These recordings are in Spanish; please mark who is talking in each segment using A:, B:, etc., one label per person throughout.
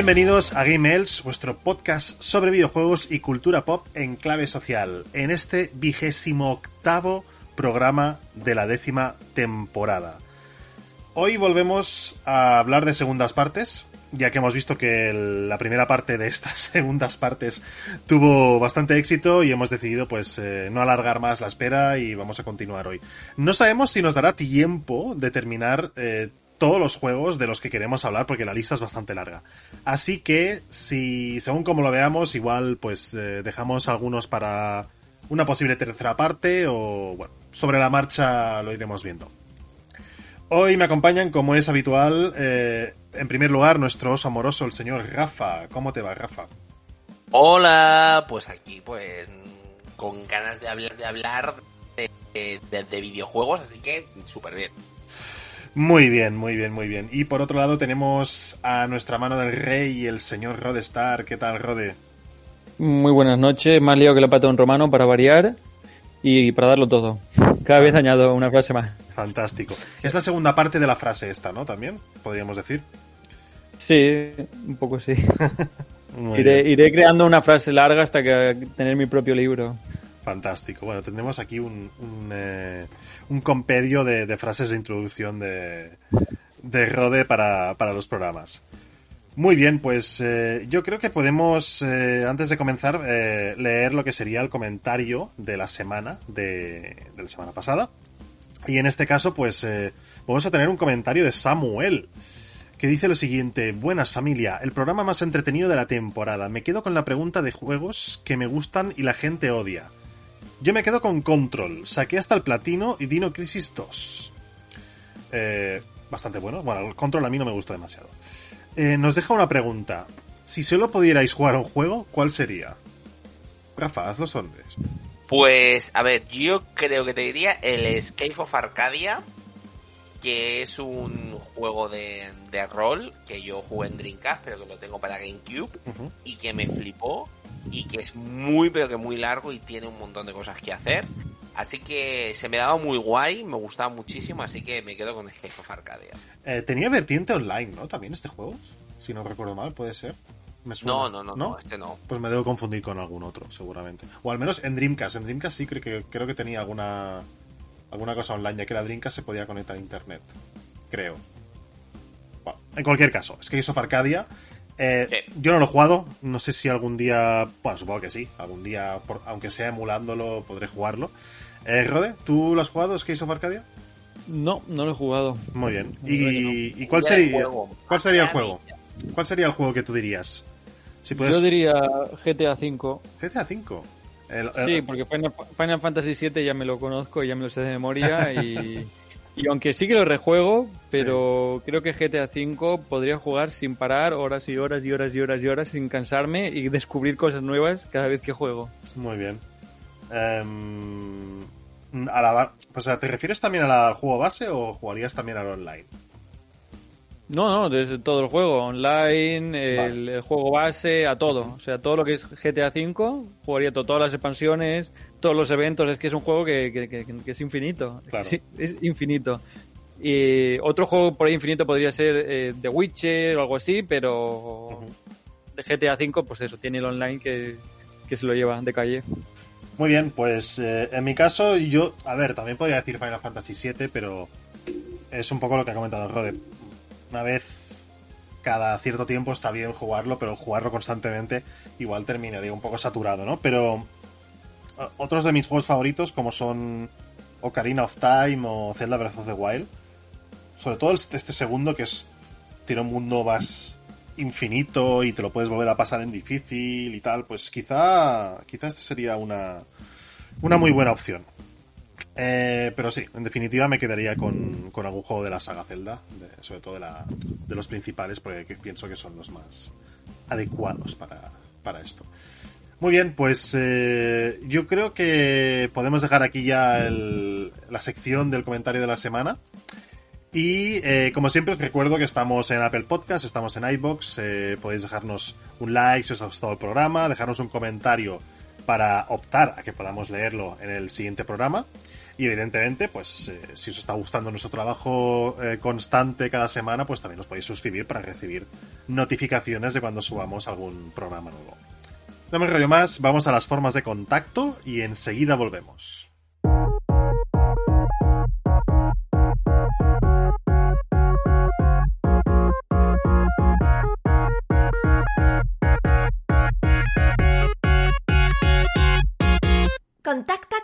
A: Bienvenidos a Game Elch, vuestro podcast sobre videojuegos y cultura pop en clave social, en este vigésimo octavo programa de la décima temporada. Hoy volvemos a hablar de segundas partes, ya que hemos visto que la primera parte de estas segundas partes tuvo bastante éxito y hemos decidido pues eh, no alargar más la espera y vamos a continuar hoy. No sabemos si nos dará tiempo de terminar eh, todos los juegos de los que queremos hablar porque la lista es bastante larga. Así que, si según como lo veamos, igual pues eh, dejamos algunos para una posible tercera parte o bueno, sobre la marcha lo iremos viendo. Hoy me acompañan, como es habitual, eh, en primer lugar nuestro oso amoroso, el señor Rafa. ¿Cómo te va, Rafa?
B: Hola, pues aquí pues con ganas de hablar de hablar de, de videojuegos, así que súper bien.
A: Muy bien, muy bien, muy bien. Y por otro lado tenemos a nuestra mano del rey, el señor Rodestar. ¿Qué tal, Rode?
C: Muy buenas noches. Más lío que la pata de un romano para variar y para darlo todo. Cada vez añado una frase más.
A: Fantástico. Es la segunda parte de la frase esta, ¿no? También, podríamos decir.
C: Sí, un poco sí. iré, iré, creando una frase larga hasta que tener mi propio libro.
A: Fantástico. Bueno, tendremos aquí un, un, eh, compendio de, frases de introducción de, de Rode para, los programas. Muy bien, pues eh, yo creo que podemos, eh, antes de comenzar, leer lo que sería el comentario de la semana, de, de la semana pasada. Y en este caso, pues vamos a tener un comentario de Samuel que dice lo siguiente, buenas familia, el programa más entretenido de la temporada. Me quedo con la pregunta de juegos que me gustan y la gente odia. Yo me quedo con Control. Saqué hasta el platino y Dino Crisis 2. Eh, bastante bueno. Bueno, el Control a mí no me gusta demasiado. Eh, nos deja una pregunta. Si solo pudierais jugar un juego, ¿cuál sería? Rafa, haz los hombres.
B: Pues, a ver, yo creo que te diría el Escape of Arcadia, que es un juego de, rol que yo jugué en Dreamcast, pero que lo tengo para GameCube, y que me flipó y que es muy pero que muy largo y tiene un montón de cosas que hacer. Así que se me daba muy guay, me gustaba muchísimo, así que me quedo con Escape of Arcadia.
A: Eh, tenía vertiente online, ¿no? También este juego, si no recuerdo mal, puede ser.
B: no, no, no, no, este no.
A: Pues me debo confundir con algún otro, seguramente. O al menos en Dreamcast. En Dreamcast sí creo que, creo que tenía alguna, alguna cosa online, ya que la Dreamcast se podía conectar a internet. Creo. en cualquier caso, Escape of Arcadia eh, yo no lo he jugado, no sé si algún día, bueno, supongo que sí, algún día, aunque sea emulándolo, podré jugarlo. Eh, Rode, ¿tú lo has jugado, Skate of Arcadia?
C: No, no lo he jugado.
A: Muy bien. ¿Y, cuál sería, cuál sería el juego? ¿Cuál sería el juego que tú dirías?
C: Si Yo diría GTA V.
A: GTA V.
C: Sí, porque Final, Fantasy VII ya me lo conozco, ya me lo sé de memoria y... Y aunque sí que lo rejuego, pero creo que GTA V podría jugar sin parar horas y horas y horas y horas y horas sin cansarme y descubrir cosas nuevas cada vez que juego.
A: Muy bien. Em, a la, o sea, ¿te refieres también al juego base o jugarías también al online?
C: No, no, desde todo el juego, online, el, juego base, a todo. O sea, todo lo que es GTA V, jugaría todas las expansiones, todos los eventos. Es que es un juego que, es infinito. es infinito. Y otro juego por ahí infinito podría ser eh, The Witcher o algo así, pero de GTA V, pues eso, tiene el online que, se lo lleva de calle.
A: Muy bien, pues eh, en mi caso, yo, a ver, también podría decir Final Fantasy VII, pero es un poco lo que ha comentado Rode una vez cada cierto tiempo está bien jugarlo, pero jugarlo constantemente igual terminaría un poco saturado, ¿no? Pero otros de mis juegos favoritos, como son Ocarina of Time o Zelda Breath of the Wild, sobre todo este segundo, que es tiene un mundo más infinito y te lo puedes volver a pasar en difícil y tal, pues quizá, quizá esta sería una, una muy buena opción. Eh, pero sí, en definitiva me quedaría con, algún juego de la saga Zelda, sobre todo de, los principales, porque pienso que son los más adecuados para, para esto. Muy bien, pues eh, yo creo que podemos dejar aquí ya el, la sección del comentario de la semana. Y eh, como siempre os recuerdo que estamos en Apple Podcast, estamos en iBox, podéis dejarnos un like si os ha gustado el programa, dejarnos un comentario para optar a que podamos leerlo en el siguiente programa. Y evidentemente, pues eh, si os está gustando nuestro trabajo eh, constante cada semana, pues también os podéis suscribir para recibir notificaciones de cuando subamos algún programa nuevo. No me rollo más, vamos a las formas de contacto y enseguida volvemos.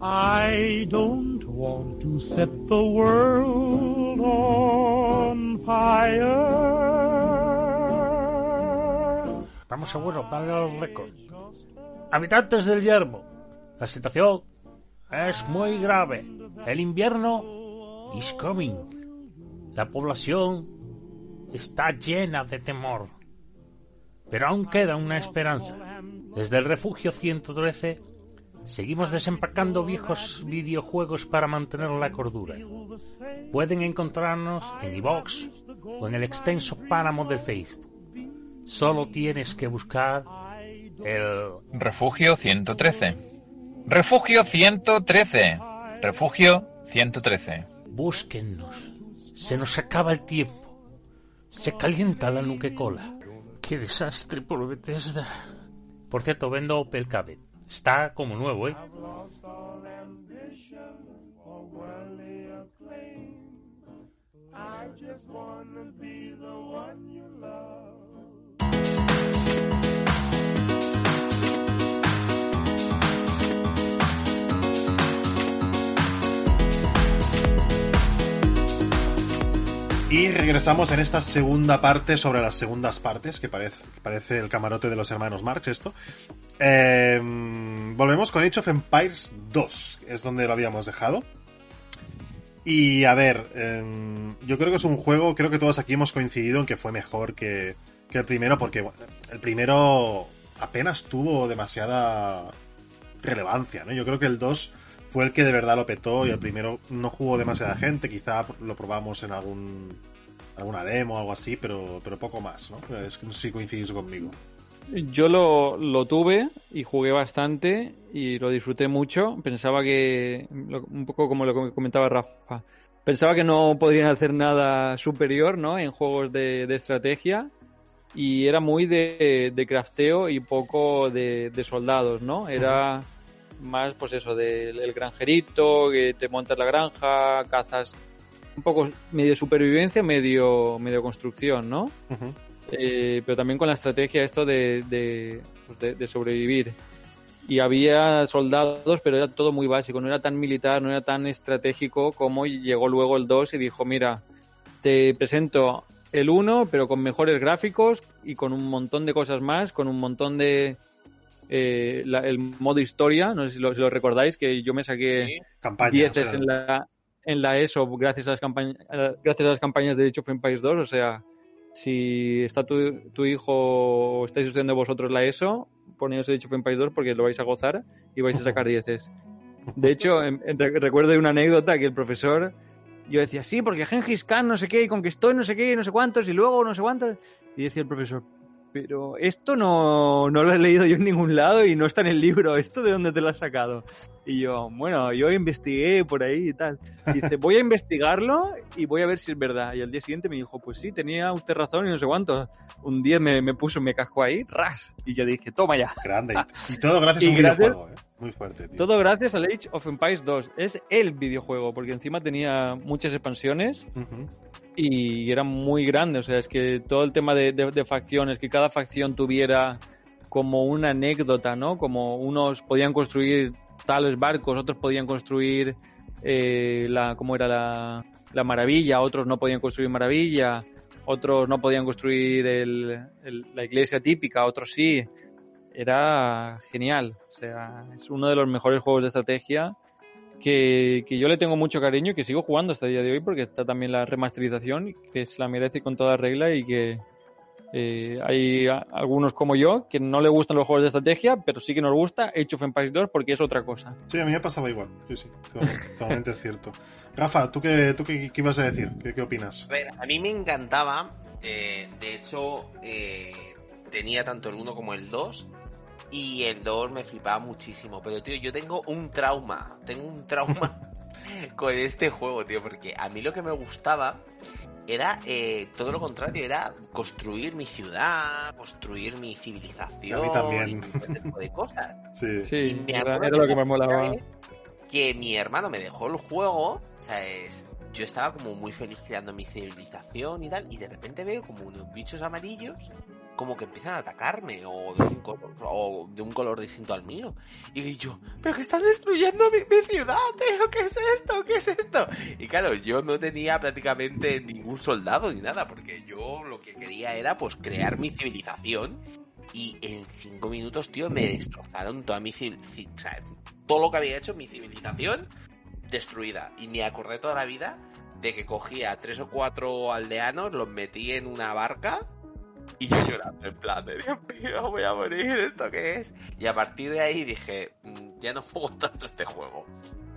D: I don't want to set the world on fire. Vamos a bueno, darle a los récords. Habitantes del yermo, la situación es muy grave. El invierno is coming. La población está llena de temor. Pero aún queda una esperanza. Desde el refugio 113 Seguimos desempacando viejos videojuegos para mantener la cordura. Pueden encontrarnos en iVox o en el extenso páramo de Facebook. Solo tienes que buscar el
E: Refugio 113. Refugio 113. Refugio 113.
D: Búsquennos. Se nos acaba el tiempo. Se calienta la nuque-cola. ¡Qué desastre por Bethesda! Por cierto, vendo Opel Cabet. Está como nuevo, ¿eh?
A: Y regresamos en esta segunda parte sobre las segundas partes, que parece, parece el camarote de los hermanos Marx esto. Eh, volvemos con Age of Empires 2, es donde lo habíamos dejado. Y a ver, eh, yo creo que es un juego, creo que todos aquí hemos coincidido en que fue mejor que, que el primero, porque el primero apenas tuvo demasiada relevancia, ¿no? Yo creo que el 2 fue el que de verdad lo petó y el primero no jugó demasiada gente, quizá lo probamos en algún alguna demo o algo así, pero, pero poco más, ¿no? Es que no sé si coincidís conmigo.
C: Yo lo, lo tuve y jugué bastante y lo disfruté mucho. Pensaba que, un poco como lo que comentaba Rafa, pensaba que no podrían hacer nada superior, ¿no? En juegos de, de estrategia y era muy de, de crafteo y poco de, de soldados, ¿no? Era más, pues eso, del el granjerito, que te montas la granja, cazas un poco medio supervivencia, medio, medio construcción, ¿no? Eh, pero también con la estrategia esto de, de, pues de- de sobrevivir. Y había soldados, pero era todo muy básico, no era tan militar, no era tan estratégico como llegó luego el 2 y dijo, mira, te presento el 1, pero con mejores gráficos y con un montón de cosas más, con un montón de... eh, la- el modo historia, no sé si lo, si lo recordáis, que yo me saqué
B: Sí.
A: Campaña.
C: dieces
A: o sea,
C: en la en la ESO gracias a las campañas gracias a las campañas de Age of Empires 2 o sea si está tu, tu hijo o estáis estudiando vosotros la ESO poneos Age of Empires 2 porque lo vais a gozar y vais a sacar dieces de hecho en- en- recuerdo de una anécdota que el profesor yo decía sí porque Gengis Khan no sé qué y conquistó y no sé qué y no sé cuántos y luego no sé cuántos y decía el profesor pero esto no, no lo he leído yo en ningún lado y no está en el libro. ¿Esto de dónde te lo has sacado? Y yo, bueno, yo investigué por ahí y tal. dice, voy a investigarlo y voy a ver si es verdad. Y al día siguiente me dijo, pues sí, tenía usted razón y no sé cuánto. Un día me, me puso, me cascó ahí, ras. Y yo dije, toma ya.
A: Grande. Y todo gracias
C: Y
A: a un videojuego, ¿eh? Muy fuerte, tío.
C: Todo gracias al Age of Empires 2. Es el videojuego, porque encima tenía muchas expansiones
A: Ujú.
C: Y era muy grande. O sea, es que todo el tema de, de- facciones, que cada facción tuviera como una anécdota, ¿no? Como unos podían construir tales barcos, otros podían construir eh, la, ¿cómo era la, la maravilla? Otros no podían construir maravilla, otros no podían construir el- la iglesia típica, otros sí. Era genial. O sea, es uno de los mejores juegos de estrategia que, que yo le tengo mucho cariño y que sigo jugando hasta el día de hoy porque está también la remasterización que se la merece con toda regla y que eh, hay a- algunos como yo que no le gustan los juegos de estrategia pero sí que nos gusta Age of Empires 2 porque es otra cosa.
A: Sí, a mí me pasaba igual. Sí, sí. to- Totalmente cierto. Rafa, ¿tú qué, tú qué, qué ibas a decir? ¿Qué, qué opinas?
B: A ver, a mí me encantaba. eh, de hecho, eh, tenía tanto el 1 como el 2. Y el 2 me flipaba muchísimo. Pero, tío, yo tengo un trauma. Tengo un trauma con este juego, tío. Porque a mí lo que me gustaba era eh, todo lo contrario. Era construir mi ciudad, construir mi civilización.
A: A mí también.
B: y todo ese tipo de cosas.
A: Sí.
B: Y
C: Sí,
B: me
C: era, era lo que me molaba.
B: Que mi hermano me dejó el juego, o sea, es, yo estaba como muy feliz creando mi civilización y tal, y de repente veo como unos bichos amarillos como que empiezan a atacarme o de un color, o de un color distinto al mío. Y yo, pero que están destruyendo mi, ciudad, tío, ¿qué es esto? ¿Qué es esto? Y claro, yo no tenía prácticamente ningún soldado ni nada, porque yo lo que quería era pues crear mi civilización y en cinco minutos, tío, me destrozaron toda mi civilización. Todo lo que había hecho, mi civilización, destruida. Y me acordé toda la vida de que cogía tres o cuatro aldeanos, los metí en una barca y yo llorando en plan de Dios mío, voy a morir, ¿esto qué es? Y a partir de ahí dije, "Mm, ya no juego tanto este juego.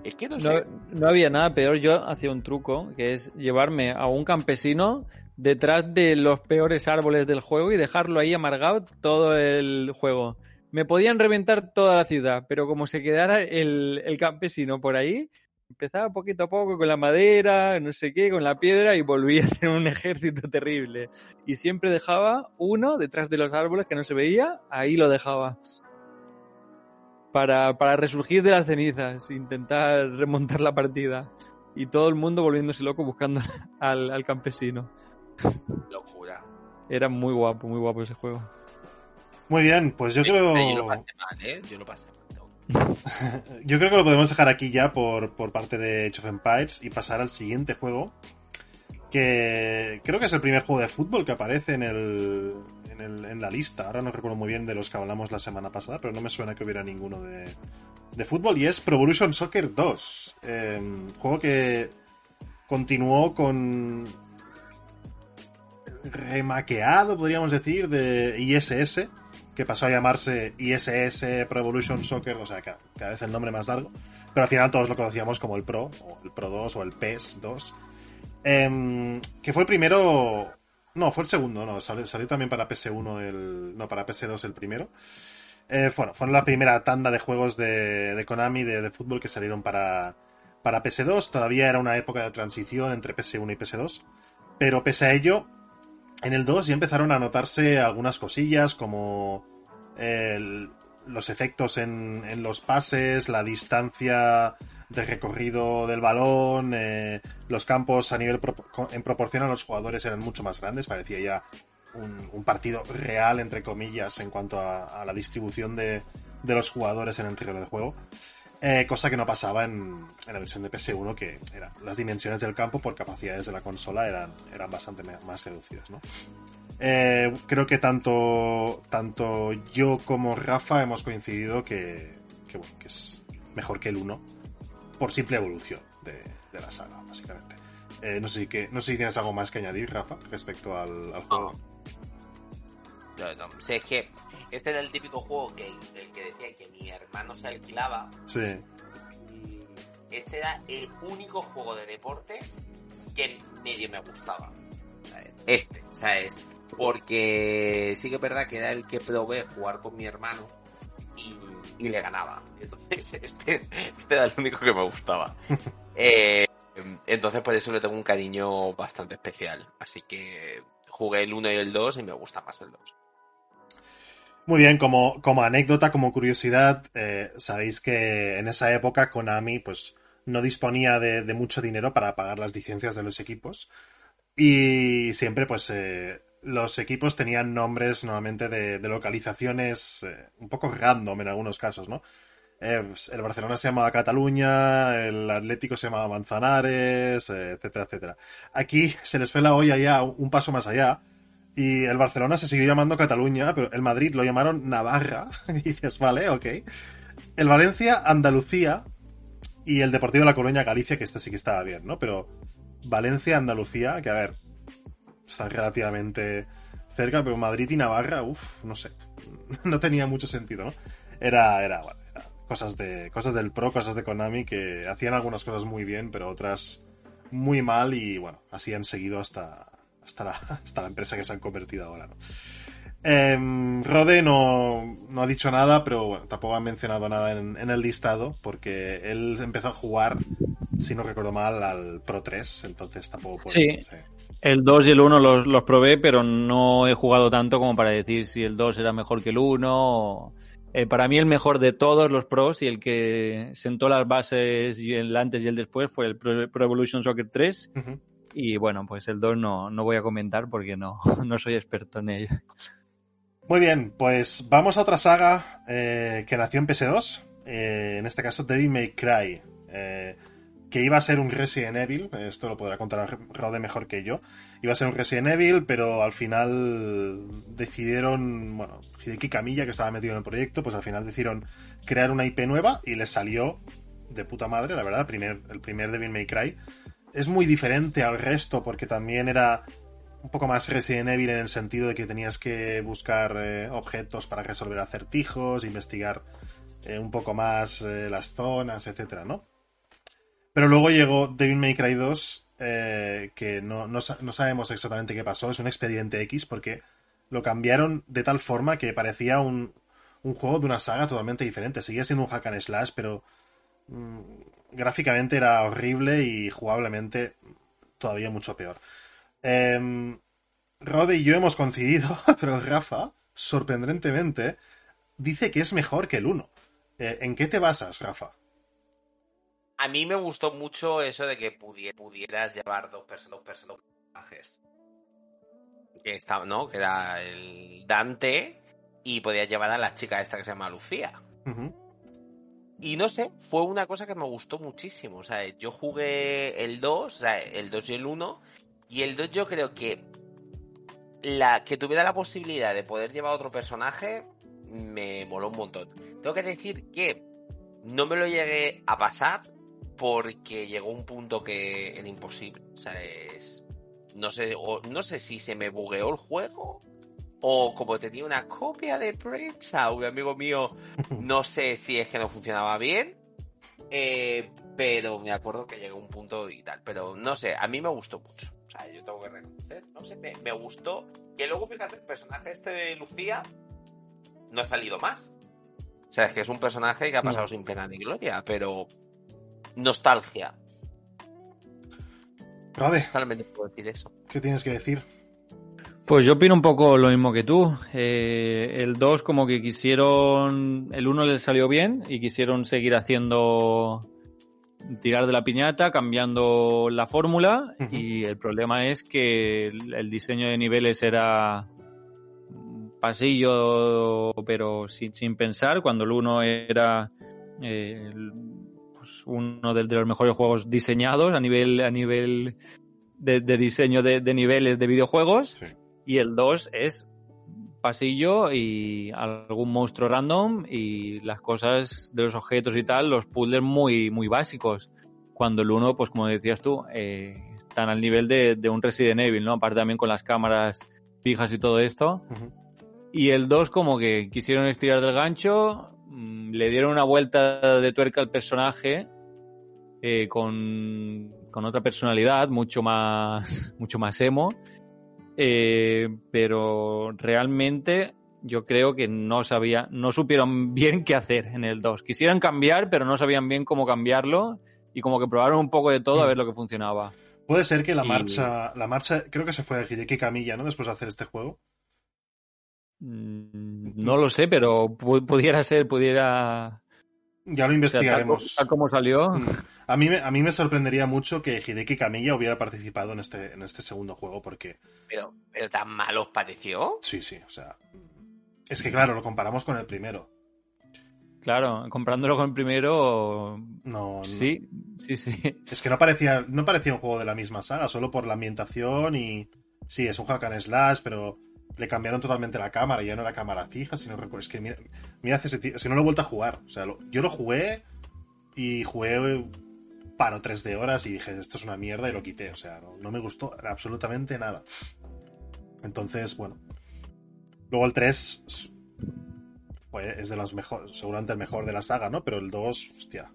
B: Es que no,
C: No,
B: sé.
C: no había nada peor. Yo hacía un truco, que es llevarme a un campesino detrás de los peores árboles del juego y dejarlo ahí amargado todo el juego. Me podían reventar toda la ciudad, pero como se quedara el, el campesino por ahí, empezaba poquito a poco con la madera, no sé qué, con la piedra y volvía a hacer un ejército terrible. Y siempre dejaba uno detrás de los árboles que no se veía, ahí lo dejaba para, para resurgir de las cenizas, intentar remontar la partida. Y todo el mundo volviéndose loco buscando al, al campesino.
B: Locura.
C: Era muy guapo, muy guapo ese juego.
A: Muy bien, pues yo
B: Yo
A: creo.
B: lo pasé mal, ¿eh? Yo lo pasé mal.
A: Yo creo que lo podemos dejar aquí ya por, por parte de Age of Empires y pasar al siguiente juego. Que creo que es el primer juego de fútbol que aparece en, el, en, la lista. Ahora no recuerdo muy bien de los que hablamos la semana pasada, pero no me suena que hubiera ninguno de, de fútbol. Y es Pro Evolution Soccer 2. Eh, juego que continuó con. remaqueado, podríamos decir, de ISS que pasó a llamarse ISS Pro Evolution Soccer, o sea, ca- cada vez el nombre más largo, pero al final todos lo conocíamos como el Pro, o el Pro 2, o el PES 2, Em, que fue el primero, no, fue el segundo, no, salió, salió también para PS1, el, no, para PS2 el primero. Eh, bueno, fueron la primera tanda de juegos de, de Konami de, de fútbol que salieron para, para PS2, todavía era una época de transición entre PS1 y PS2, pero pese a ello, en el 2 ya empezaron a notarse algunas cosillas como los efectos en, los pases, la distancia de recorrido del balón, eh, los campos a nivel en proporción a los jugadores eran mucho más grandes, parecía ya un, partido real, entre comillas, en cuanto a, a la distribución de, de los jugadores en el terreno del juego. Eh, cosa que no pasaba en, en la versión de PS1, que era, las dimensiones del campo por capacidades de la consola eran, eran bastante más reducidas, ¿no? Eh, creo que tanto, tanto yo como Rafa hemos coincidido que, que, bueno, que es mejor que el 1 por simple evolución de, de la saga, básicamente. Eh, no, sé si no sé si tienes algo más que añadir, Rafa, respecto al, juego.
B: No, es que este era el típico juego que el que decía que mi hermano se alquilaba.
A: Sí,
B: Este era el único juego de deportes que medio me gustaba. Este, o sea, es porque sí que es verdad que era el que probé jugar con mi hermano y, y le ganaba. Entonces, este, este era el único que me gustaba. Eh, entonces, por eso le tengo un cariño bastante especial. Así que jugué el 1 y el 2 y me gusta más el 2.
A: Muy bien, como, como anécdota, como curiosidad, eh, sabéis que en esa época Konami pues no disponía de, mucho dinero para pagar las licencias de los equipos y siempre pues eh, los equipos tenían nombres normalmente de, de localizaciones eh, un poco random en algunos casos, ¿no? Pues, el Barcelona se llamaba Cataluña, el Atlético se llamaba Manzanares, etcétera, etcétera. Aquí se les fue la olla ya un paso más allá y el Barcelona se siguió llamando Cataluña, pero el Madrid lo llamaron Navarra. Y dices, vale, ok. El Valencia, Andalucía y el Deportivo de La Coruña, Galicia, que este sí que estaba bien, ¿no? Pero Valencia, Andalucía, que a ver, están relativamente cerca, pero Madrid y Navarra, uff, no sé. No tenía mucho sentido, ¿no? Era, era, bueno, era cosas de cosas del pro, cosas de Konami que hacían algunas cosas muy bien, pero otras muy mal y bueno, así han seguido hasta hasta la, hasta la empresa que se han convertido ahora, ¿no? Em, Rode no, no ha dicho nada, pero bueno, tampoco ha mencionado nada en, en el listado, porque él empezó a jugar, si no recuerdo mal, al Pro 3, entonces tampoco puede.
C: Sí. El 2 y el 1 los, los probé, pero no he jugado tanto como para decir si el 2 era mejor que el 1. Eh, para mí el mejor de todos los pros y el que sentó las bases y el antes y el después fue el Pro, Pro Evolution Soccer 3.
A: Ujú.
C: Y bueno, pues el 2 no, no voy a comentar porque no, no soy experto en ello.
A: Muy bien, pues vamos a otra saga eh, que nació en PS2, eh, en este caso Devil May Cry, eh, que iba a ser un Resident Evil, esto lo podrá contar Rode mejor que yo, iba a ser un Resident Evil, pero al final decidieron, bueno, Hideki Kamiya, que estaba metido en el proyecto, pues al final decidieron crear una IP nueva y les salió de puta madre, la verdad, el primer, el primer Devil May Cry. Es muy diferente al resto porque también era un poco más Resident Evil en el sentido de que tenías que buscar eh, objetos para resolver acertijos, investigar eh, un poco más eh, las zonas, etcétera, ¿no? Pero luego llegó Devil May Cry 2, eh, que no, no, no sabemos exactamente qué pasó, es un expediente X, porque lo cambiaron de tal forma que parecía un, un juego de una saga totalmente diferente. Seguía siendo un hack and slash, pero mm, gráficamente era horrible y jugablemente todavía mucho peor. Em, Rode y yo hemos coincidido, pero Rafa, sorprendentemente, dice que es mejor que el 1. Eh, ¿En qué te basas, Rafa?
B: A mí me gustó mucho eso de que pudi- pudieras llevar dos, perso- dos perso- dos personajes. Que estaba, ¿no? Que era el Dante y podías llevar a la chica esta que se llama Lucía. Y no sé, fue una cosa que me gustó muchísimo. O sea, yo jugué el 2, o sea, el 2 y el 1. Y el 2 yo creo que la que tuviera la posibilidad de poder llevar a otro personaje me moló un montón. Tengo que decir que no me lo llegué a pasar porque llegó un punto que era imposible. O sea, es... No sé, o- no sé si se me bugueó el juego o como tenía una copia de prensa, un amigo mío, no sé si es que no funcionaba bien, eh, pero me acuerdo que llegó un punto y tal. Pero no sé, a mí me gustó mucho. O sea, yo tengo que reconocer, no sé, me, me gustó. Que luego, fíjate, el personaje este de Lucía no ha salido más. O sea, es que es un personaje que ha pasado sin pena ni gloria, pero nostalgia.
A: Rode,
B: Solamente puedo decir eso.
A: ¿qué tienes que decir?
C: Pues yo opino un poco lo mismo que tú. Eh, el 2 como que quisieron... El 1 les salió bien y quisieron seguir haciendo... Tirar de la piñata, cambiando la fórmula y el problema es que el, el diseño de niveles era pasillo pero sin, sin pensar, cuando el 1 era eh, pues uno de, de los mejores juegos diseñados a nivel, a nivel de, de diseño de, de niveles de videojuegos.
A: Sí.
C: Y el 2 es pasillo y algún monstruo random y las cosas de los objetos y tal, los puzzles muy, muy básicos. Cuando el 1, pues como decías tú, eh, están al nivel de, de un Resident Evil, ¿no? Aparte también con las cámaras fijas y todo esto. Y el 2 como que quisieron estirar del gancho, mm, le dieron una vuelta de tuerca al personaje eh, con, con otra personalidad, mucho más, mucho más emo. Eh, pero realmente yo creo que no sabía, no supieron bien qué hacer en el 2. Quisieran cambiar, pero no sabían bien cómo cambiarlo y como que probaron un poco de todo a ver lo que funcionaba.
A: Puede ser que la
C: Y-
A: marcha, la marcha, creo que se fue de Hideki Kamiya, ¿no? Después de hacer este juego.
C: Mm, No lo sé, pero pu- pudiera ser, pudiera...
A: Ya lo
C: o sea, tal, co-
A: investigaremos.
C: tal como salió.
A: A mí, me, a mí me sorprendería mucho que Hideki Kamiya hubiera participado en este, en este segundo juego, porque
B: Pero, pero tan mal os pareció.
A: sí, sí, o sea. Es que claro, lo comparamos con el primero.
C: Claro, comprándolo con el primero,
A: No, no.
C: sí, sí, sí.
A: Es que no parecía, no parecía un juego de la misma saga, solo por la ambientación y. Sí, es un hack and slash, pero le cambiaron totalmente la cámara, ya no era cámara fija, si no recuerdo. Es que mira, mira hace ese ti- es que no lo he vuelto a jugar. O sea, lo- yo lo jugué y jugué paro tres de horas y dije, esto es una mierda y lo quité. O sea, no, no me gustó absolutamente nada. Entonces, bueno. Luego el 3 es- pues, es de los mejores, seguramente el mejor de la saga, ¿no? Pero el 2, hostia.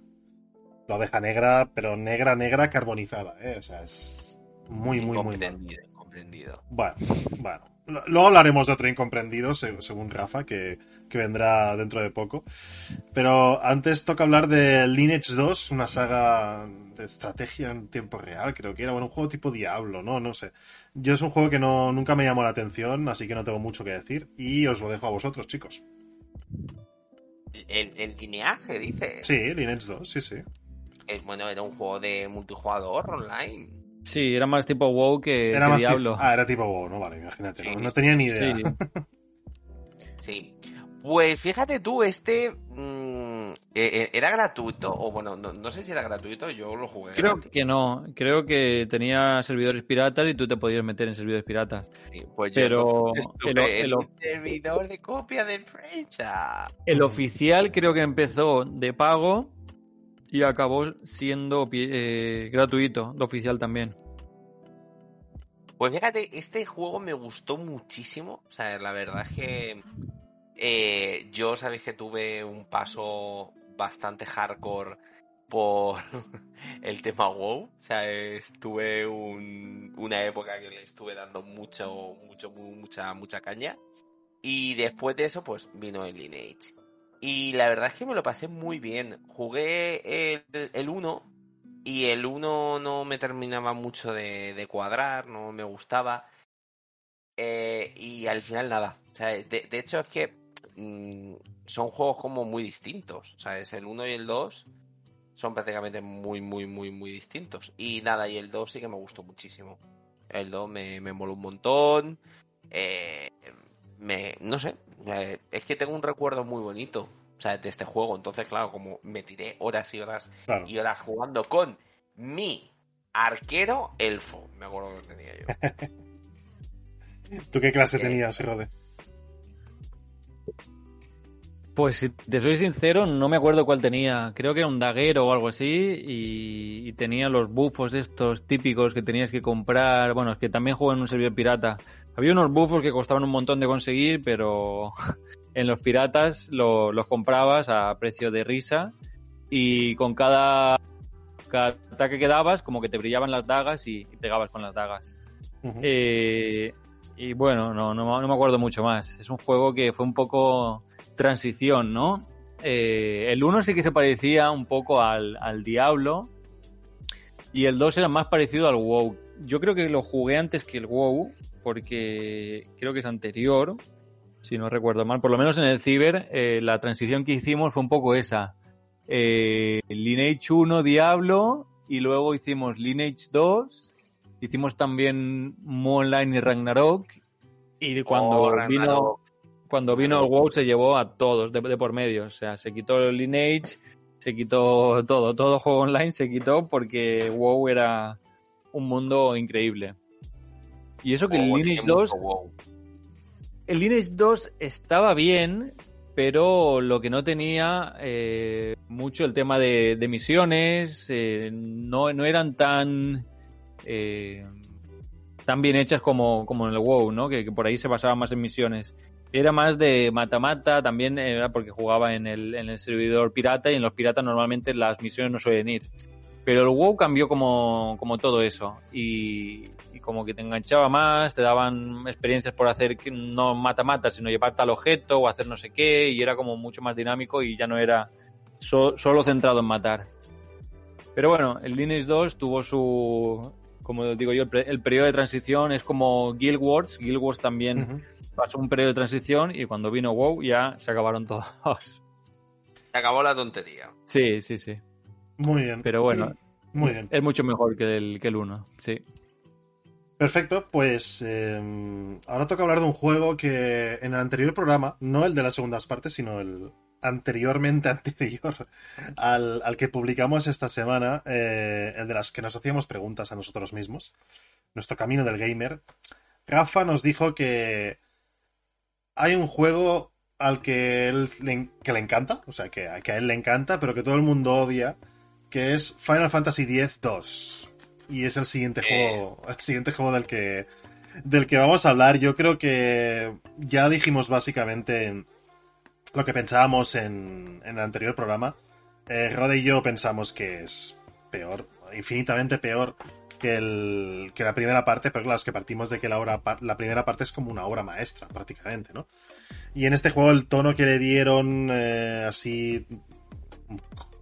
A: La oveja negra, pero negra, negra, carbonizada, ¿eh? O sea, es muy, muy, muy.
B: Comprendido, comprendido.
A: Bueno, bueno. Luego hablaremos de otro incomprendido, se- según Rafa, que, que vendrá dentro de poco. Pero antes toca hablar de Lineage 2, una saga de estrategia en tiempo real, creo que era. Bueno, un juego tipo Diablo, ¿no? No sé. Yo es un juego que no, nunca me llamó la atención, así que no tengo mucho que decir. Y os lo dejo a vosotros, chicos.
B: El, el lineaje, dice.
A: Sí, Lineage 2, sí, sí.
B: Eh, bueno, era un juego de multijugador online.
C: Sí, era más tipo WoW que,
A: Era
C: que
A: más
C: Diablo.
A: Ah, era tipo WoW, ¿no? Vale, imagínate. No,
B: Sí.
A: No tenía ni idea.
C: Sí.
B: Sí. Pues fíjate tú, este mm, eh, eh, era gratuito, o bueno, no, no sé si era gratuito, yo lo jugué.
C: Creo
B: gratis.
C: que no, creo que tenía servidores piratas y tú te podías meter en servidores piratas.
B: Sí, pues yo
C: pero
B: estuve
C: el- el-
B: un servidor de copia de prensa.
C: El oficial creo que empezó de pago y acabó siendo eh, gratuito, el oficial también.
B: Pues fíjate, este juego me gustó muchísimo. O sea, la verdad es que eh, yo sabéis que tuve un paso bastante hardcore por el tema WoW. O sea, estuve un- una época que le estuve dando mucho, mucho, mu- mucha, mucha caña. Y después de eso, pues vino el Lineage. Y la verdad es que me lo pasé muy bien. Jugué el, el 1 y el 1 no me terminaba mucho de, de cuadrar, no me gustaba. Eh, y al final nada. O sea, de, de hecho es que mm, son juegos como muy distintos. O sea, es el 1 y el 2 son prácticamente muy, muy, muy, muy distintos. Y nada, y el 2 sí que me gustó muchísimo. El 2 me, me moló un montón. Eh, me, no sé, eh, es que tengo un recuerdo muy bonito. O sea, de este juego. Entonces, claro, como me tiré horas y horas
A: Claro.
B: y horas jugando con mi arquero elfo. Me acuerdo que tenía yo.
A: ¿Tú qué clase
B: Eh,
A: tenías, Rode?
C: Pues si te soy sincero, no me acuerdo cuál tenía. Creo que era un daguero o algo así y, y tenía los bufos estos típicos que tenías que comprar. Bueno, es que también juego en un servidor pirata. Había unos bufos que costaban un montón de conseguir, pero en los piratas lo- los comprabas a precio de risa y con cada, cada ataque que dabas como que te brillaban las dagas y, y pegabas con las dagas. Eh, y bueno, no, no, no me acuerdo mucho más. Es un juego que fue un poco transición, ¿no? Eh, el 1 sí que se parecía un poco al, al Diablo y el 2 era más parecido al WoW. Yo creo que lo jugué antes que el WoW porque creo que es anterior, si no recuerdo mal. Por lo menos en el Ciber eh, la transición que hicimos fue un poco esa. Eh, Lineage 1 Diablo y luego hicimos Lineage 2 Hicimos también Mu Online y Ragnarok. Y cuando
B: Oh,
C: vino. Cuando vino el WoW se llevó a todos de, de por medio. O sea, se quitó el Lineage, se quitó todo, todo juego online se quitó porque WoW era un mundo increíble. Y eso que el
B: Oh,
C: Lineage
B: tiene
C: 2
B: mucho WoW.
C: el Lineage 2 estaba bien, pero lo que no tenía eh, mucho el tema de, de misiones, eh, no, no eran tan eh, tan bien hechas como, como en el WoW, ¿no? Que, que por ahí se basaba más en misiones. Era más de mata-mata, también era porque jugaba en el, servidor pirata y en los piratas normalmente las misiones no suelen ir. Pero el WoW cambió como, como todo eso. Y, como que te enganchaba más, te daban experiencias por hacer no mata-mata, sino llevar tal objeto o hacer no sé qué. Y era como mucho más dinámico y ya no era so- solo centrado en matar. Pero bueno, el Lineage 2 tuvo su, como digo yo, el, periodo de transición es como Guild Wars. Guild Wars también. Pasó un periodo de transición y cuando vino WoW ya se acabaron todos.
B: Se acabó la tontería.
C: sí, sí, sí.
A: Muy bien.
C: Pero bueno,
A: Muy bien.
C: es mucho mejor que el, que el 1, sí.
A: Perfecto, pues eh, ahora toca hablar de un juego que en el anterior programa, no el de las segundas partes, sino el anteriormente anterior al, al que publicamos esta semana, eh, el de las que nos hacíamos preguntas a nosotros mismos, nuestro camino del gamer. Rafa nos dijo que hay un juego al que, él le, que le encanta, o sea, que, que a él le encanta, pero que todo el mundo odia, que es Final Fantasy X-2. Y es el siguiente
B: Eh.
A: juego, el siguiente juego del que, del que vamos a hablar. Yo creo que ya dijimos básicamente lo que pensábamos en, en el anterior programa. Eh, Rode y yo pensamos que es peor, infinitamente peor que, el, que la primera parte, pero claro, es que partimos de que la, pa- la primera parte es como una obra maestra, prácticamente, ¿no? Y en este juego el tono que le dieron, eh, así,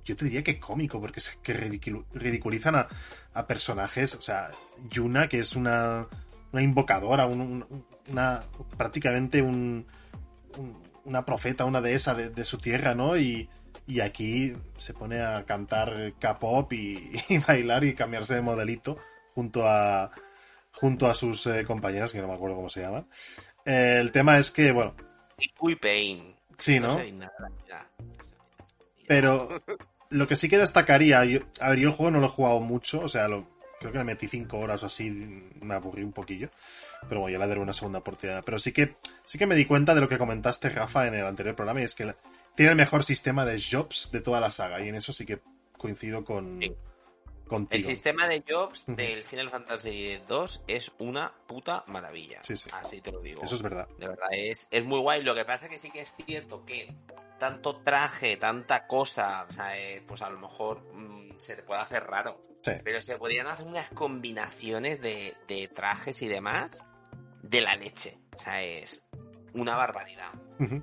A: yo te diría que cómico, porque es que ridicu- ridiculizan a, a personajes, o sea, Yuna, que es una, una invocadora, un- un- una, prácticamente un- una profeta, una dehesa de, de su tierra, ¿no? Y, y aquí se pone a cantar K-pop y, y bailar y cambiarse de modelito junto a junto a sus eh, compañeras, que no me acuerdo cómo se llaman. Eh, el tema es que, bueno,
B: Y Puy Pain.
A: sí, ¿no?
B: sé nada, ya.
A: Pero lo que sí que destacaría, yo, a ver, yo el juego no lo he jugado mucho, o sea, lo, creo que le metí 5 horas o así, me aburrí un poquillo. Pero bueno, ya le daré una segunda oportunidad. Pero sí que, sí que me di cuenta de lo que comentaste, Rafa, en el anterior programa, y es que tiene el mejor sistema de jobs de toda la saga, y en eso sí que coincido con,
B: Sí.
A: contigo.
B: El sistema de jobs del Final Fantasy 2 es una puta maravilla.
A: Sí, sí.
B: Así te lo digo.
A: Eso es verdad.
B: De verdad, es, es muy guay. Lo que pasa que sí que es cierto que tanto traje, tanta cosa, o sea, eh, pues a lo mejor mm, se te puede hacer raro.
A: Sí.
B: Pero se podrían hacer unas combinaciones de, de trajes y demás de la leche. O sea, es una barbaridad.
A: Ujú.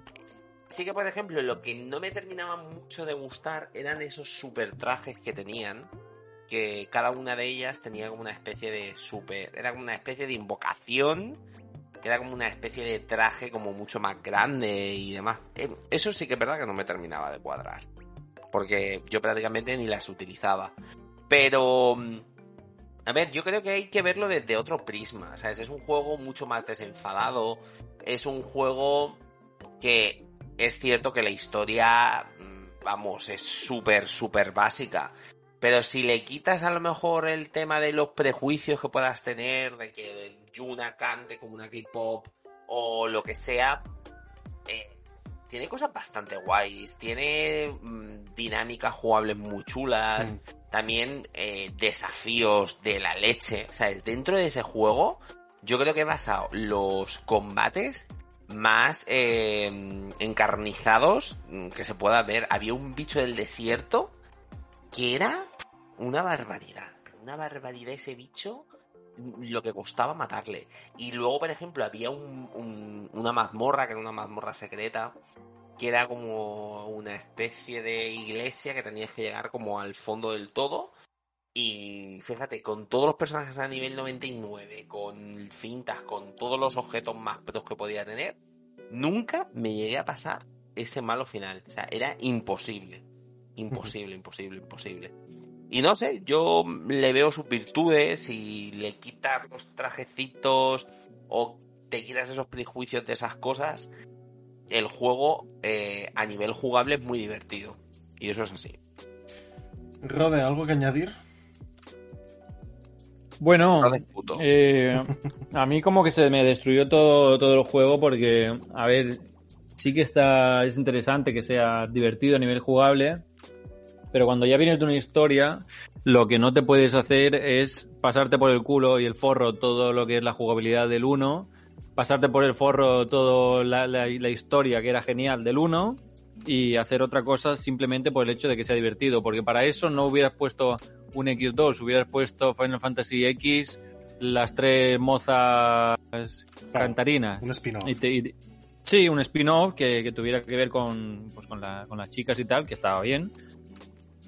B: Sí que, por ejemplo, lo que no me terminaba mucho de gustar eran esos super trajes que tenían. Que cada una de ellas tenía como una especie de super. Era como una especie de invocación. Que era como una especie de traje como mucho más grande y demás. Eh, Eso sí que es verdad que no me terminaba de cuadrar. Porque yo prácticamente ni las utilizaba. Pero. mm, A ver, yo creo que hay que verlo desde otro prisma. ¿sabes? Es un juego mucho más desenfadado. Es un juego que es cierto que la historia, mm, vamos, es súper, súper básica. Pero si le quitas a lo mejor el tema de los prejuicios que puedas tener, de que Yuna cante como una K-pop o lo que sea, eh, tiene cosas bastante guays. Tiene mm, dinámicas jugables muy chulas. También eh, desafíos de la leche. ¿Sabes? Dentro de ese juego, yo creo que he basado los combates más eh, encarnizados mm, que se pueda ver. Había un bicho del desierto que era una barbaridad. Una barbaridad ese bicho, lo que costaba matarle. Y luego, por ejemplo, había un- una mazmorra, que era una mazmorra secreta, que era como una especie de iglesia que tenías que llegar como al fondo del todo. Y fíjate, con todos los personajes a nivel 99, con cintas, con todos los objetos más pros que podía tener, nunca me llegué a pasar ese malo final. O sea, era imposible. Imposible, imposible, imposible. Y no sé, yo le veo sus virtudes y le quitas los trajecitos o te quitas esos prejuicios de esas cosas, el juego eh, a nivel jugable es muy divertido. Y eso es así.
A: Rode, ¿algo que añadir?
C: Bueno, eh, a mí como que se me destruyó todo, todo el juego porque, a ver, sí que está, es interesante que sea divertido a nivel jugable, pero cuando ya vienes de una historia, lo que no te puedes hacer es pasarte por el culo y el forro todo lo que es la jugabilidad del 1, pasarte por el forro toda la, la- la historia que era genial del 1 y hacer otra cosa simplemente por el hecho de que sea divertido, porque para eso no hubieras puesto un X2 hubieras puesto Final Fantasy X, las tres mozas cantarinas.
A: Un spin-off.
C: Sí, un spin-off que, que tuviera que ver con, pues, con, la- con las chicas y tal, que estaba bien.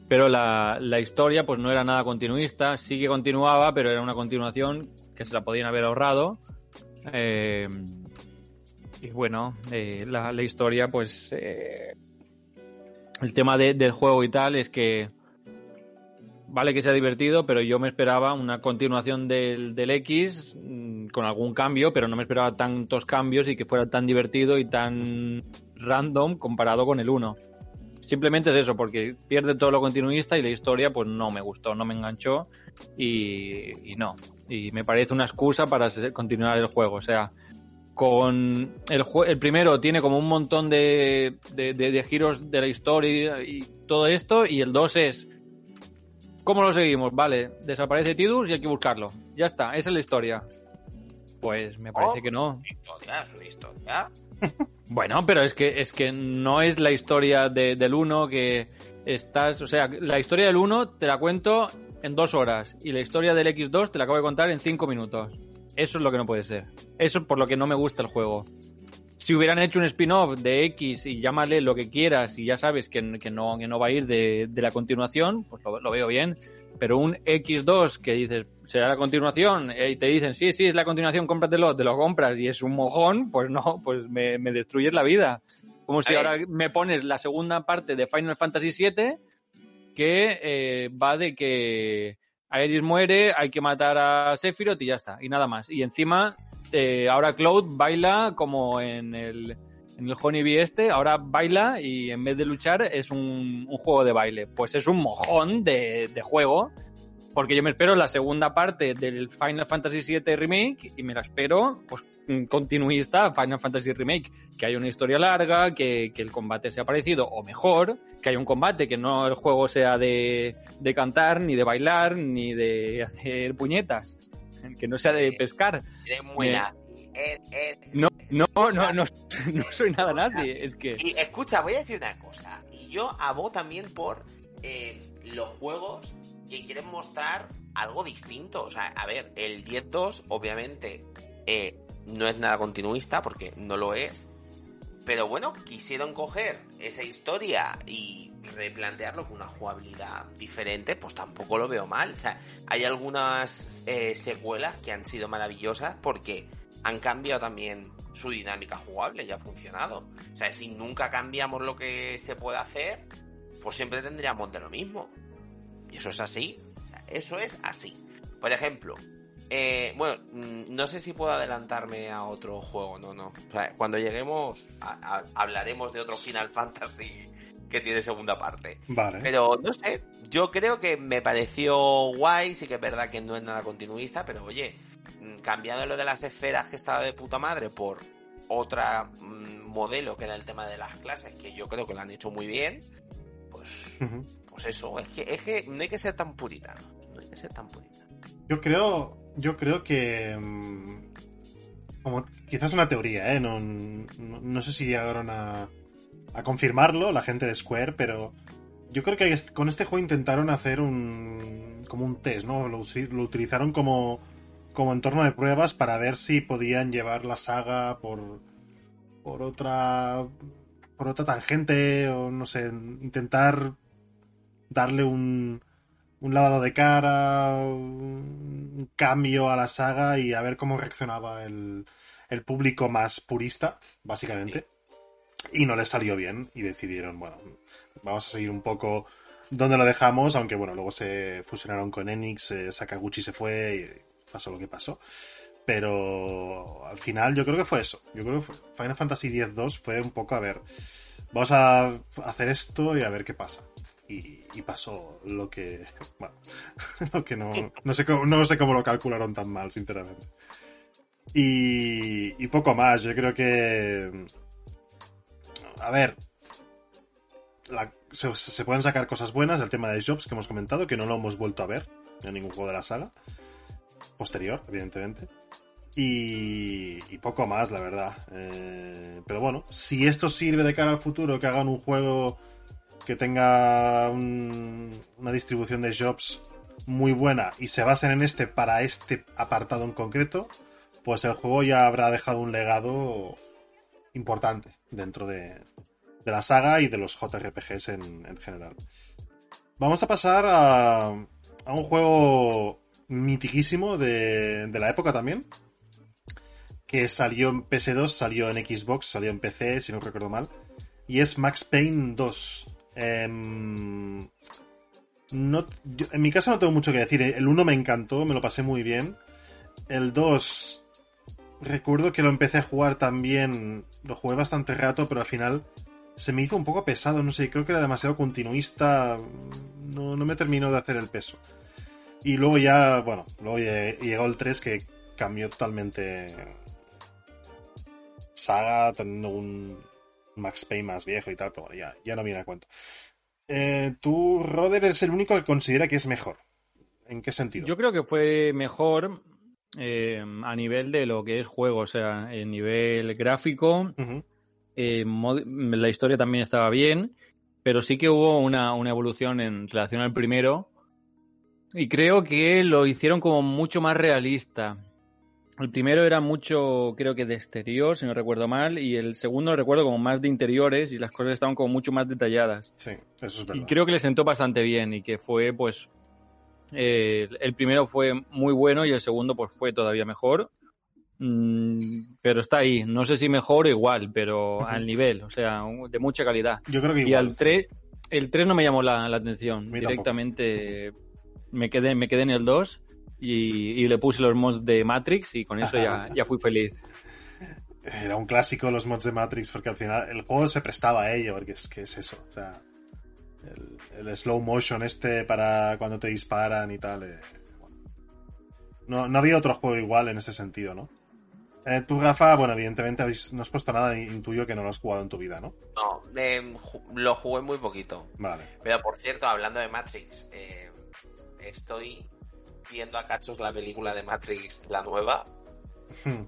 C: Pero la, la historia pues no era nada continuista, sí que continuaba, pero era una continuación que se la podían haber ahorrado. Eh, y bueno, eh, la, la historia pues... eh, el tema de- del juego y tal es que vale que sea divertido, pero yo me esperaba una continuación del, del X mm, con algún cambio, pero no me esperaba tantos cambios y que fuera tan divertido y tan random comparado con el 1. Simplemente es eso, porque pierde todo lo continuista y la historia pues no me gustó, no me enganchó y, y no. Y me parece una excusa para continuar el juego. O sea, con el, el primero tiene como un montón de- de giros de la historia y todo esto, y el 2 es ¿Cómo lo seguimos? Vale, desaparece Tidus y hay que buscarlo. Ya está, esa es la historia. Pues me parece
B: Oh.
C: que no.
B: Historia, es una historia.
C: Bueno, pero es que es que no es la historia de- del 1 que estás, o sea, la historia del 1 te la cuento en dos horas y la historia del X2 te la acabo de contar en cinco minutos. Eso es lo que no puede ser. Eso es por lo que no me gusta el juego. Si hubieran hecho un spin-off de X y llámale lo que quieras y ya sabes que, que no, que no va a ir de, de la continuación, pues lo, lo veo bien. Pero un X2 que dices, será la continuación, eh, y te dicen, sí, sí, es la continuación, cómpratelo, te lo compras y es un mojón, pues no, pues me, me destruyes la vida. Como si ahora me pones la segunda parte de Final Fantasy VII, que eh, va de que Aeris muere, hay que matar a Sephiroth y ya está, y nada más. Y encima, eh, ahora Cloud baila como en el, en el Honeybee este, ahora baila y en vez de luchar es un, un juego de baile. Pues es un mojón de, de juego, porque yo me espero la segunda parte del Final Fantasy VII Remake y me la espero, pues continuista Final Fantasy Remake, que haya una historia larga, que, que el combate sea parecido o mejor, que haya un combate, que no el juego sea de, de cantar, ni de bailar, ni de hacer puñetas, que no sea de pescar.
B: Eres muy
C: Eh,
B: nazi. Eres- eres-
C: No, no, no, no, no soy nada nadie, es que...
B: Y escucha, voy a decir una cosa. Y yo abogo también por eh, los juegos que quieren mostrar algo distinto. O sea, a ver, el 10-2 obviamente eh, no es nada continuista porque no lo es. Pero bueno, quisieron coger esa historia y replantearlo con una jugabilidad diferente, pues tampoco lo veo mal. O sea, hay algunas eh, secuelas que han sido maravillosas porque han cambiado también su dinámica jugable y ha funcionado. O sea, si nunca cambiamos lo que se puede hacer, pues siempre tendríamos de lo mismo. Y eso es así. Eso es así. Por ejemplo, eh, bueno, mm, no sé si puedo adelantarme a otro juego, no, no. O sea, cuando lleguemos a- a- hablaremos de otro Final Fantasy que tiene segunda parte.
A: Vale.
B: Pero no sé, yo creo que me pareció guay, sí que es verdad que no es nada continuista, pero oye, mm, cambiando lo de las esferas que estaba de puta madre por otra mm, modelo que era el tema de las clases, que yo creo que lo han hecho muy bien, pues, pues eso, es que, es que no hay que ser tan puritano, no hay que ser tan puritano.
A: Yo creo, yo creo que mm, como quizás una teoría, ¿eh? No, no, no sé si llegaron a, a confirmarlo la gente de Square, pero yo creo que con este juego intentaron hacer un como un test, ¿no? Lo, lo utilizaron como como entorno de pruebas para ver si podían llevar la saga por por otra por otra tangente o no sé, intentar darle un un lavado de cara, un cambio a la saga y a ver cómo reaccionaba el, el público más purista, básicamente. Y no les salió bien y decidieron, bueno, vamos a seguir un poco donde lo dejamos, aunque bueno, luego se fusionaron con Enix, eh, Sakaguchi se fue y pasó lo que pasó. Pero al final yo creo que fue eso. Yo creo que Final Fantasy X-2 fue un poco, a ver, vamos a hacer esto y a ver qué pasa. Y, y pasó lo que, bueno, lo que no, no, sé cómo, no sé cómo lo calcularon tan mal, sinceramente. Y, y poco más, yo creo que, a ver, se, se pueden sacar cosas buenas, el tema de Jobs que hemos comentado, que no lo hemos vuelto a ver en ningún juego de la saga, posterior, evidentemente. Y, y poco más, la verdad. Eh, pero bueno, si esto sirve de cara al futuro, que hagan un juego que tenga un- una distribución de jobs muy buena y se basen en este para este apartado en concreto, pues el juego ya habrá dejado un legado importante dentro de, de la saga y de los JRPGs en, en general. Vamos a pasar a, a un juego mitiquísimo de, de la época también, que salió en PS2, salió en Xbox, salió en PC, si no recuerdo mal, y es Max Payne 2. Em, en mi caso no tengo mucho que decir. El 1 me encantó, me lo pasé muy bien. El 2, recuerdo que lo empecé a jugar también, lo jugué bastante rato, pero al final se me hizo un poco pesado, no sé, creo que era demasiado continuista, no, no me terminó de hacer el peso. Y luego ya, bueno, luego lle- llegó el 3 que cambió totalmente saga, teniendo un Max Payne más viejo y tal, pero bueno, ya, ya no viene a cuento. Eh, tú, Roder, es el único que considera que es mejor. ¿En qué sentido?
C: Yo creo que fue mejor eh, a nivel de lo que es juego, o sea, en nivel gráfico, eh, la historia también estaba bien, pero sí que hubo una, una evolución en relación al primero. Y creo que lo hicieron como mucho más realista. El primero era mucho, creo que de exterior, si no recuerdo mal, y el segundo lo recuerdo como más de interiores y las cosas estaban como mucho más detalladas.
A: Sí, eso es
C: Y
A: verdad.
C: creo que le sentó bastante bien y que fue, pues, eh, el primero fue muy bueno y el segundo, pues, fue todavía mejor. Mm, pero está ahí. No sé si mejor o igual, pero al nivel, o sea, de mucha calidad.
A: Yo creo que
C: Y
A: igual.
C: al 3, el 3 no me llamó la, la atención. Directamente me quedé, me quedé en el 2 y, y le puse los mods de Matrix y con eso ya, ya fui feliz.
A: Era un clásico los mods de Matrix, porque al final el juego se prestaba a ello, porque es que es eso. O sea, el, el slow motion este para cuando te disparan y tal. eh, bueno. no, no había otro juego igual en ese sentido, ¿no? Eh, tú, Rafa, bueno, evidentemente habéis- no has puesto nada, intuyo que no lo has jugado en tu vida, ¿no?
B: No, eh, ju- lo jugué muy poquito.
A: Vale.
B: Pero por cierto, hablando de Matrix, eh, estoy viendo a cachos la película de Matrix, la nueva,
A: Hmm.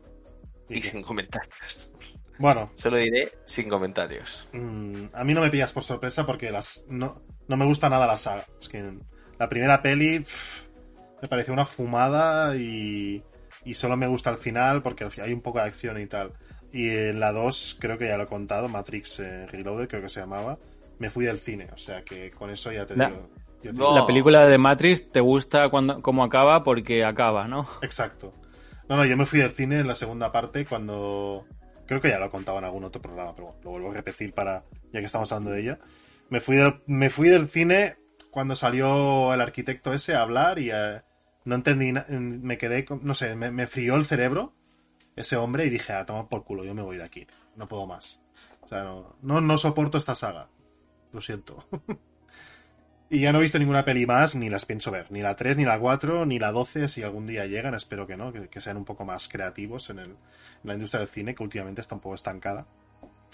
B: y sin comentarios.
A: Bueno,
B: Se lo diré sin comentarios.
A: Mm, a mí no me pillas por sorpresa porque las no, no me gusta nada la saga. Es que la primera peli pff, me pareció una fumada y, y solo me gusta el final porque hay un poco de acción y tal. Y en la 2, creo que ya lo he contado, Matrix eh, Reloaded, creo que se llamaba, me fui del cine. O sea que con eso ya te digo.
B: No.
C: La película de Matrix te gusta cuando, cómo acaba porque acaba, ¿no?
A: Exacto. No, no, yo me fui del cine en la segunda parte cuando. Creo que ya lo he contado en algún otro programa, pero bueno, lo vuelvo a repetir para. ya que estamos hablando de ella. Me fui del, me fui del cine cuando salió el arquitecto ese a hablar y eh, no entendí. Me quedé. No sé, me, me frió el cerebro ese hombre y dije, ah, toma por culo, yo me voy de aquí. No puedo más. O sea, no, no, no soporto esta saga. Lo siento. Y ya no he visto ninguna peli más, ni las pienso ver. Ni la 3, ni la 4, ni la 12, si algún día llegan, espero que no, que, que sean un poco más creativos en, el, en la industria del cine, que últimamente está un poco estancada.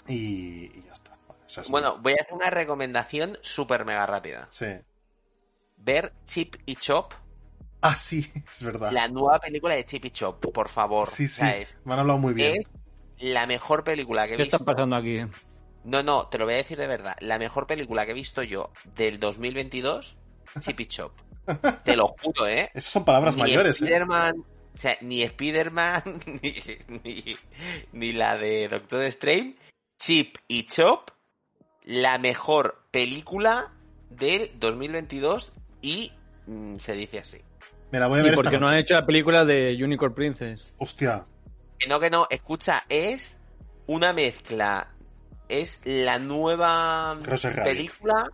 A: Y, y ya está. Mi-
B: Bueno, voy a hacer una recomendación súper mega rápida.
A: Sí.
B: Ver Chip y Chop,
A: Ah, sí, es verdad.
B: la nueva película de Chip y Chop, por favor.
A: Sí,
B: O
A: sí.
B: sea, es,
A: Me han hablado muy bien.
B: es la mejor película que he
C: ¿Qué está
B: visto.
C: pasando aquí?
B: No, no, te lo voy a decir de verdad. La mejor película que he visto yo del 2022, Chip y Chop. Te lo juro, ¿eh?
A: Esas son palabras
B: ni
A: mayores, ¿eh?
B: Spider-Man, o sea, ni Spider-Man, ni, ni, ni la de Doctor Strange, Chip y Chop, la mejor película del 2022 y mm, se dice así.
A: Me la voy a
C: ¿Y
A: ver
C: por
A: esta
C: qué no han hecho la película de Unicorn Princess?
A: Hostia.
B: Que no, que no, escucha, es una mezcla, es la nueva película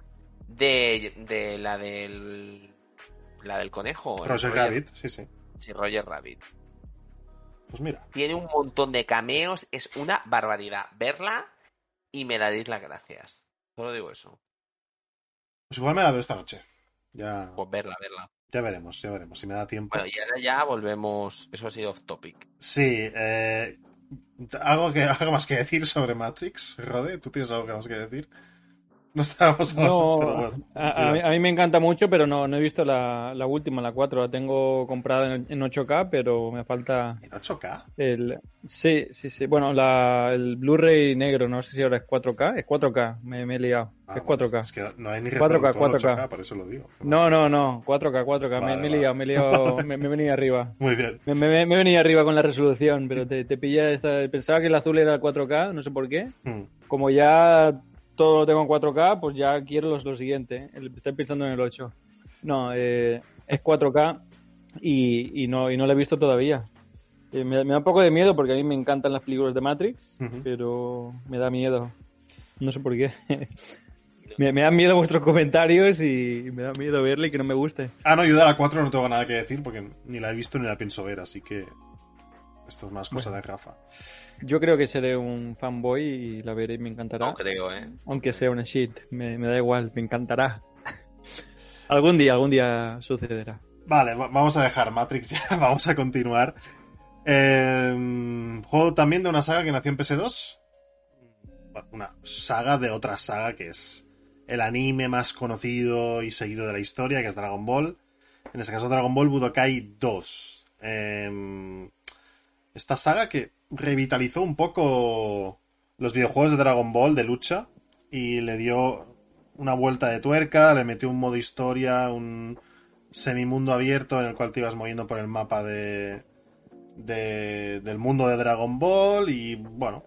B: de, de la del la del conejo.
A: Roger Rabbit, sí, sí.
B: Sí, Roger Rabbit.
A: Pues mira.
B: Tiene un montón de cameos, es una barbaridad. Verla y me daréis las gracias. Solo digo eso.
A: Pues igual me la veo esta noche. Ya,
B: Pues verla, verla.
A: ya veremos, ya veremos. Si me da tiempo.
B: Bueno, y ahora ya volvemos. Eso ha sido off topic.
A: Sí, eh, ¿algo, que, ¿algo más que decir sobre Matrix, Rode? ¿Tú tienes algo que más que decir? No estábamos
C: No,
A: pero bueno.
C: a, a mí, a mí me encanta mucho, pero no, no he visto la, la última, la 4. La tengo comprada en, en 8K, pero me falta
A: ¿En 8K?
C: el... Sí, sí, sí. Bueno, la, el Blu-ray negro, no sé si ahora es 4K. Es 4K, me, me he liado.
A: Ah,
C: es
A: bueno,
C: 4K.
A: Es que no hay ni
C: 4K,
A: reproductor
C: 4K.
A: 8K, por eso lo digo.
C: No, no, no. 4K, 4K. me,
A: Vale,
C: me he liado, me he liado. me, me he venido arriba.
A: Muy bien.
C: Me, me, me he venido arriba con la resolución, pero te, te pilla esta... Pensaba que el azul era 4K, no sé por qué.
A: Mm.
C: Como ya todo lo tengo en 4K, pues ya quiero los- lo siguiente. El- Estoy pensando en el 8. No, eh, es 4K y, y no, y no lo he visto todavía. Eh, me, me da un poco de miedo porque a mí me encantan las películas de Matrix, pero me da miedo. No sé por qué. me, me dan miedo vuestros comentarios y me da miedo verle y que no me guste.
A: Ah, no, yo de la 4 no tengo nada que decir porque ni la he visto ni la pienso ver, así que esto es más cosa de Rafa.
C: Yo creo que seré un fanboy y la veré y me encantará.
B: No creo, ¿eh?
C: Aunque sea una shit, me, me da igual, me encantará. algún día, algún día sucederá.
A: Vale, va- vamos a dejar Matrix ya, vamos a continuar. Eh, juego también de una saga que nació en PS2. Bueno, una saga de otra saga que es el anime más conocido y seguido de la historia, que es Dragon Ball. En este caso, Dragon Ball Budokai 2. Eh, esta saga que revitalizó un poco los videojuegos de Dragon Ball de lucha y le dio una vuelta de tuerca, le metió un modo historia, un semimundo abierto en el cual te ibas moviendo por el mapa de, de- del mundo de Dragon Ball y bueno,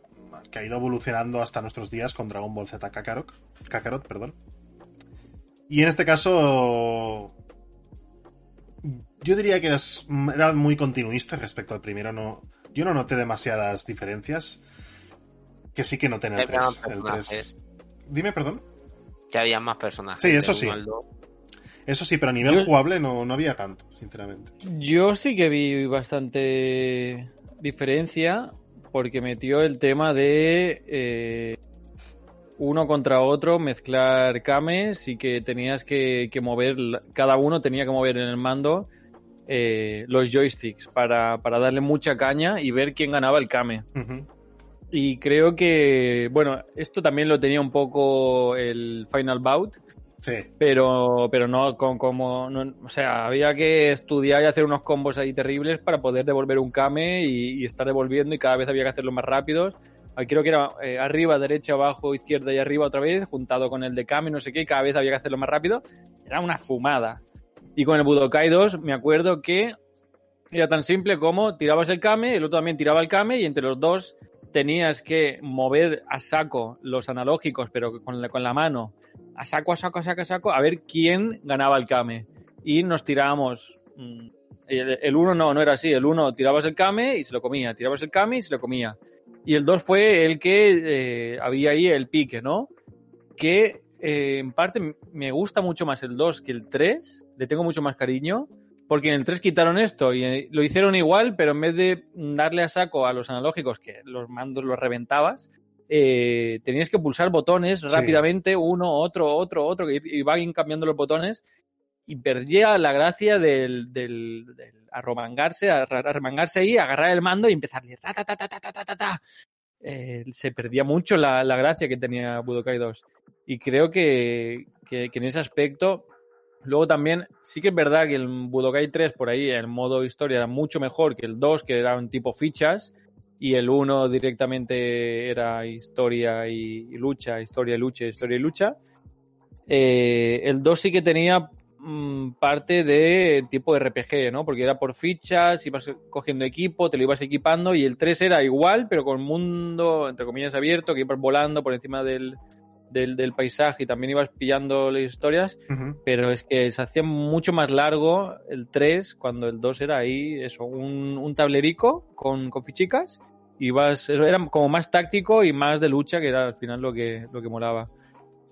A: que ha ido evolucionando hasta nuestros días con Dragon Ball Z Kakarot, Kakarot, perdón. Y en este caso yo diría que era muy continuista respecto al primero, no yo no noté demasiadas diferencias. Que sí que noté en el
B: Había
A: 3.
B: más
A: El 3.
B: personajes.
A: Dime, perdón.
B: Que había más personajes.
A: Sí, eso sí. Eso sí, pero a nivel
C: Yo-
A: jugable no, no había tanto, sinceramente.
C: Yo sí que vi bastante diferencia porque metió el tema de eh, uno contra otro, mezclar cames y que tenías que, que mover, cada uno tenía que mover en el mando eh, los joysticks para, para darle mucha caña y ver quién ganaba el kame. Y creo que, bueno, esto también lo tenía un poco el Final Bout,
A: Sí.
C: pero, pero no con como, no- o sea, había que estudiar y hacer unos combos ahí terribles para poder devolver un Kame y, y estar devolviendo y cada vez había que hacerlo más rápidos. Ah, Creo que era eh, arriba, derecha, abajo, izquierda y arriba otra vez, juntado con el de Kame, no sé qué, y cada vez había que hacerlo más rápido. Era una fumada. Y con el Budokai 2 me acuerdo que era tan simple como tirabas el Kame, el otro también tiraba el Kame y entre los dos tenías que mover a saco los analógicos, pero con la, con la mano, a saco, a saco, a saco, a saco, a ver quién ganaba el Kame. Y nos tirábamos. mm, El, el uno no, no era así. El uno tirabas el Kame y se lo comía. Tirabas el Kame y se lo comía. Y el 2 fue el que eh, había ahí el pique, ¿no? Que eh, en parte me gusta mucho más el 2 que el 3 le tengo mucho más cariño, porque en el 3 quitaron esto y eh, lo hicieron igual, pero en vez de darle a saco a los analógicos, que los mandos los reventabas, eh, tenías que pulsar botones rápidamente, uno, otro, otro, otro, y cambiando los botones y perdía la gracia del, del, del arromangarse, arremangarse ahí, agarrar el mando y empezarle ta, ta, ta, ta, ta, ta, ta, ta. Eh, se perdía mucho la, gracia que tenía Budokai 2. Y creo que en ese aspecto luego también, sí que es verdad que el Budokai 3 por ahí, el modo historia era mucho mejor que el 2, que era un tipo fichas, y el 1 directamente era historia y, lucha, historia y lucha, historia y lucha. Eh, el 2 sí que tenía mm, parte de tipo RPG, ¿no? Porque era por fichas, ibas cogiendo equipo, te lo ibas equipando, y el 3 era igual, pero con mundo, entre comillas, abierto, que ibas volando por encima del, del, del paisaje y también ibas pillando las historias, pero es que se hacía mucho más largo el 3 cuando el 2 era ahí, eso, un, un tablerico con, con fichicas, y vas, eso era como más táctico y más de lucha, que era al final lo que, lo que molaba.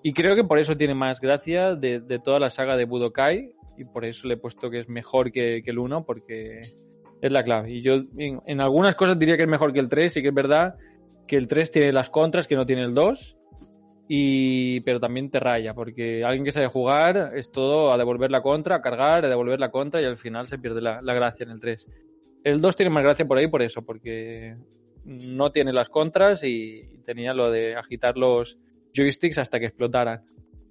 C: Y creo que por eso tiene más gracia de, de toda la saga de Budokai, y por eso le he puesto que es mejor que, que el 1, porque es la clave. Y yo en, en algunas cosas diría que es mejor que el 3, sí que es verdad que el 3 tiene las contras que no tiene el 2, y, pero también te raya, porque alguien que sabe jugar es todo a devolver la contra, a cargar, a devolver la contra, y al final se pierde la, la gracia en el 3. El 2 tiene más gracia por ahí por eso, porque no tiene las contras y tenía lo de agitar los joysticks hasta que explotaran.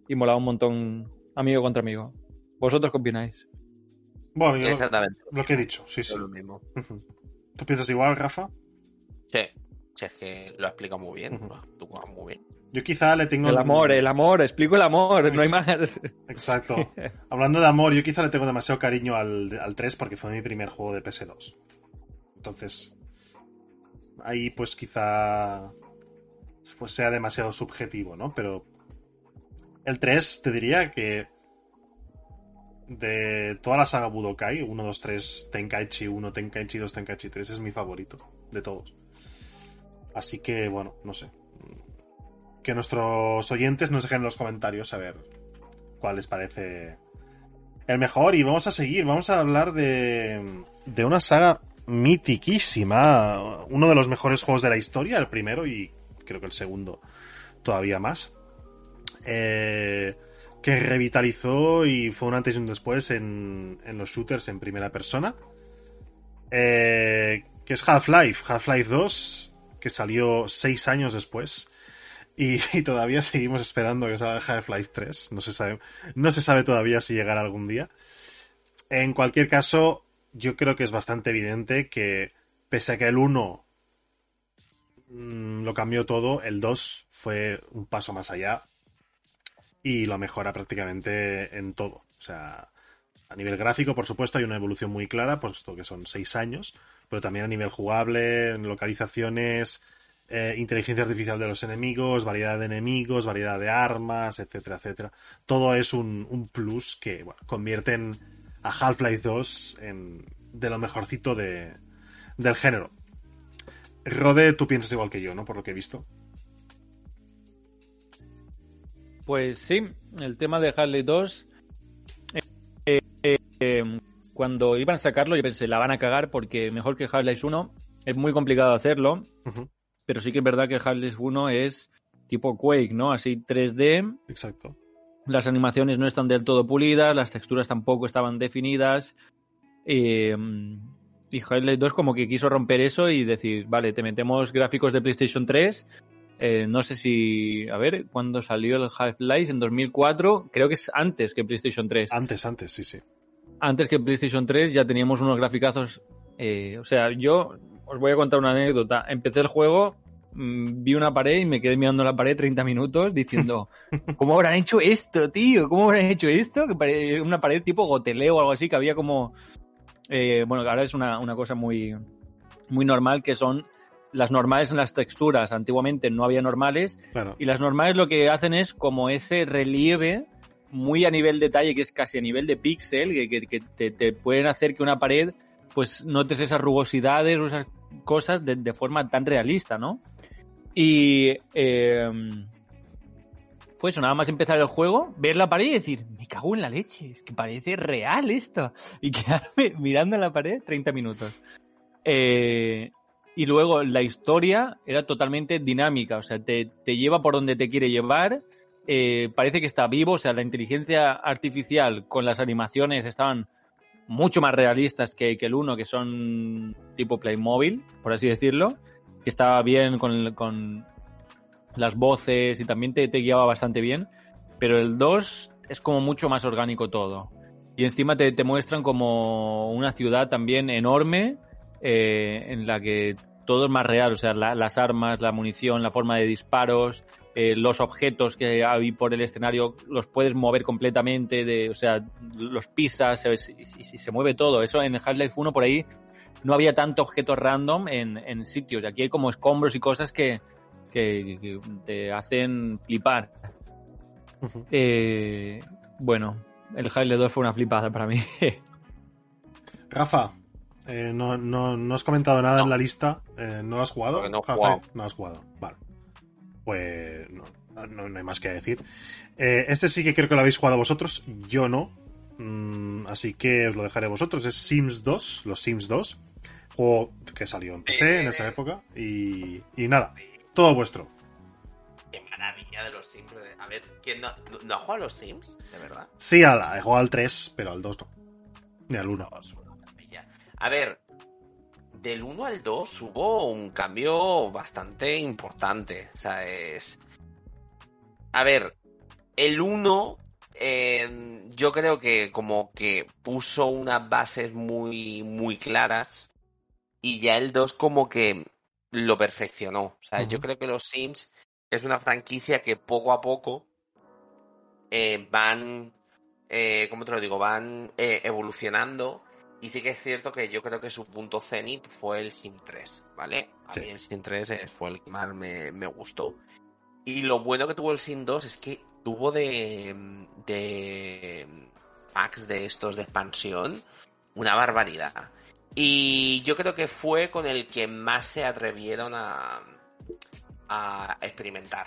C: y molaba un montón amigo contra amigo. ¿Vosotros qué opináis?
A: Bueno, yo
B: Exactamente.
A: lo que he dicho, sí, sí.
B: Es lo mismo.
A: ¿Tú piensas igual, Rafa?
B: Sí, sí, es que lo explica muy bien. Lo actúa muy bien.
A: Yo quizá le tengo...
C: El amor, el amor, explico el amor, no hay más.
A: Exacto. Hablando de amor, yo quizá le tengo demasiado cariño al, al 3 porque fue mi primer juego de PS2. Entonces, ahí pues quizá pues sea demasiado subjetivo, ¿no? Pero el 3 te diría que de toda la saga Budokai, 1, 2, 3, Tenkaichi 1, Tenkaichi 2, Tenkaichi 3, es mi favorito de todos. Así que, bueno, no sé. Que nuestros oyentes nos dejen en los comentarios a ver cuál les parece el mejor. Y vamos a seguir, vamos a hablar de, de una saga mitiquísima. Uno de los mejores juegos de la historia, el primero y creo que el segundo todavía más. Eh, que revitalizó y fue un antes y un después en, en los shooters en primera persona. Eh, que es Half-Life, Half-Life 2, que salió seis años después. Y, todavía seguimos esperando que salga Half-Life 3. No se sabe, no se sabe todavía si llegará algún día. En cualquier caso, yo creo que es bastante evidente que, pese a que el 1 mm, lo cambió todo, el 2 fue un paso más allá y lo mejora prácticamente en todo. O sea, a nivel gráfico, por supuesto, hay una evolución muy clara, puesto que son seis años, pero también a nivel jugable, en localizaciones, eh, inteligencia artificial de los enemigos, variedad de enemigos, variedad de armas, etcétera, etcétera. Todo es un, un plus que bueno, convierten a Half-Life 2 en de lo mejorcito de, del género. Rode, tú piensas igual que yo, ¿no? Por lo que he visto.
C: Pues sí, el tema de Harley 2. eh, eh, cuando iban a sacarlo, yo pensé, la van a cagar porque mejor que Half-Life 1 es muy complicado hacerlo.
A: Ujú,
C: Pero sí que es verdad que Half-Life 1 es tipo Quake, ¿no? Así 3D.
A: Exacto.
C: Las animaciones no están del todo pulidas, las texturas tampoco estaban definidas. eh, y Half-Life 2 como que quiso romper eso y decir, vale, te metemos gráficos de PlayStation 3. eh, no sé si, a ver, ¿cuándo salió el Half-Life? En 2004, creo que es antes que PlayStation 3.
A: Antes, antes, sí, sí.
C: Antes que PlayStation 3 ya teníamos unos graficazos. eh, o sea, yo os voy a contar una anécdota. Empecé el juego, mm, vi una pared y me quedé mirando la pared 30 minutos diciendo, ¿cómo habrán hecho esto, tío? ¿Cómo habrán hecho esto? Que pare- una pared tipo goteleo o algo así, que había como... eh, bueno, ahora es una, una cosa muy, muy normal, que son las normales en las texturas. Antiguamente no había normales
A: Claro.
C: y las normales lo que hacen es como ese relieve muy a nivel detalle, que es casi a nivel de píxel, que, que- que te, te pueden hacer que una pared pues notes esas rugosidades o esas cosas de, forma tan realista, ¿no? Y eh, fue eso, nada más empezar el juego, ver la pared y decir, me cago en la leche, es que parece real esto. Y quedarme mirando la pared 30 minutos. Eh, y luego la historia era totalmente dinámica, o sea, te, te lleva por donde te quiere llevar, eh, parece que está vivo, o sea, la inteligencia artificial con las animaciones estaban mucho más realistas que, que el uno, que son tipo Playmobil, por así decirlo, que estaba bien con, con las voces y también te, guiaba bastante bien, pero el 2 es como mucho más orgánico todo. Y encima te, muestran como una ciudad también enorme, eh, en la que todo es más real, o sea, la- las armas, la munición, la forma de disparos, eh, los objetos que hay por el escenario los puedes mover completamente, de, o sea, los pisas y- se mueve todo. Eso en Half-Life 1 por ahí no había tanto objeto random en, en sitios. Aquí hay como escombros y cosas que, que- que te hacen flipar. Eh, bueno, el Half-Life 2 fue una flipada para mí.
A: Rafa, eh, no, no, no has comentado nada
B: No.
A: en la lista. eh, ¿No lo has jugado?
B: Porque no he
A: Half-Life?
B: jugado.
A: No has jugado. Vale. Pues no, no, no hay más que decir. Eh, este sí que creo que lo habéis jugado vosotros. Yo no. Mm, así que os lo dejaré a vosotros. Es Sims 2, los Sims 2. Juego que salió en PC en esa época. Y, y nada, todo vuestro.
B: Qué maravilla de los Sims. A ver, ¿quién no, no ha jugado a los Sims? ¿De verdad?
A: Sí, ala, he jugado al 3, pero al 2 no. Ni al 1.
B: No, es una maravilla. A ver, del 1 al 2 hubo un cambio bastante importante. O sea, es. A ver, el 1, eh, yo creo que como que puso unas bases muy, muy claras y ya el 2 como que lo perfeccionó. O sea, yo creo que los Sims es una franquicia que poco a poco eh, van, eh, ¿cómo te lo digo? Van eh, evolucionando. Y sí que es cierto que yo creo que su punto cenit fue el Sim 3, ¿vale? A
A: Sí.
B: mí el Sim 3 eh, fue el que más me, me gustó. Y lo bueno que tuvo el Sim 2 es que tuvo de, de packs de estos de expansión una barbaridad. Y yo creo que fue con el que más se atrevieron a, a experimentar,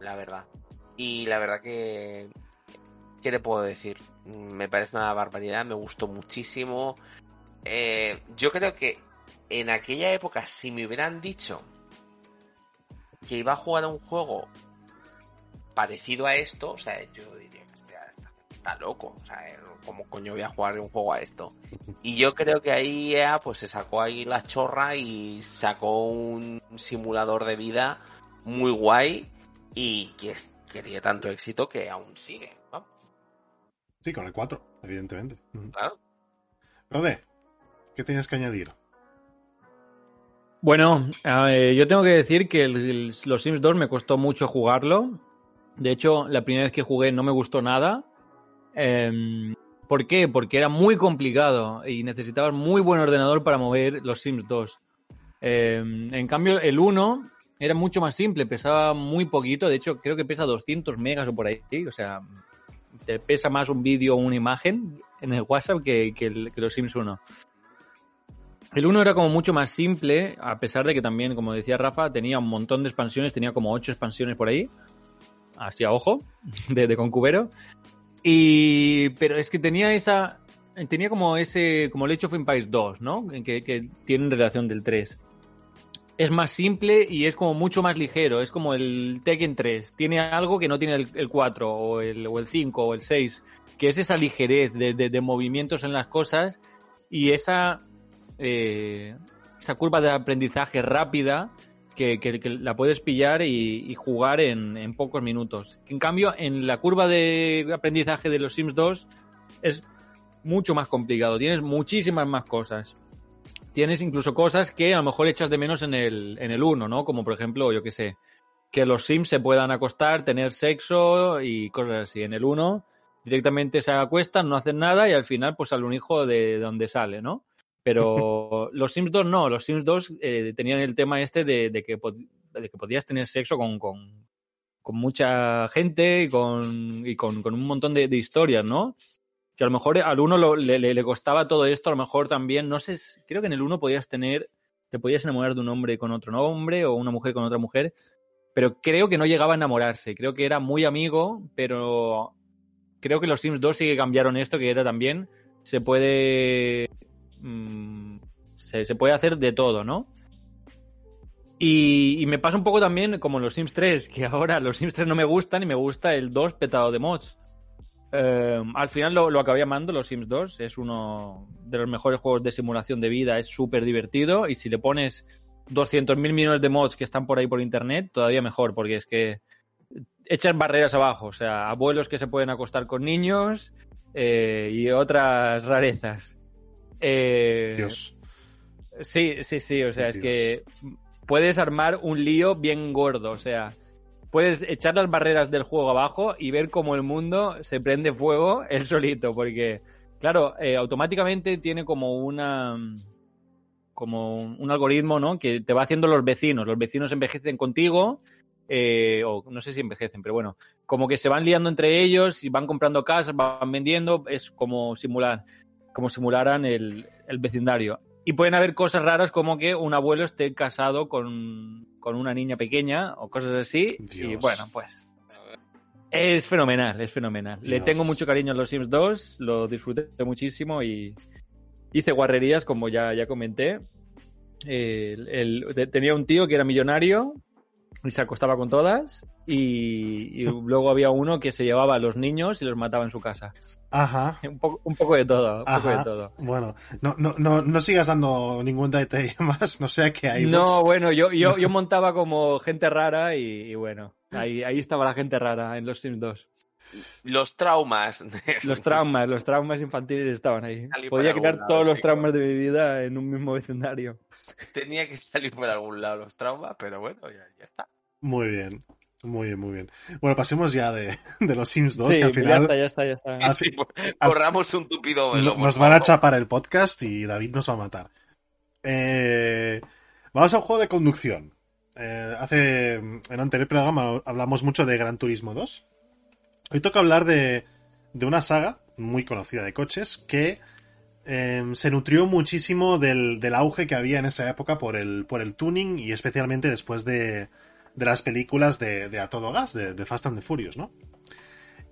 B: la verdad. Y la verdad que... ¿Qué te puedo decir? Me parece una barbaridad, me gustó muchísimo. Eh, yo creo que en aquella época, si me hubieran dicho que iba a jugar a un juego parecido a esto, o sea, yo diría que este está, loco. O sea, ¿cómo coño voy a jugar un juego a esto? Y yo creo que ahí pues se sacó ahí la chorra y sacó un simulador de vida muy guay y que, que tiene tanto éxito que aún sigue.
A: Sí, con el 4, evidentemente.
B: Claro.
A: Rode, ¿qué tienes que añadir?
C: Bueno, eh, yo tengo que decir que el- el- los Sims 2 me costó mucho jugarlo. De hecho, la primera vez que jugué no me gustó nada. Em, ¿Por qué? Porque era muy complicado y necesitabas muy buen ordenador para mover los Sims 2. Em, en cambio, el 1 era mucho más simple, pesaba muy poquito. De hecho, creo que pesa 200 megas o por ahí. O sea, te pesa más un vídeo o una imagen en el WhatsApp que, los Sims 1. El 1 era como mucho más simple, a pesar de que también, como decía Rafa, tenía un montón de expansiones, tenía como 8 expansiones por ahí, así a ojo, de, concubero. Y, pero es que tenía esa, tenía como ese, como el Age of Empires 2, ¿no? Que, que tienen relación del 3. Es más simple y es como mucho más ligero, es como el Tekken 3. Tiene algo que no tiene el, el 4 o el, o el 5 o el 6, que es esa ligerez de, de- movimientos en las cosas y esa, eh, esa curva de aprendizaje rápida que, que- que la puedes pillar y, y jugar en, en pocos minutos. En cambio, en la curva de aprendizaje de los Sims 2 es mucho más complicado. Tienes muchísimas más cosas. Tienes incluso cosas que a lo mejor echas de menos en el, en el 1, ¿no? Como por ejemplo, yo qué sé, que los Sims se puedan acostar, tener sexo y cosas así. En el 1 directamente se acuestan, no hacen nada y al final pues sale un hijo de donde sale, ¿no? Pero los Sims 2 no, los Sims 2 eh, tenían el tema este de, de que, de que podías tener sexo con, con, con mucha gente y con, y con, con un montón de, de historias, ¿no? Que a lo mejor al uno le, costaba todo esto, a lo mejor también, no sé, creo que en el uno podías tener, te podías enamorar de un hombre con otro hombre o una mujer con otra mujer, pero creo que no llegaba a enamorarse, creo que era muy amigo, pero creo que los Sims 2 sí que cambiaron esto, que era también, se puede mm, se, se puede hacer de todo, ¿no? Y, y me pasa un poco también como los Sims 3, que ahora los Sims 3 no me gustan y me gusta el 2 petado de mods. Eh, al final lo, lo acabé amando, los Sims 2. Es uno de los mejores juegos de simulación de vida, es súper divertido. Y si le pones 200.000 millones de mods que están por ahí por internet, todavía mejor, porque es que echan barreras abajo. O sea, abuelos que se pueden acostar con niños eh, y otras rarezas. Eh,
A: Dios.
C: Sí, sí, sí, o sea, es que puedes armar un lío bien gordo, o sea, puedes echar las barreras del juego abajo y ver cómo el mundo se prende fuego él solito, porque, claro, eh, automáticamente tiene como una como un algoritmo, ¿no? Que te va haciendo los vecinos, los vecinos envejecen contigo, eh, o no sé si envejecen, pero bueno, como que se van liando entre ellos y van comprando casas, van vendiendo, es como simular, como simularan el, el vecindario. Y pueden haber cosas raras como que un abuelo esté casado con, con una niña pequeña o cosas así. Y bueno, pues es fenomenal, es fenomenal. Le tengo mucho cariño a los Sims 2, lo disfruté muchísimo y hice guarrerías, como ya, ya comenté. El- el- te- tenía un tío que era millonario y se acostaba con todas y, y luego había uno que se llevaba a los niños y los mataba en su casa.
A: Ajá.
C: Un poco, un poco de todo, un poco
A: Ajá.
C: de todo.
A: Bueno, no, no, no, no sigas dando ningún detalle más, no sea que hay
C: No, bueno, yo, yo, yo montaba como gente rara y, y bueno. Ahí, ahí estaba la gente rara en los Sims 2.
B: Los traumas.
C: Los traumas, los traumas infantiles estaban ahí.
B: Salir
C: Podía crear
B: lado,
C: todos los traumas de mi vida en un mismo vecindario.
B: Tenía que salir por algún lado los traumas, pero bueno, ya, ya está.
A: Muy bien. Muy bien, muy bien. Bueno, pasemos ya de, de los Sims 2,
C: sí,
A: que al
C: ya
A: final
C: está, ya está, ya está.
B: Sí, por-
A: al-
B: Corramos un tupido velo.
A: nos van a chapar el podcast y David nos va a matar. Eh, vamos a un juego de conducción. Eh, hace en el anterior programa hablamos mucho de Gran Turismo 2. Hoy toca hablar de, de una saga muy conocida de coches que eh, se nutrió muchísimo del, del auge que había en esa época por el, por el tuning y especialmente después de, de las películas de, de A Todo Gas, de, Fast and the Furious, ¿no?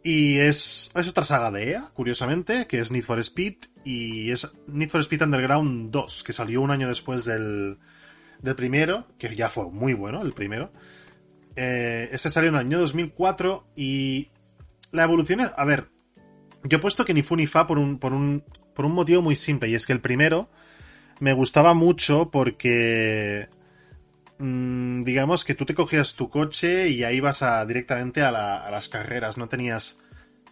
A: Y es, es otra saga de EA, curiosamente, que es Need for Speed y es Need for Speed Underground 2, que salió un año después del, del primero, que ya fue muy bueno el primero. Eh, este salió en el año 2004 y la evolución es... A ver, yo he puesto que ni fu ni fa por un, por un, por un motivo muy simple, y es que el primero me gustaba mucho porque mm, digamos que tú te cogías tu coche y ahí ibas a, directamente a, la- a las carreras, no tenías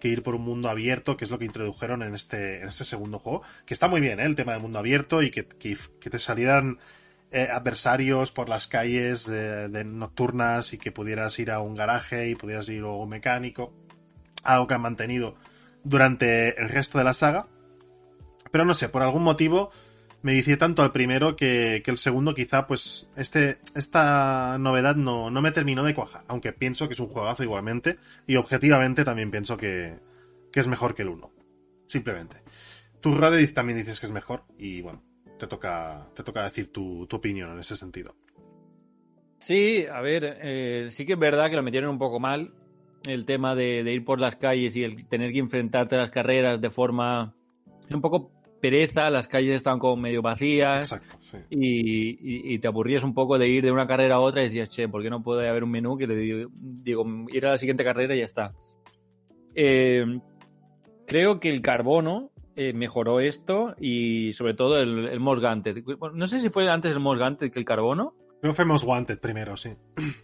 A: que ir por un mundo abierto, que es lo que introdujeron en este, en este segundo juego, que está muy bien, ¿eh? el tema del mundo abierto y que, te salieran eh, adversarios por las calles de nocturnas y que pudieras ir a un garaje y pudieras ir a un mecánico, algo que han mantenido durante el resto de la saga. Pero no sé, por algún motivo me vicié tanto al primero que, que el segundo quizá pues este, esta novedad no, no me terminó de cuajar, aunque pienso que es un juegazo igualmente y objetivamente también pienso que, que es mejor que el uno, simplemente. Tu Radediz también dices que es mejor y bueno, te toca, te toca decir tu, tu opinión en ese sentido.
C: Sí, a ver, eh, sí que es verdad que lo metieron un poco mal, el tema de ir por las calles y el tener que enfrentarte a las carreras de forma un poco pereza, las calles estaban como medio vacías
A: Exacto, sí.
C: y, y- y te aburrías un poco de ir de una carrera a otra y decías, che, ¿por qué no puede haber un menú que le digo, digo, ir a la siguiente carrera y ya está? Eh, creo que el carbono eh, mejoró esto y sobre todo el, el Most Wanted. Bueno, No sé si fue antes el Most Wanted que el carbono.
A: Creo que fue Most Wanted primero, sí.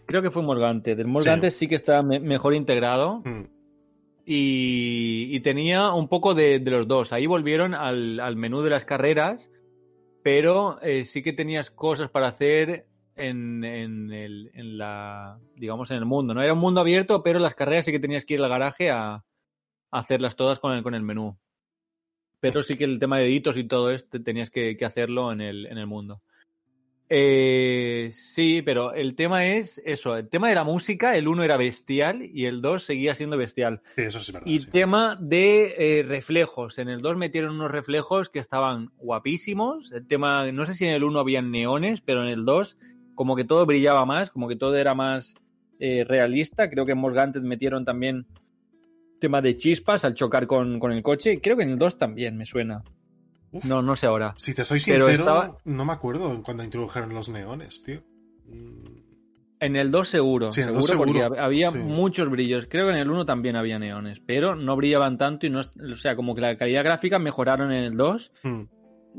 C: Creo que fue Most Wanted. El Most
A: Sí.
C: Wanted sí que está me- mejor integrado
A: Mm,
C: y, tenía un poco de, los dos. Ahí volvieron al, al menú de las carreras, pero eh, sí que tenías cosas para hacer en, en, el, en la, digamos, en el mundo. No era un mundo abierto, pero las carreras sí que tenías que ir al garaje a, a hacerlas todas con el, con el menú. Pero sí que el tema de hitos y todo esto tenías que, que hacerlo en el, en el mundo. Eh, sí, pero el tema es eso. El tema de la música, el uno era bestial y el 2 seguía siendo bestial.
A: Sí, eso sí es verdad.
C: Y
A: sí.
C: tema de eh, reflejos. En el 2 metieron unos reflejos que estaban guapísimos. El tema, no sé si en el 1 habían neones, pero en el 2 como que todo brillaba más, como que todo era más eh, realista. Creo que en Most Wanted metieron también tema de chispas al chocar con, con el coche. Creo que en el 2 también me suena.
A: Uf.
C: No, no sé ahora.
A: Si te soy
C: Pero
A: sincero,
C: estaba-
A: no me acuerdo cuando introdujeron los neones, tío. Mm,
C: En el 2 seguro,
A: Sí,
C: seguro,
A: 2
C: porque había
A: sí.
C: muchos brillos. Creo que en el 1 también había neones, pero no brillaban tanto y no, o sea, como que la calidad gráfica mejoraron en el 2
A: mm.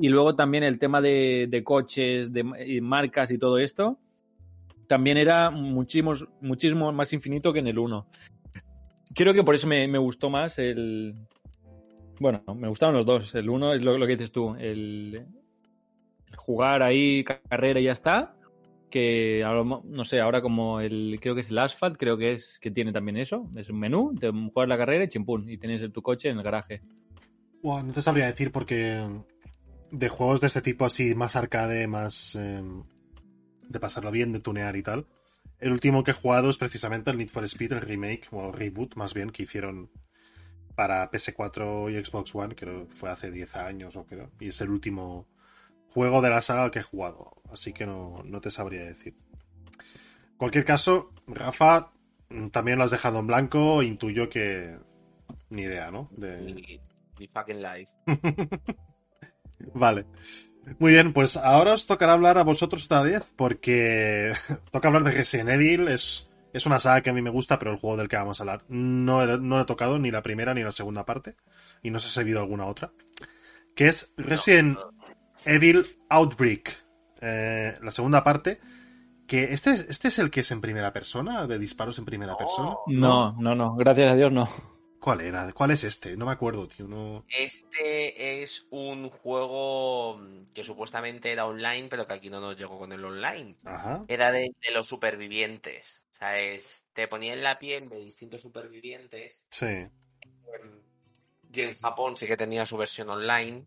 C: y luego también el tema de, de coches, de marcas y todo esto también era muchísimo, muchísimo más infinito que en el 1. Creo que por eso me, me gustó más el... Bueno, me gustaron los dos. El 1 es lo, que dices tú, el, el jugar ahí, carrera y ya está. Que no sé, ahora como el creo que es el Asphalt, creo que es que tiene también eso, es un menú, te juegas la carrera y chimpún, y tienes tu coche en el garaje.
A: Buah, no te sabría decir porque de juegos de este tipo así más arcade, más eh, de pasarlo bien, de tunear y tal. El último que he jugado es precisamente el Need for Speed, el remake, o reboot más bien, que hicieron para PS4 y Xbox One, creo que fue hace 10 años o creo. Y es el último juego de la saga que he jugado, así que no, no te sabría decir. En cualquier caso, Rafa, también lo has dejado en blanco, intuyo que ni idea, ¿no? De...
B: Fucking life.
A: Vale. Muy bien, pues ahora os tocará hablar a vosotros otra vez, porque toca hablar de Resident Evil. Es, es una saga que a mí me gusta, pero el juego del que vamos a hablar no, he- no he tocado ni la primera ni la segunda parte, y no sé si ha habido alguna otra. Que es Resident Evil Outbreak, eh, la segunda parte, Que este, es- este es el que es en primera persona, de disparos en primera persona.
C: No, no, no, gracias a Dios no.
A: ¿Cuál era? ¿Cuál es este? No me acuerdo, tío. No...
B: Este es un juego mm, que supuestamente era online, pero que aquí no nos llegó con el online.
A: Ajá.
B: Era de, de los supervivientes. O sea, es, te ponía en la piel de distintos supervivientes.
A: Sí.
B: em, Y en Japón sí que tenía su versión online.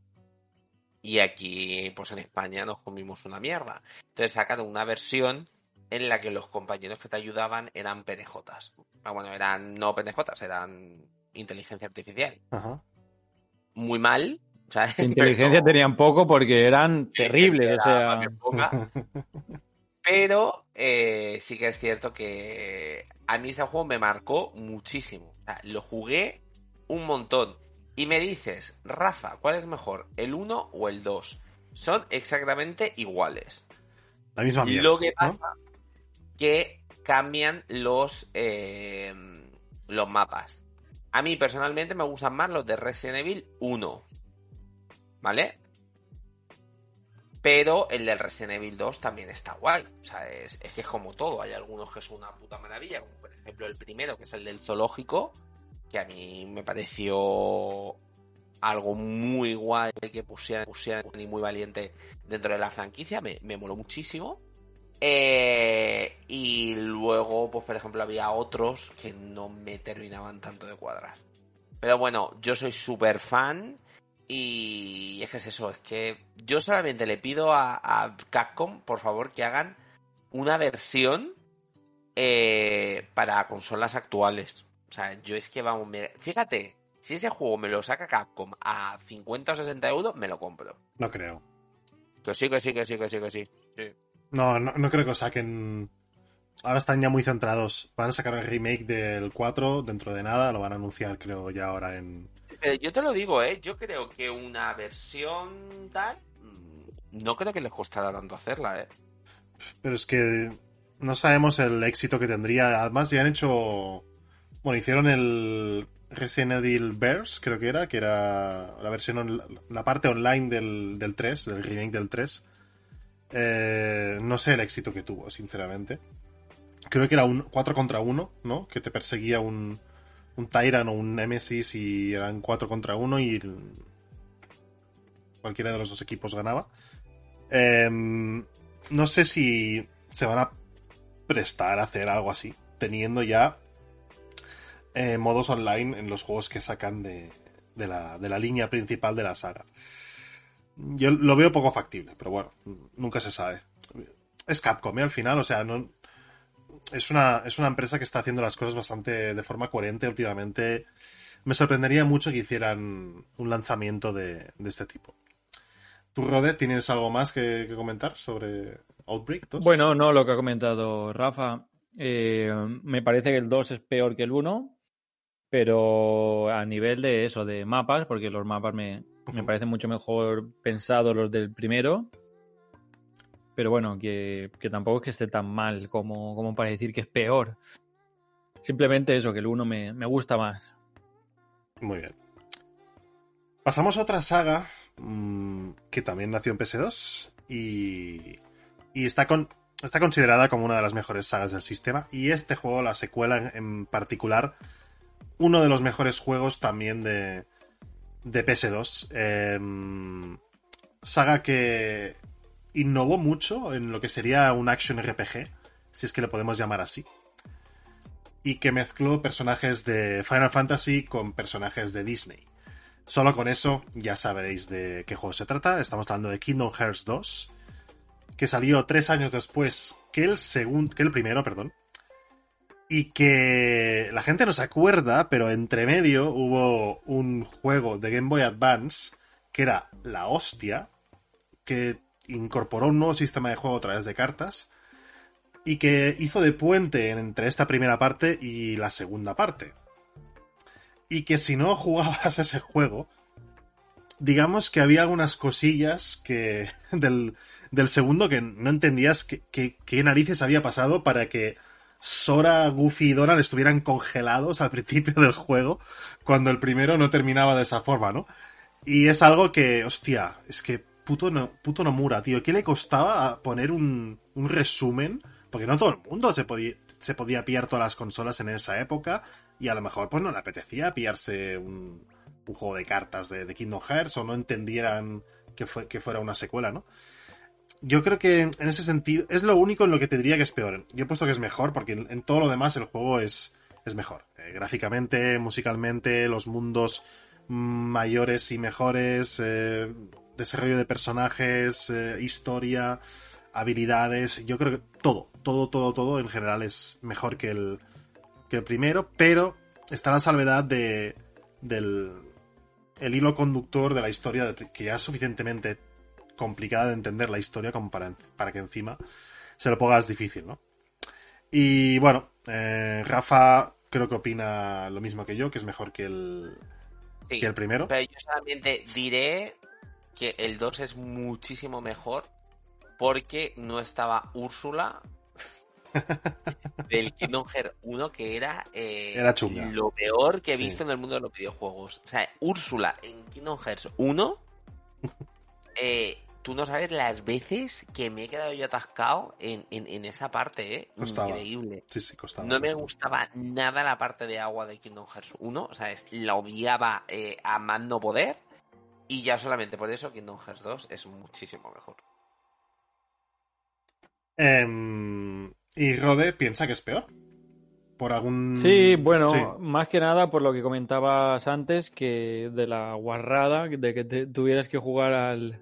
B: Y aquí, pues en España, nos comimos una mierda. Entonces sacaron una versión en la que los compañeros que te ayudaban eran PNJs. Ah, bueno, eran no PNJs, eran inteligencia artificial.
A: Ajá.
B: Muy mal. ¿sabes?
C: Inteligencia
B: Pero-
C: tenían poco porque eran terribles, o sea...
B: poca. Pero eh, sí que es cierto que a mí ese juego me marcó muchísimo. O sea, lo jugué un montón. Y me dices, Rafa, ¿cuál es mejor? ¿El 1 o el 2? Son exactamente iguales.
A: La misma mierda.
B: Lo que
A: ¿no?
B: pasa que cambian los, eh, los mapas. A mí personalmente me gustan más los de Resident Evil 1. ¿Vale? Pero el del Resident Evil 2 también está guay. O sea, es, que es como todo. Hay algunos que son una puta maravilla, como por ejemplo el primero, que es el del zoológico, que a mí me pareció algo muy guay que pusieran, pusieran y muy valiente dentro de la franquicia. Me, me moló muchísimo. Eh, y luego, pues por ejemplo, había otros que no me terminaban tanto de cuadrar. Pero bueno, yo soy súper fan. Y es que es eso, es que yo solamente le pido a, a Capcom, por favor, que hagan una versión eh, para consolas actuales. O sea, yo es que vamos, me- fíjate, si ese juego me lo saca Capcom a 50 o 60 euros, me lo compro.
A: No creo.
B: Que sí, que sí, que sí, que sí, que sí. Sí.
A: No, no, no creo que lo saquen. Ahora están ya muy centrados. Van a sacar el remake del 4 dentro de nada. Lo van a anunciar, creo, ya ahora en.
B: Pero yo te lo digo, ¿eh? Yo creo que una versión tal... mm, No creo que les costará tanto hacerla, ¿eh?
A: Pero es que no sabemos el éxito que tendría. Además, ya han hecho. Bueno, hicieron el Resident Evil Verse, creo que era, que era la versión, on- la parte online del, del 3, del remake del 3. Eh, no sé el éxito que tuvo, sinceramente. Creo que era un 4 contra 1, ¿no? Que te perseguía un, un Tyrant o un Nemesis y eran 4 contra 1 y cualquiera de los dos equipos ganaba. Em, no sé si se van a prestar a hacer algo así, teniendo ya eh, modos online en los juegos que sacan de, de la, de la línea principal de la saga. Yo lo veo poco factible, pero bueno, nunca se sabe. Es Capcom, ¿eh? al final, o sea, no, es, una, es una empresa que está haciendo las cosas bastante de forma coherente últimamente. Me sorprendería mucho que hicieran un lanzamiento de, este tipo. ¿Tú, Rode, tienes algo más que, que comentar sobre Outbreak 2?
C: Bueno, no, lo que ha comentado Rafa. eh, me parece que el 2 es peor que el 1, pero a nivel de eso, de mapas, porque los mapas me, me
A: Ujú.
C: parecen mucho mejor pensados los del primero. Pero bueno, que, que tampoco es que esté tan mal como, como para decir que es peor. Simplemente eso, que el 1 me, me gusta más.
A: Muy bien. Pasamos a otra saga mm, que también nació en PS2 y, y está, con, está considerada como una de las mejores sagas del sistema. Y este juego, la secuela en, en particular, uno de los mejores juegos también de, de PS2. Em, saga que innovó mucho en lo que sería un action RPG, si es que le podemos llamar así y que mezcló personajes de Final Fantasy con personajes de Disney. Solo con eso ya sabréis de qué juego se trata. Estamos hablando de Kingdom Hearts 2, que salió tres años después que el segundo, que el primero, perdón. Y que la gente no se acuerda, pero entre medio hubo un juego de Game Boy Advance que era la hostia, que incorporó un nuevo sistema de juego a través de cartas y que hizo de puente entre esta primera parte y la segunda parte. Y que si no jugabas ese juego, digamos que había algunas cosillas que del, del segundo que no entendías qué narices había pasado para que Sora, Goofy y Donald estuvieran congelados al principio del juego cuando el primero no terminaba de esa forma, ¿no? Y es algo que, hostia, es que puto, no, puto tío, ¿qué le costaba poner un, un resumen Porque no todo el mundo se podía, se podía pillar todas las consolas en esa época y a lo mejor pues no le apetecía pillarse un, un juego de cartas de, de, Kingdom Hearts o no entendieran que, fue, que fuera una secuela, ¿no? Yo creo que en ese sentido es lo único en lo que te diría que es peor. Yo he puesto que es mejor porque en, todo lo demás el juego es, es mejor. Eh, gráficamente, musicalmente, los mundos mayores y mejores, eh, desarrollo de personajes, eh, historia, habilidades. Yo creo que todo, todo, todo, todo en general es mejor que el, que el primero, pero está la salvedad de, del el hilo conductor de la historia, que ya es suficientemente complicada de entender la historia como para, para que encima se lo pongas difícil, ¿no? Y bueno, eh, Rafa creo que opina lo mismo que yo, que es mejor que el,
B: Sí,
A: que el primero.
B: Pero yo solamente diré que el 2 es muchísimo mejor porque no estaba Úrsula del Kingdom Hearts 1 que era, eh,
A: Era
B: lo peor que he
A: Sí.
B: visto en el mundo de los videojuegos. O sea, Úrsula en Kingdom Hearts 1 eh, tú no sabes las veces que me he quedado yo atascado en, en, en esa parte, ¿eh?
A: Costaba.
B: Increíble.
A: Sí, sí, costaba.
B: No me gustaba nada la parte de agua de Kingdom Hearts 1, o sea, es- la odiaba eh, a más no poder. Y ya solamente por eso Kingdom Hearts 2 es muchísimo mejor.
A: Em, y Rode piensa que es peor. Por algún.
C: Sí, bueno,
A: Sí.
C: más que nada por lo que comentabas antes, que de la guarrada, de que te- tuvieras que jugar al,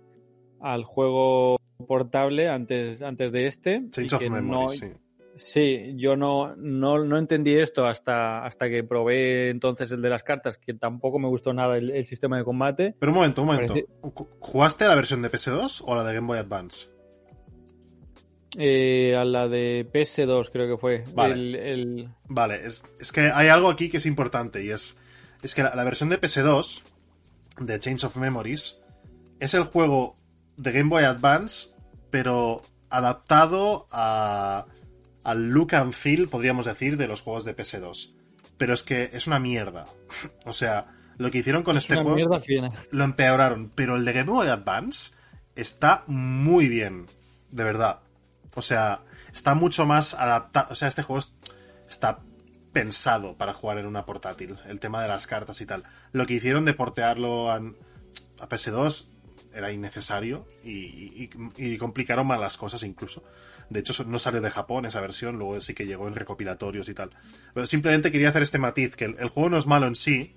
C: al juego portable antes, antes de este.
A: Change of Memory,
C: no-
A: sí.
C: Sí, yo no, no, no entendí esto hasta, hasta que probé entonces el de las cartas, que tampoco me gustó nada el, el sistema de combate.
A: Pero un momento, un momento.
C: Parece-
A: ¿Jugaste a la versión de PS2 o la de Game Boy Advance?
C: Eh, a la de PS2 creo que fue.
A: Vale.
C: El, el-
A: Vale, es, es que hay algo aquí que es importante y es, es que la, la versión de PS2 de Change of Memories es el juego de Game Boy Advance, pero adaptado a, al look and feel, podríamos decir, de los juegos de PS2. Pero es que es una mierda. o sea, lo que hicieron con este juego
C: mierda
A: lo empeoraron, pero el de Game Boy Advance está muy bien, de verdad. O sea, está mucho más adaptado. O sea, este juego es- está pensado para jugar en una portátil. El tema de las cartas y tal. Lo que hicieron de portearlo a, a PS2 era innecesario y complicaron más las cosas incluso. De hecho, no salió de Japón esa versión, luego sí que llegó en recopilatorios y tal. Pero simplemente quería hacer este matiz, que el, el juego no es malo en sí,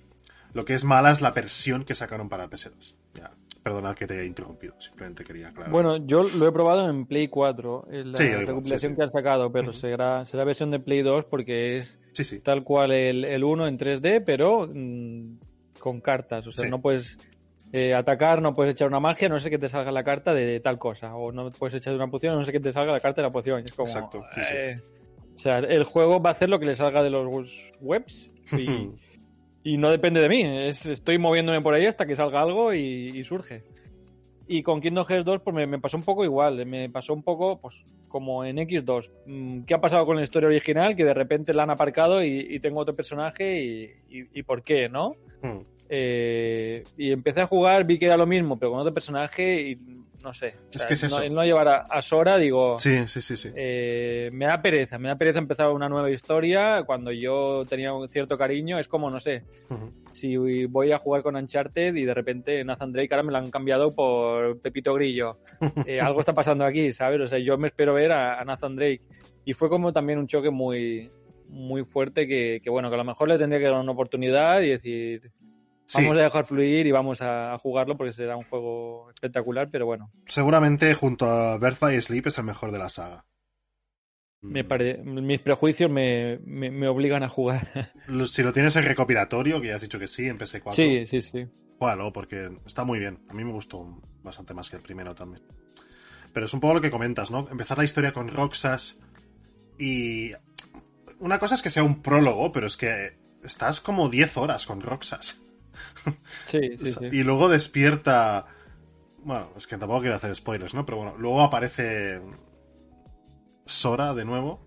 A: lo que es mala es la versión que sacaron para PS2. Ya, perdona que te he interrumpido, simplemente quería aclarar.
C: Bueno, yo lo he probado en Play 4, en la
A: Sí,
C: recopilación
A: sí, sí.
C: que han sacado, pero será, será versión de Play 2 porque es tal cual el, el 1 en 3D, pero mm, con cartas. O sea, no puedes eh, atacar, no puedes echar una magia, no sé que te salga la carta de, tal cosa. O no puedes echar una poción, no sé que te salga la carta de la poción. Y es como,
A: Exacto,
C: eh, O sea, el juego va a hacer lo que le salga de los webs y, y no depende de mí. Es, estoy moviéndome por ahí hasta que salga algo y, y surge. Y con Kingdom Hearts 2 pues me, me pasó un poco igual. Me pasó un poco pues como en X2. Mm, ¿Qué ha pasado con la historia original? Que de repente la han aparcado y, y tengo otro personaje y, y- y por qué, ¿no?
A: Hmm.
C: Eh, y empecé a jugar, vi que era lo mismo, pero con otro personaje y no sé. O
A: Es
C: sea,
A: que es
C: no-
A: eso.
C: no llevar a, a Sora, digo...
A: Sí, sí, sí, sí.
C: Eh, me da pereza, me da pereza empezar una nueva historia cuando yo tenía un cierto cariño. Es como, no sé, si voy a jugar con Uncharted y de repente Nathan Drake ahora me lo han cambiado por Pepito Grillo. Eh, algo está pasando aquí, ¿sabes? O sea, yo me espero ver a, a Nathan Drake. Y fue como también un choque muy, muy fuerte que, que, bueno, que a lo mejor le tendría que dar una oportunidad y decir,
A: Sí,
C: vamos a dejar fluir y vamos a, jugarlo porque será un juego espectacular, pero bueno,
A: seguramente junto a Birth by Sleep es el mejor de la saga.
C: me pare- mis prejuicios me, me, me obligan a jugar.
A: Si lo tienes en recopilatorio, que ya has dicho que sí, en PS4,
C: sí, sí, sí.
A: Juégalo, porque está muy bien. A mí me gustó bastante más que el primero también. Pero es un poco lo que comentas, ¿no? Empezar la historia con Roxas y... Una cosa es que sea un prólogo, pero es que estás como 10 horas con Roxas.
C: Sí, sí, sí.
A: Y luego despierta... Bueno, es que tampoco quiero hacer spoilers, ¿no? Pero bueno, luego aparece Sora de nuevo.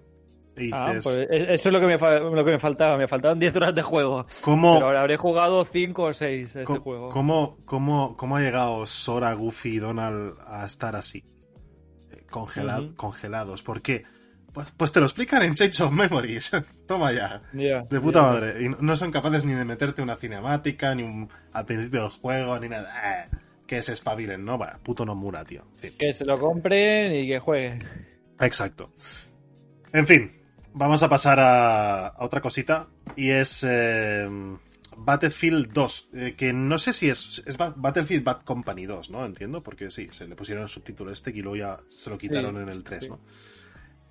A: Y
C: Ah,
A: dices,
C: pues e- eso es lo que me, lo que me faltaba. Me faltaban 10 horas de juego.
A: ¿cómo,
C: Pero ahora habré jugado 5 o 6 este
A: ¿Cómo,
C: juego.
A: cómo, cómo- cómo ha llegado Sora, Goofy y Donald a estar así? Eh, congela-
C: Ujú.
A: Congelados. ¿Por qué? Pues, pues te lo explican en Change of Memories. Toma ya. De puta madre. Y no son capaces ni de meterte una cinemática, ni un, al principio del juego, ni nada. Eh, que se espabilen, ¿no? Va, puto Nomura, tío.
C: Que se lo compren y que jueguen.
A: Exacto. En fin, vamos a pasar a, a otra cosita. Y es eh, Battlefield 2. eh, que no sé si es, es Ba- Battlefield Bad Company 2, ¿no? Entiendo, porque sí, se le pusieron el subtítulo este y luego ya se lo quitaron
C: Sí,
A: en el 3,
C: sí.
A: ¿no?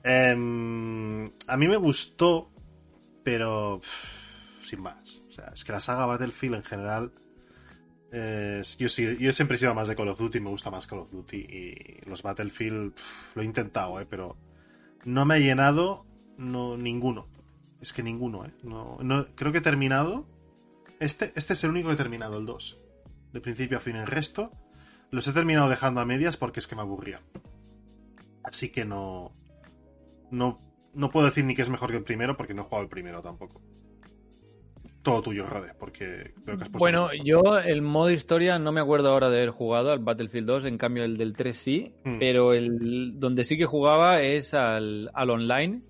A: Em, a mí me gustó, pero sin más. O sea, es que la saga Battlefield en general. yo, siempre he sido más de Call of Duty, me gusta más Call of Duty. Y los Battlefield lo he intentado, ¿eh? pero no me ha llenado no, ninguno. Es que ninguno, ¿eh? No, no- creo que he terminado. Este, este es el único que he terminado, el 2. De principio a fin. El resto los he terminado dejando a medias porque es que me aburría. Así que no. No, no puedo decir ni que es mejor que el primero porque no he jugado el primero tampoco. Todo tuyo, Rode, porque creo que has puesto
C: Bueno, yo el modo historia no me acuerdo ahora de haber jugado al Battlefield 2, en cambio el del 3 sí,
A: Mm.
C: pero el donde sí que jugaba es al, al online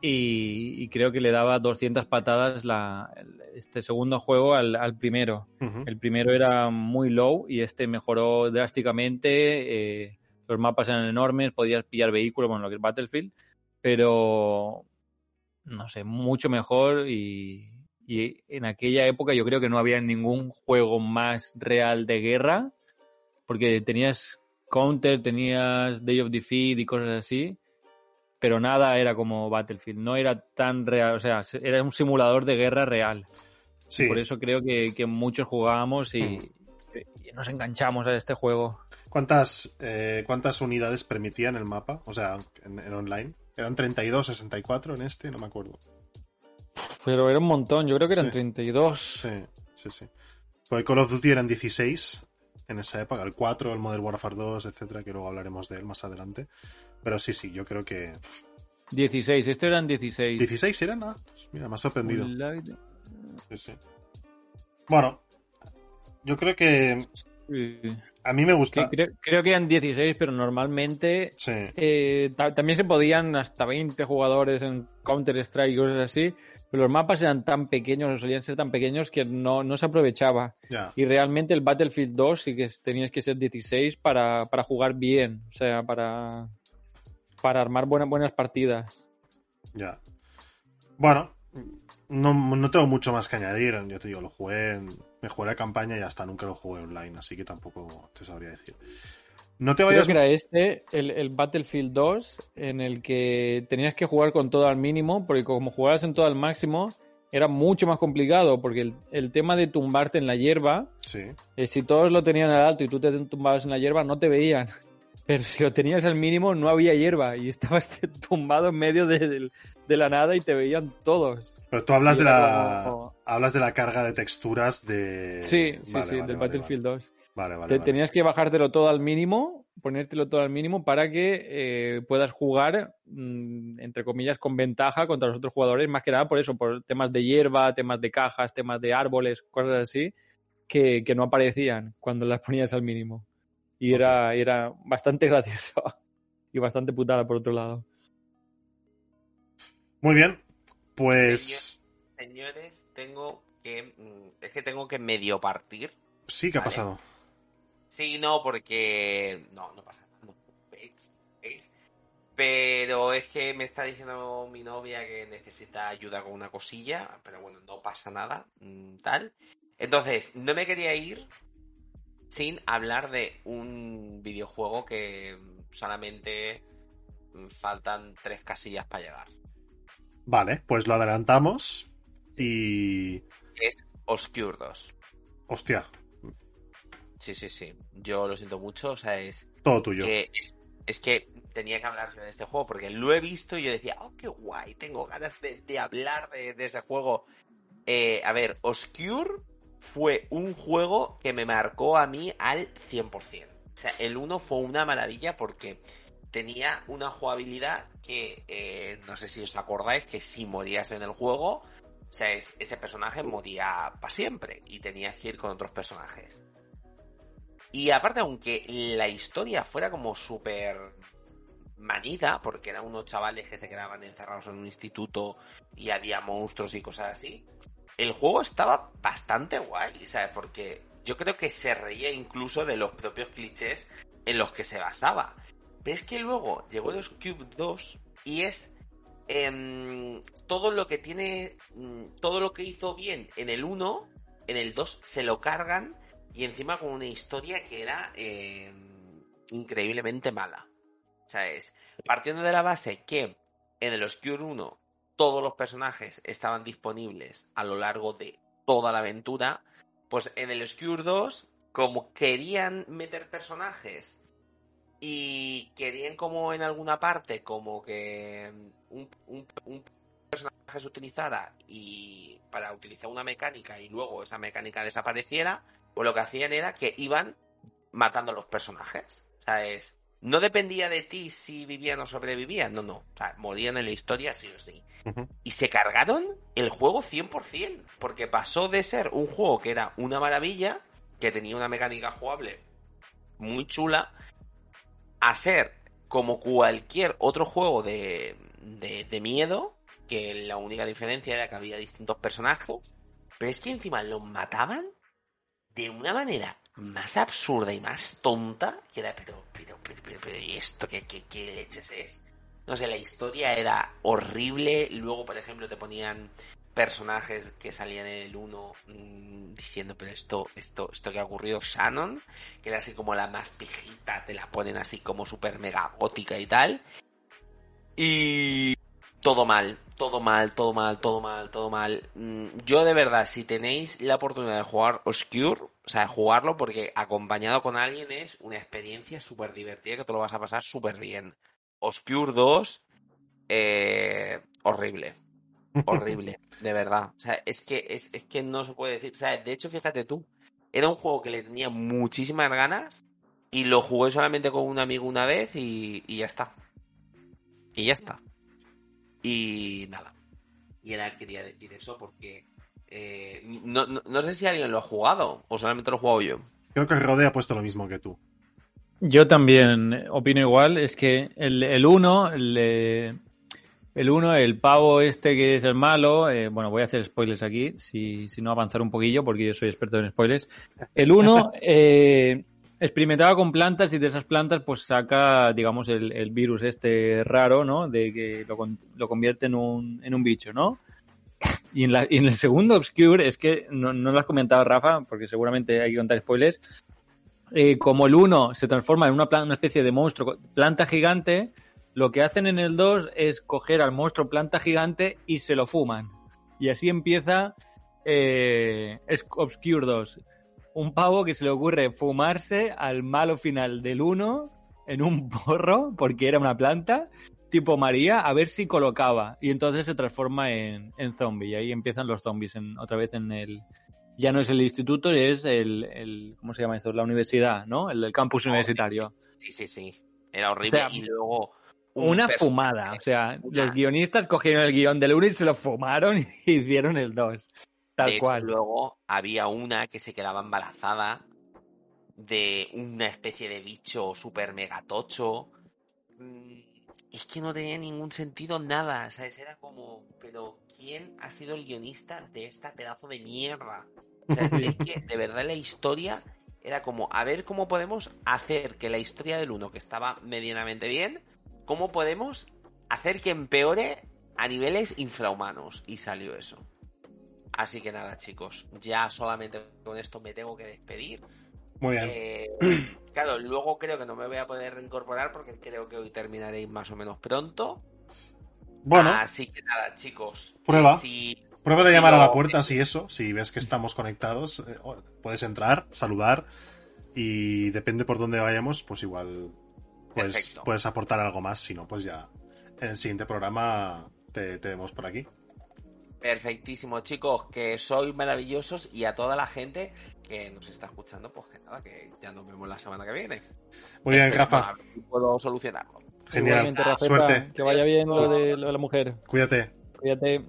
C: y, y creo que le daba 200 patadas la, este segundo juego al, al primero. El primero era muy low y este mejoró drásticamente. eh, los mapas eran enormes, podías pillar vehículos, bueno, lo que es Battlefield, pero no sé, mucho mejor y, y en aquella época yo creo que no había ningún juego más real de guerra, porque tenías Counter, tenías Day of Defeat y cosas así, pero nada era como Battlefield, no era tan real, o sea, era un simulador de guerra real.
A: Sí.
C: Por eso creo que, que muchos jugábamos y,
A: Mm.
C: y nos enganchamos a este juego.
A: ¿Cuántas, eh, ¿Cuántas unidades permitían el mapa? O sea, en, en online. ¿Eran 32, 64 en este? No me acuerdo.
C: Pero era un montón, yo creo que eran
A: Sí.
C: 32.
A: Sí, sí, sí. Pues Call of Duty eran 16 en esa época, el 4, el Modern Warfare 2, etcétera, que luego hablaremos de él más adelante. Pero sí, sí, yo creo que
C: 16, este eran 16.
A: 16 eran, ah, pues mira, me ha sorprendido. Sí, sí. Bueno, yo creo que
C: Sí.
A: A mí me gusta.
C: creo, creo que eran 16, pero normalmente
A: Sí,
C: eh, ta- también se podían hasta 20 jugadores en Counter-Strike y cosas así, pero los mapas eran tan pequeños, o solían ser tan pequeños que no, no se aprovechaba. Y realmente el Battlefield 2 sí que tenías que ser 16 para, para jugar bien, o sea, para, para armar buenas, buenas partidas.
A: Ya. Bueno, no, no tengo mucho más que añadir. Ya te digo, lo jugué, en- me jugué la campaña y hasta nunca lo jugué online, así que tampoco te sabría decir. No te
C: Creo
A: vayas.
C: que era este, el, el Battlefield 2, en el que tenías que jugar con todo al mínimo, porque como jugabas en todo al máximo, era mucho más complicado, porque el, el tema de tumbarte en la hierba,
A: Sí,
C: eh, si todos lo tenían al alto y tú te tumbabas en la hierba, no te veían. Pero si lo tenías al mínimo, no había hierba y estabas tumbado en medio de, de- de la nada y te veían todos.
A: pero tú hablas de la.
C: como-
A: Hablas de la carga de texturas de.
C: Sí, sí,
A: Vale,
C: sí,
A: vale,
C: del
A: vale,
C: Battlefield 2.
A: Vale, vale.
C: Te-. Tenías que bajártelo todo al mínimo, ponértelo todo al mínimo para que eh, puedas jugar, mm, entre comillas, con ventaja contra los otros jugadores, más que nada por eso, por temas de hierba, temas de cajas, temas de árboles, cosas así, que, que no aparecían cuando las ponías al mínimo. Y era, era bastante gracioso y bastante putada por otro lado.
A: Muy bien. Pues.
B: Señores, tengo que. mm, Es que tengo que medio partir.
A: Sí, ¿qué ha pasado?
B: Sí, no, porque. No, no pasa nada. Pero es que me está diciendo mi novia que necesita ayuda con una cosilla. Pero bueno, no pasa nada. mm, Tal. Entonces, no me quería ir sin hablar de un videojuego que solamente faltan tres casillas para llegar.
A: Vale, pues lo adelantamos. Y.
B: Es Obscure 2.
A: Hostia,
B: Sí, sí, sí. Yo lo siento mucho. O sea, es
A: todo tuyo.
B: que es, es que tenía que hablar de este juego porque lo he visto y yo decía, oh, qué guay, tengo ganas de, de hablar de, de ese juego. Eh, a ver, Obscure fue un juego que me marcó a mí al 100%. O sea, el 1 fue una maravilla porque tenía una jugabilidad que, eh, no sé si os acordáis, que si morías en el juego, o sea, es- ese personaje moría para siempre y tenías que ir con otros personajes. Y aparte, aunque la historia fuera como súper manida, porque eran unos chavales que se quedaban encerrados en un instituto y había monstruos y cosas así. El juego estaba bastante guay, ¿sabes? Porque yo creo que se reía incluso de los propios clichés en los que se basaba. Pero es que luego llegó los Cube 2 y es em, todo lo que tiene, mm, todo lo que hizo bien en el 1, en el 2 se lo cargan y encima con una historia que era em, increíblemente mala. O sea, es partiendo de la base que en el Oscure 1 todos los personajes estaban disponibles a lo largo de toda la aventura, pues en el Oscure 2, como querían meter personajes y querían como en alguna parte como que un, un, un personaje se utilizara y para utilizar una mecánica y luego esa mecánica desapareciera, pues lo que hacían era que iban matando a los personajes. O sea, es, no dependía de ti si vivían o sobrevivían, no, no. O sea, morían en la historia sí o sí. Y se cargaron el juego 100%, porque pasó de ser un juego que era una maravilla, que tenía una mecánica jugable muy chula, a ser como cualquier otro juego de, de, de miedo, que la única diferencia era que había distintos personajes, pero es que encima los mataban de una manera más absurda y más tonta, que era, pero, pero, pero, pero, pero ¿y esto qué, qué, qué leches es? No sé, la historia era horrible, luego, por ejemplo, te ponían personajes que salían en el 1 mm, diciendo, pero esto, esto, esto que ha ocurrido, Shannon, que era así como la más pijita, te la ponen así como super mega gótica y tal. Y todo mal, todo mal, todo mal, todo mal, todo mal. Mm, Yo de verdad, si tenéis la oportunidad de jugar Oscure, o sea, jugarlo porque acompañado con alguien es una experiencia súper divertida que te lo vas a pasar súper bien. Oscure 2, eh, horrible. Horrible, de verdad. O sea, es que, es, es que no se puede decir. O sea, de hecho, fíjate tú, era un juego que le tenía muchísimas ganas y lo jugué solamente con un amigo una vez y, y ya está. Y ya está. Y nada. Y era quería decir eso porque eh, no, no, no sé si alguien lo ha jugado o solamente lo he jugado yo.
A: Creo que Rode ha puesto lo mismo que tú.
C: Yo también opino igual, es que el, el uno, el, eh, el uno, el pavo este que es el malo, eh, bueno, voy a hacer spoilers aquí, si, si no avanzar un poquillo, porque yo soy experto en spoilers. El uno eh, experimentaba con plantas y de esas plantas pues saca, digamos, el, el virus este raro, ¿no? De que lo, lo convierte en un, en un bicho, ¿no? Y en, la, y en el segundo Obscure, es que no, no lo has comentado, Rafa, porque seguramente hay que contar spoilers. Eh, como el 1 se transforma en una, plan- una especie de monstruo, planta gigante, lo que hacen en el 2 es coger al monstruo planta gigante y se lo fuman. Y así empieza eh, Obscure 2. Un pavo que se le ocurre fumarse al malo final del 1 en un porro, porque era una planta, tipo María, a ver si colocaba. Y entonces se transforma en, en zombie. Y ahí empiezan los zombies en, otra vez en el. Ya no es el instituto, es el, el. ¿Cómo se llama esto? La universidad, ¿no? El, el campus universitario.
B: Sí, sí, sí. Era horrible.
C: O sea,
B: y luego. un
C: Una fumada. O sea,
B: una-
C: los guionistas cogieron el guion del 1 y se lo fumaron y hicieron el 2. Tal
B: De hecho,
C: cual.
B: luego había una que se quedaba embarazada de una especie de bicho super megatocho. Mm, Es que no tenía ningún sentido nada, ¿sabes? Era como, pero ¿quién ha sido el guionista de esta pedazo de mierda? O sea, es que de verdad la historia era como, a ver cómo podemos hacer que la historia del uno, que estaba medianamente bien, cómo podemos hacer que empeore a niveles infrahumanos. Y salió eso. Así que nada, chicos, ya solamente con esto me tengo que despedir.
A: Muy bien.
B: Eh, claro, luego creo que no me voy a poder reincorporar porque creo que hoy terminaréis más o menos pronto.
A: Bueno,
B: Así que nada, chicos.
A: Prueba.
B: Si,
A: prueba de
B: si
A: llamar a la puerta, si eso, si ves que estamos conectados, eh, puedes entrar, saludar y depende por dónde vayamos, pues igual
B: Perfecto.
A: puedes aportar algo más, si no, pues ya en el siguiente programa te, te vemos por aquí.
B: Perfectísimo, chicos, que sois maravillosos y a toda la gente que nos está escuchando, pues que nada, que ya nos vemos la semana que viene.
A: Muy bien, Rafa,
B: puedo solucionarlo.
A: genial,
C: Rafeta,
A: suerte,
C: Que vaya bien lo de, lo de la mujer.
A: cuídate.
C: Cuídate.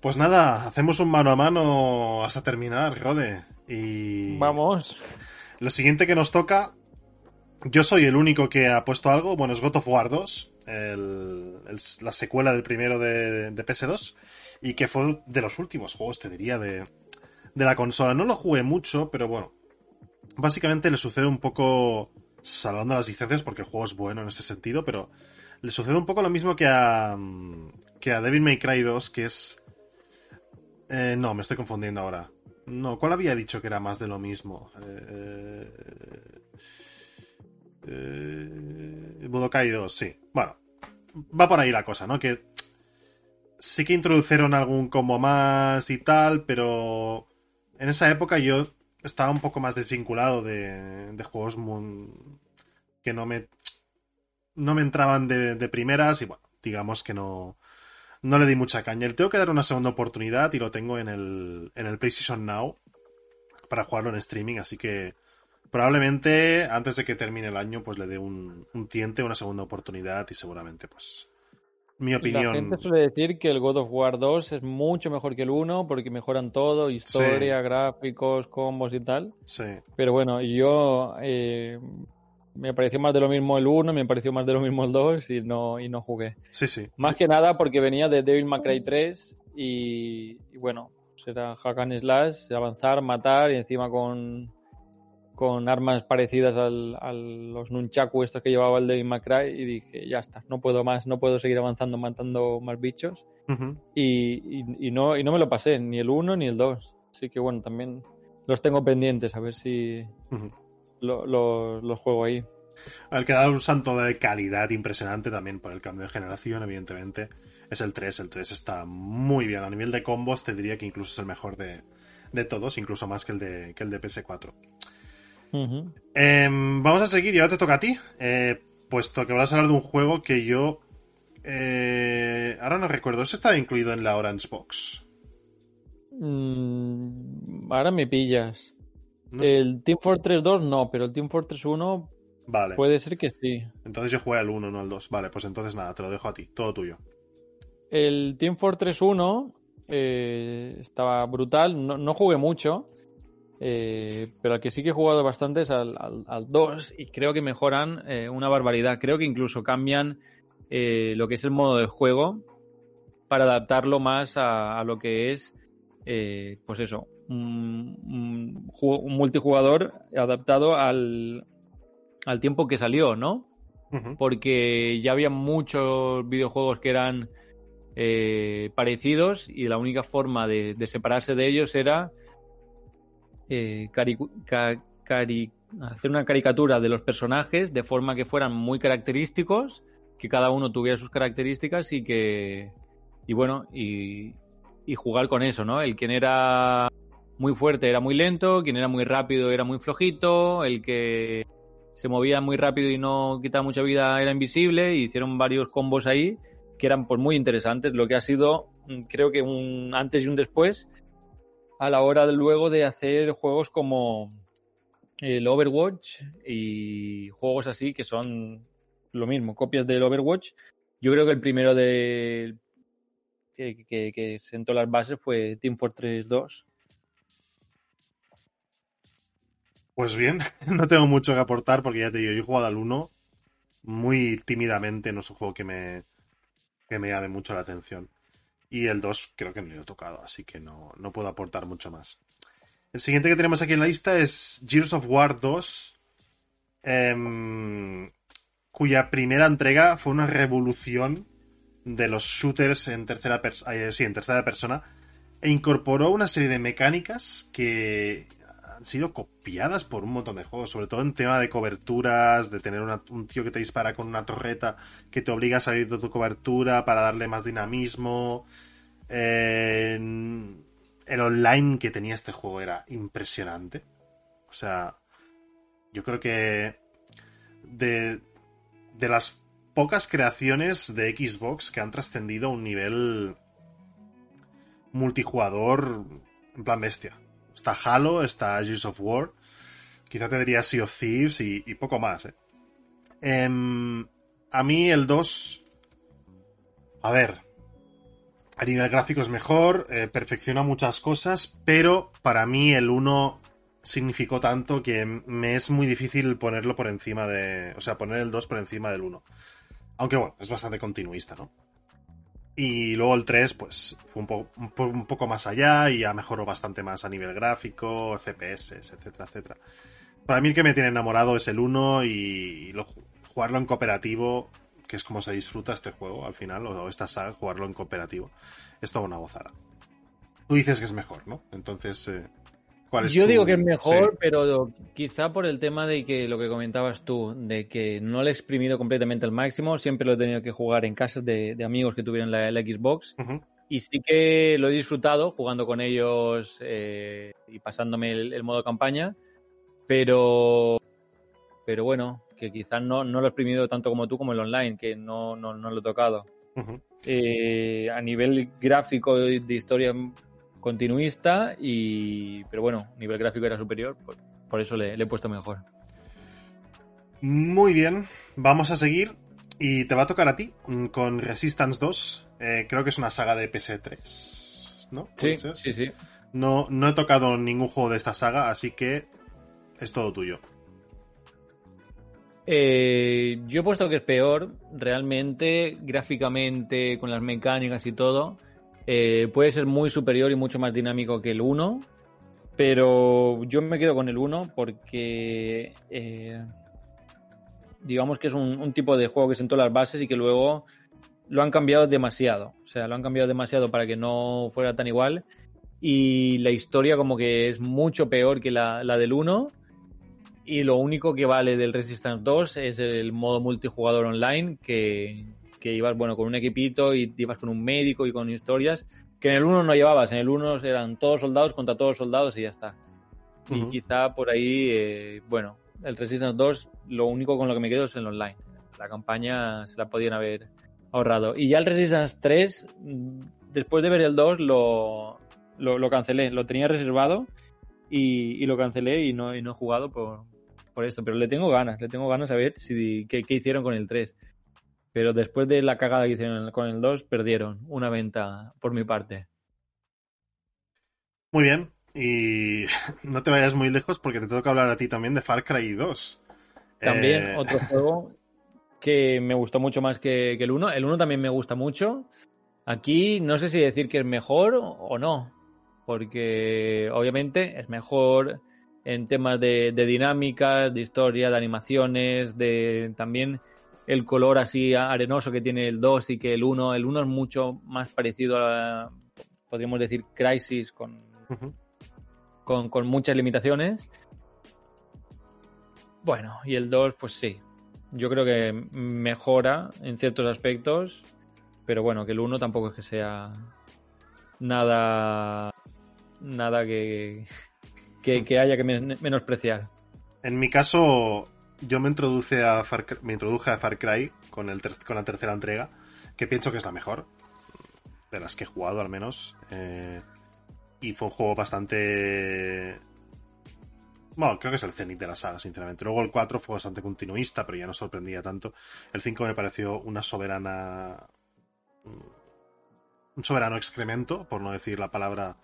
A: Pues nada, hacemos un mano a mano hasta terminar, Rode. Y
C: Vamos.
A: lo siguiente que nos toca, yo soy el único que ha puesto algo. Bueno, es God of War 2, el- la secuela del primero de, de PS2, y que fue de los últimos juegos, te diría, de, de la consola. No lo jugué mucho, pero bueno. Básicamente le sucede un poco, salvando las licencias, porque el juego es bueno en ese sentido, pero le sucede un poco lo mismo que a, que a Devil May Cry 2, que es... eh, no, me estoy confundiendo ahora. No, ¿cuál había dicho que era más de lo mismo? Eh, eh, Budokai 2, sí. Bueno, va por ahí la cosa, ¿no? Que sí que introdujeron algún combo más y tal, pero en esa época yo estaba un poco más desvinculado de, de juegos que no me no me entraban de, de primeras y bueno, digamos que no no le di mucha caña. Le tengo que dar una segunda oportunidad y lo tengo en el en el PlayStation Now para jugarlo en streaming, así que probablemente antes de que termine el año pues le dé un, un tiente, una segunda oportunidad y seguramente pues mi
C: La
A: opinión
C: gente suele decir que el God of War 2 es mucho mejor que el 1 porque mejoran todo, historia, gráficos, combos y tal.
A: sí,
C: Pero bueno, yo eh, me pareció más de lo mismo el 1, me pareció más de lo mismo el 2 y no, y no jugué.
A: sí, sí.
C: Más que nada porque venía de Devil May Cry 3 y, y bueno, pues era hack and slash, avanzar, matar y encima con, con armas parecidas al, a los nunchaku estos que llevaba el Devil May Cry y dije, ya está, no puedo más, no puedo seguir avanzando matando más bichos y, y- y no, y no me lo pasé, ni el 1 ni el 2. Así que bueno, también los tengo pendientes, a ver si lo- lo- los juego ahí.
A: Al que da un salto de calidad impresionante también por el cambio de generación, evidentemente, es el 3. El 3 está muy bien. A nivel de combos, te diría que incluso es el mejor de, de todos, incluso más que el de, que el de PS4. Em, vamos a seguir y ahora te toca a ti, eh, puesto que vas a hablar de un juego que yo... eh, ahora no recuerdo, ¿ese estaba incluido en la Orange Box?
C: Mm, ahora me pillas.
A: ¿No?
C: El Team Fortress 2 no, pero el Team Fortress 1
A: Vale,
C: puede ser que sí.
A: entonces yo jugué al 1, no al 2. Vale, pues entonces nada, te lo dejo a ti, todo tuyo.
C: El Team Fortress 1 eh, estaba brutal, no, no jugué mucho, eh, pero al que sí que he jugado bastante es al, al, al 2 y creo que mejoran eh, una barbaridad. Creo que incluso cambian eh, lo que es el modo de juego para adaptarlo más a, a lo que es, eh, pues eso, un, un ju- un multijugador adaptado al, al tiempo que salió, ¿no? Porque ya había muchos videojuegos que eran parecidos y la única forma de, de separarse de ellos era eh, hacer una caricatura de los personajes de forma que fueran muy característicos, que cada uno tuviera sus características y que y bueno y, y jugar con eso, ¿no? El quien era muy fuerte era muy lento, quien era muy rápido era muy flojito, el que se movía muy rápido y no quitaba mucha vida era invisible y hicieron varios combos ahí que eran pues muy interesantes, lo que ha sido mm, creo que un antes y un después a la hora luego de hacer juegos como el Overwatch y juegos así que son lo mismo, copias del Overwatch. Yo creo que el primero de que sentó las bases fue Team Fortress 2.
A: Pues bien, no tengo mucho que aportar porque ya te digo, yo he jugado al 1 muy tímidamente, no es un juego que me, que me llame mucho la atención. Y el 2 creo que no lo he tocado, así que no, no puedo aportar mucho más. El siguiente que tenemos aquí en la lista es Gears of War 2, em, cuya primera entrega fue una revolución de los shooters en tercera, eh, sí, en tercera persona e incorporó una serie de mecánicas que han sido copiadas por un montón de juegos, sobre todo en tema de coberturas, de tener un tío que te dispara con una torreta que te obliga a salir de tu cobertura para darle más dinamismo. El online que tenía este juego era impresionante. O sea, yo creo que de, de las pocas creaciones de Xbox que han trascendido a un nivel multijugador en plan bestia. Está Halo, está Gears of War, quizá te diría Sea of Thieves y, poco más. ¿eh? Em, a mí el 2, a ver, a nivel gráfico es mejor, eh, perfecciona muchas cosas, pero para mí el 1 significó tanto que me es muy difícil ponerlo por encima de. O sea, poner el 2 por encima del 1. Aunque bueno, es bastante continuista, ¿no? Y luego el 3, pues, fue un, po- un po- un poco más allá y ya mejoró bastante más a nivel gráfico, FPS, etcétera, etcétera. Para mí el que me tiene enamorado es el 1 y lo- jugarlo en cooperativo, que es como se disfruta este juego al final, o esta saga, jugarlo en cooperativo, es toda una gozada. Tú dices que es mejor, ¿no? Entonces, eh, ¿cuál es
C: Yo
A: tu-
C: digo que es mejor,
A: Sí.
C: pero quizá por el tema de que lo que comentabas tú, de que no lo he exprimido completamente al máximo, siempre lo he tenido que jugar en casas de, de amigos que tuvieran la, la Xbox y sí que lo he disfrutado jugando con ellos eh, y pasándome el, el modo campaña, pero pero bueno, que quizás no, no lo he exprimido tanto como tú como el online, que no, no, no lo he tocado. Eh, a nivel gráfico de historia continuista y pero bueno, nivel gráfico era superior, por, por eso le, le he puesto mejor.
A: Muy bien, vamos a seguir. Y te va a tocar a ti mm, con Resistance 2. Eh, creo que es una saga de PS3, ¿no? ¿Puede
C: Sí,
A: ser?
C: sí, sí.
A: No, no he tocado ningún juego de esta saga, así que es todo tuyo.
C: Eh, yo he puesto que es peor, realmente, gráficamente, con las mecánicas y todo. Eh, puede ser muy superior y mucho más dinámico que el 1, pero yo me quedo con el 1 porque eh, digamos que es un, tipo de juego que sentó las bases y que luego lo han cambiado demasiado. O sea, lo han cambiado demasiado para que no fuera tan igual. Y la historia como que es mucho peor que la, la del 1. Y lo único que vale del Resistance 2 es el modo multijugador online, que, que ibas bueno con un equipito y ibas con un médico y con historias, que en el 1 no llevabas, en el 1 eran todos soldados contra todos soldados y ya está. Y quizá por ahí, eh, bueno, el Resistance 2 lo único con lo que me quedo es el online. La campaña se la podían haber ahorrado. Y ya el Resistance 3, mm, después de ver el 2, lo, lo, lo cancelé. Lo tenía reservado y, y lo cancelé y no, y no he jugado por, por esto. Pero le tengo ganas, le tengo ganas a ver si, qué, qué hicieron con el 3. Pero después de la cagada que hicieron con el 2, perdieron una venta por mi parte.
A: Muy bien. Y no te vayas muy lejos porque te toca hablar a ti también de Far Cry 2.
C: También
A: Eh,
C: otro juego que me gustó mucho más que, que el 1. El 1 también me gusta mucho. Aquí no sé si decir que es mejor o no, porque obviamente es mejor en temas de, de dinámicas, de historia, de animaciones, de también el color así arenoso que tiene el 2 y que el 1. El 1 es mucho más parecido a, podríamos decir, Crisis con, con, con muchas limitaciones. Bueno, y el 2, pues sí. Yo creo que mejora en ciertos aspectos, pero bueno, que el 1 tampoco es que sea nada nada que, que, que haya que men- menospreciar.
A: En mi caso, yo me introduje a Far, me introduje a Far Cry con, el con la tercera entrega, que pienso que es la mejor, de las que he jugado al menos. eh, y fue un juego bastante... Bueno, creo que es el cenit de la saga, sinceramente. Luego el 4 fue bastante continuista, pero ya no sorprendía tanto. El 5 me pareció una soberana... Un soberano excremento, por no decir la palabra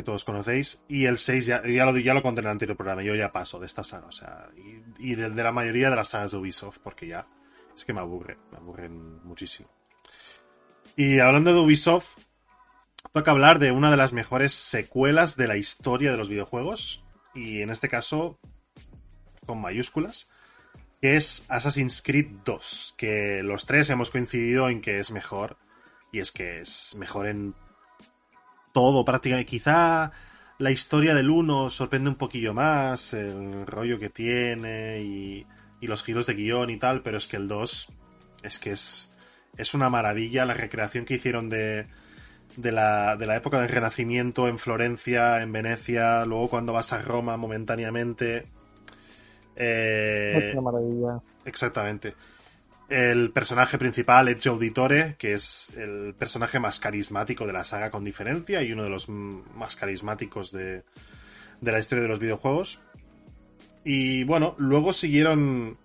A: que todos conocéis. Y el 6 ya, lo, ya lo conté en el anterior programa, yo ya paso de esta saga, o sea, y, y de, de la mayoría de las sagas de Ubisoft, porque ya es que me aburre, me aburren muchísimo. Y hablando de Ubisoft, toca hablar de una de las mejores secuelas de la historia de los videojuegos, y en este caso con mayúsculas, que es Assassin's Creed 2, que los tres hemos coincidido en que es mejor, y es que es mejor en todo prácticamente. Quizá la historia del 1 sorprende un poquillo más, el rollo que tiene y, y los giros de guion y tal, pero es que el 2 es que es, es una maravilla la recreación que hicieron de, de, la, de la época del Renacimiento en Florencia, en Venecia, luego cuando vas a Roma momentáneamente. Eh,
C: maravilla.
A: Exactamente. El personaje principal Joe Auditore, que es el personaje más carismático de la saga con diferencia y uno de los más carismáticos de, de la historia de los videojuegos. Y bueno, luego siguieron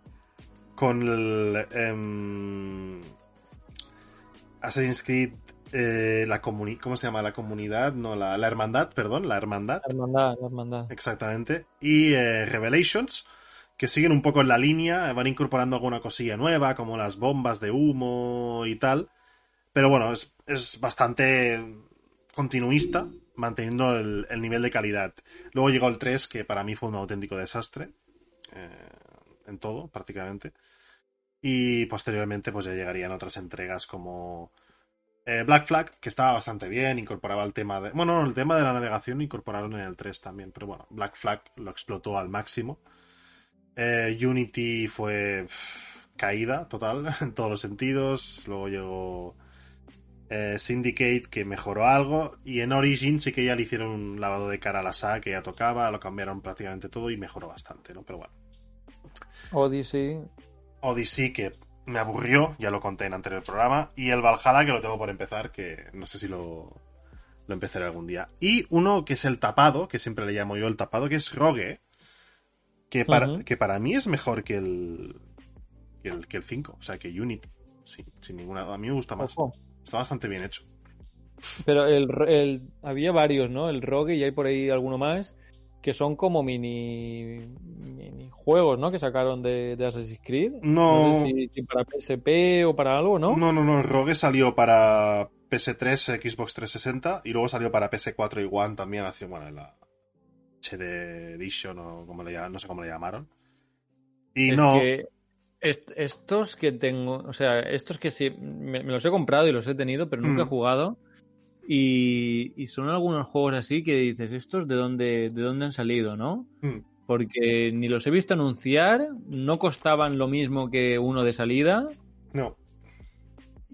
A: con el em, Assassin's Creed eh, la comuni ¿cómo se llama? La comunidad, no, la, la hermandad, perdón, la hermandad.
C: La hermandad, la hermandad.
A: Exactamente. Y eh, Revelations, que siguen un poco en la línea, van incorporando alguna cosilla nueva, como las bombas de humo y tal. Pero bueno, es, es bastante continuista, manteniendo el, el, nivel de calidad. Luego llegó el 3, que para mí fue un auténtico desastre. Eh, en todo, prácticamente. Y posteriormente, pues ya llegarían otras entregas como eh, Black Flag, que estaba bastante bien, incorporaba el tema de. Bueno, no, el tema de la navegación incorporaron en el 3 también, pero bueno, Black Flag lo explotó al máximo. Eh, Unity fue pff, caída total en todos los sentidos. Luego llegó eh, Syndicate, que mejoró algo. Y en Origin sí que ya le hicieron un lavado de cara a la saga que ya tocaba, lo cambiaron prácticamente todo y mejoró bastante, ¿no? Pero bueno.
C: Odyssey.
A: Odyssey, que me aburrió, ya lo conté en anterior programa, y el Valhalla, que lo tengo por empezar, que no sé si lo, lo empezaré algún día. Y uno que es el tapado, que siempre le llamo yo el tapado, que es Rogue, que para, uh -huh. que para mí es mejor que el, que el, que el 5, o sea, que Unity. Sí, sin ninguna A mí me gusta más. Ojo. Está bastante bien hecho.
C: Pero el, el, había varios, ¿no? El Rogue y hay por ahí alguno más que son como mini, mini juegos, ¿no? Que sacaron de, de Assassin's Creed.
A: No.
C: no sé si, si, para PSP o para algo, ¿no?
A: No, no, no. El Rogue salió para PS3, Xbox 360 y luego salió para PS4 y One también, hace, bueno, en la HD Edition o como le no sé cómo le llamaron. Y
C: es
A: no.
C: Que est estos que tengo, o sea, estos que sí, me, me, los he comprado y los he tenido, pero nunca mm. he jugado. Y, y, son algunos juegos así que dices, ¿estos de dónde, de dónde han salido, no?
A: Mm.
C: Porque ni los he visto anunciar, no costaban lo mismo que uno de salida.
A: No.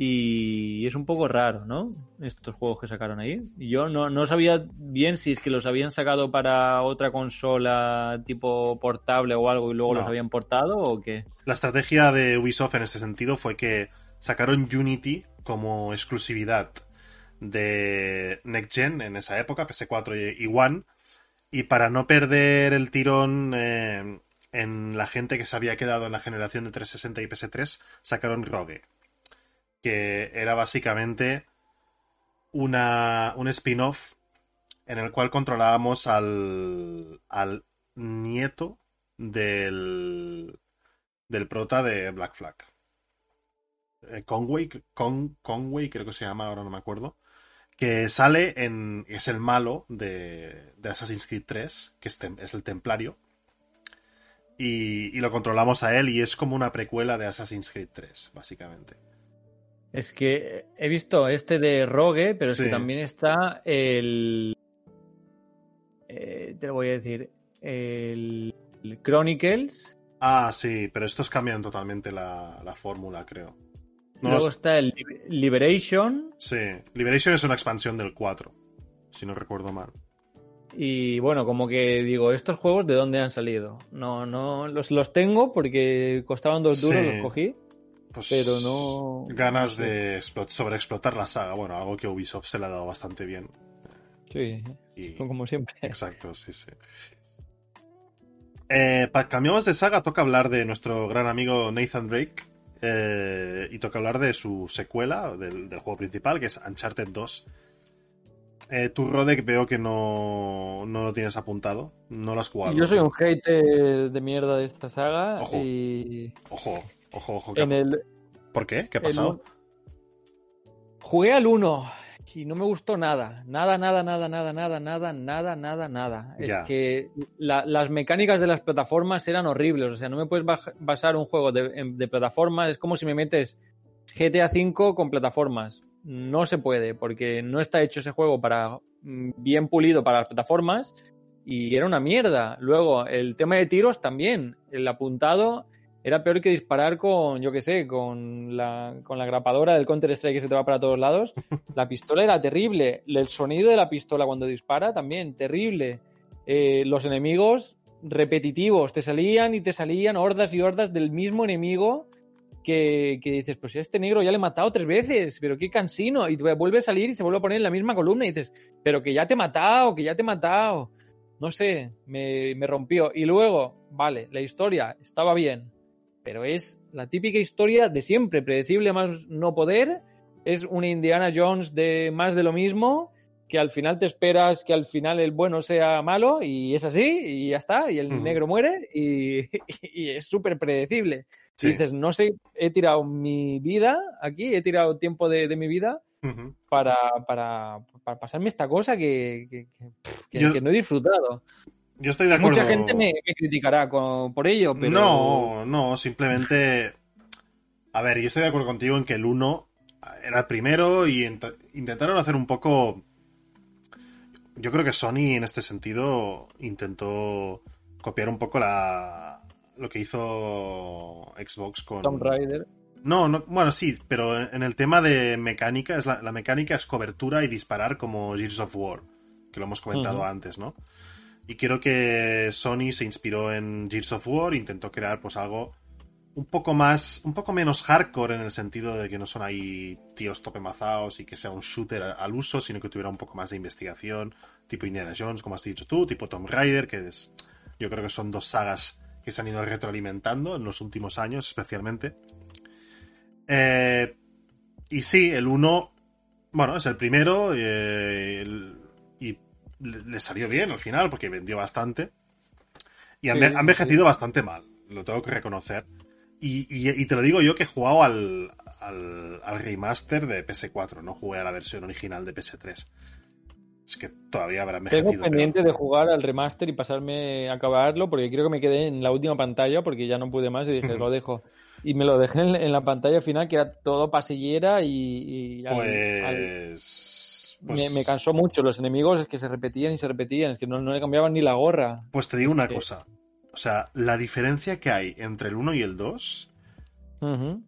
C: Y es un poco raro, ¿no? Estos juegos que sacaron ahí. Y yo no, no sabía bien si es que los habían sacado para otra consola tipo portable o algo y luego
A: No.
C: los habían portado o qué.
A: La estrategia de Ubisoft en este sentido fue que sacaron Unity como exclusividad de Next Gen en esa época, PS4 y One, y para no perder el tirón eh, en la gente que se había quedado en la generación de 360 y PS3, sacaron Rogue, que era básicamente una, un spin-off en el cual controlábamos al, al nieto del, del prota de Black Flag. Eh, Conway, Con, Conway, creo que se llama, ahora no me acuerdo que sale en. es el malo de, de Assassin's Creed 3, que es, el templario. Y, y, lo controlamos a él y es como una precuela de Assassin's Creed 3, básicamente.
C: Es que he visto este de Rogue, pero
A: Sí.
C: es que también está el. eh, te lo voy a decir. El, el Chronicles.
A: Ah, sí, pero estos cambian totalmente la, la fórmula, creo. No
C: luego
A: los-
C: está el Liberation.
A: Sí, Liberation es una expansión del 4, si no recuerdo mal.
C: Y bueno, como que digo, ¿estos juegos de dónde han salido? No, no, los, los tengo porque costaban dos duros,
A: Sí.
C: los cogí.
A: Pues
C: Pero no-
A: Ganas
C: no sé.
A: de explo- sobreexplotar la saga, bueno, algo que Ubisoft se le ha dado bastante bien.
C: Sí,
A: Y-
C: como siempre.
A: Exacto, sí, sí. Eh, pa- cambiamos de saga, toca hablar de nuestro gran amigo Nathan Drake. eh, y toca hablar de su secuela del, del juego principal, que es Uncharted 2. Eh, tú, Rodek, veo que no, no lo tienes apuntado. No lo has jugado.
C: Yo soy un hater de mierda de esta saga
A: Ojo.
C: y
A: Ojo, ojo, ojo. ¿qué
C: en el,
A: ¿Por qué? ¿Qué ha
C: el
A: pasado?
C: jugué al 1 y no me gustó nada. Nada, nada, nada, nada, nada, nada, nada, nada, nada.
A: Ya.
C: Es que la- las mecánicas de las plataformas eran horribles. O sea, no me puedes basar un juego de, de plataformas. Es como si me metes GTA V con plataformas. No se puede, porque no está hecho ese juego para mm, bien pulido para las plataformas y era una mierda. Luego, el tema de tiros también. El apuntado era peor que disparar con, yo qué sé, con la, con la grapadora del Counter-Strike que se te va para todos lados. La pistola era terrible. El sonido de la pistola cuando dispara también, terrible. Eh, los enemigos repetitivos, te salían y te salían hordas y hordas del mismo enemigo que, que dices, pues este negro ya le he matado tres veces, pero qué cansino. Y te vuelve a salir y se vuelve a poner en la misma columna y dices, pero que ya te he matado, que ya te he matado. No sé, me, me rompió. Y luego, vale, la historia estaba bien, pero es la típica historia de siempre, predecible más no poder, es una Indiana Jones de más de lo mismo, que al final te esperas que al final el bueno sea malo y es así y ya está, y el negro muere y, y es súper predecible.
A: Sí.
C: Y dices, no sé, he tirado mi vida aquí, he tirado tiempo de, de mi vida para, para, para pasarme esta cosa que, que, que- que-
A: Yo-
C: que no he disfrutado.
A: Yo estoy de acuerdo.
C: Mucha gente me, me criticará con- por ello, pero...
A: No, no, simplemente. A ver, yo estoy de acuerdo contigo en que el 1 era el primero y int- intentaron hacer un poco. Yo creo que Sony en este sentido intentó copiar un poco la lo que hizo Xbox con
C: Tomb Raider.
A: No, no, bueno, sí, pero en el tema de mecánica, es la, la mecánica es cobertura y disparar como Gears of War, que lo hemos comentado antes, ¿no? Y creo que Sony se inspiró en Gears of War, intentó crear pues algo un poco más, un poco menos hardcore en el sentido de que no son ahí tíos topemazados y que sea un shooter al uso, sino que tuviera un poco más de investigación, tipo Indiana Jones, como has dicho tú, tipo Tomb Raider, que es, yo creo que son dos sagas que se han ido retroalimentando en los últimos años, especialmente. Eh, y sí, el 1, bueno, es el primero eh, le, le salió bien al final porque vendió bastante. Y ha
C: Sí,
A: enve- ha envejecido
C: sí.
A: bastante mal, lo tengo que reconocer. Y, y- y te lo digo yo que he jugado al, al, al remaster de PS4, no jugué a la versión original de PS3. Es que todavía habrá
C: Tengo
A: envejecido.
C: pendiente
A: peor.
C: de jugar al remaster y pasarme a acabarlo porque creo que me quedé en la última pantalla porque ya no pude más y dije, lo dejo. Y me lo dejé en, en la pantalla final que era todo pasillera y, y al- al-
A: Pues.
C: me,
A: pues-
C: me cansó mucho. Los enemigos es que se repetían y se repetían, es que no, no le cambiaban ni la gorra.
A: Pues te digo una
C: que-
A: cosa. O sea, la diferencia que hay entre el 1 y el 2,
C: Ujú.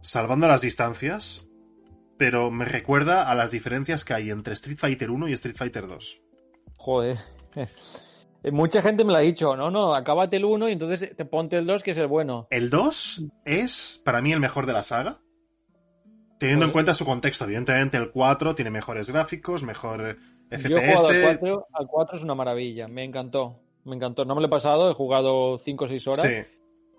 A: salvando las distancias, pero me recuerda a las diferencias que hay entre Street Fighter 1 y Street Fighter 2.
C: Joder. Eh, Mucha gente me lo ha dicho, no, no, acábate el 1 y entonces te ponte el 2 que es el bueno.
A: El 2 es, para mí, el mejor de la saga. Teniendo en cuenta su contexto. Evidentemente, el 4 tiene mejores gráficos, mejor eh,
C: Yo he jugado al
A: FPS.
C: 4, al 4 es una maravilla, me encantó. Me encantó. No me lo he pasado, he jugado 5 o 6 horas.
A: Sí.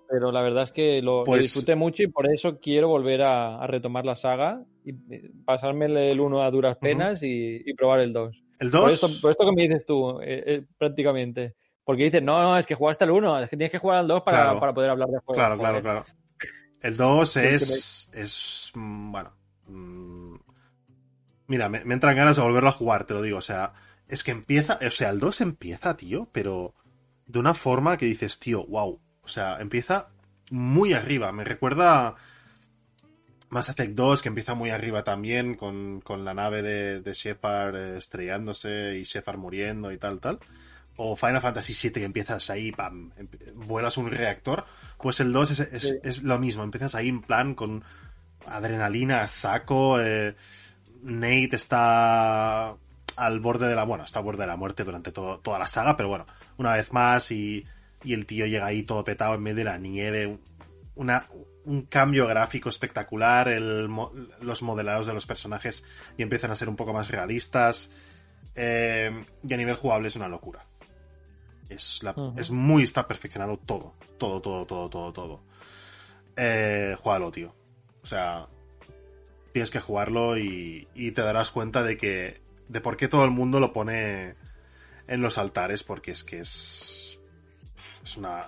C: pero la verdad es que lo, lo
A: Pues-
C: disfruté mucho y por eso quiero volver a, a retomar la saga y eh, pasarme el 1 a duras penas y, y probar el 2.
A: El
C: Por
A: 2.
C: esto, por esto que me dices tú, eh, eh, prácticamente. Porque dices, no, no, es que jugaste el 1, es que tienes que jugar al 2 para,
A: Claro.
C: para poder hablar de juego.
A: Claro, claro, claro. El 2
C: Sí, que
A: es. es. mm, Bueno. mm, Mira, me, me entran ganas de volverlo a jugar, te lo digo. O sea, es que empieza. O sea, el 2 empieza, tío, pero de una forma que dices, tío, wow. O sea, empieza muy arriba. Me recuerda. Mass Effect 2, que empieza muy arriba también, con, con la nave de, de Shepard eh, estrellándose y Shepard muriendo y tal, tal. O Final Fantasy VII, que empiezas ahí, pam, vuelas un reactor. Pues el 2 es, es-
C: Sí.
A: es lo mismo, empiezas ahí en plan con adrenalina saco. eh, Nate está al borde de la. Bueno, está al borde de la muerte durante todo- toda la saga, pero bueno, una vez más y, y el tío llega ahí todo petado en medio de la nieve. Una, un cambio gráfico espectacular, el los modelados de los personajes y empiezan a ser un poco más realistas. eh, y a nivel jugable es una locura. Es, la- es muy. Está perfeccionado todo. Todo, todo, todo, todo, todo. Eh, juégalo, tío. O sea, tienes que jugarlo y, y te darás cuenta de que. de por qué todo el mundo lo pone en los altares, porque es que es. Es una.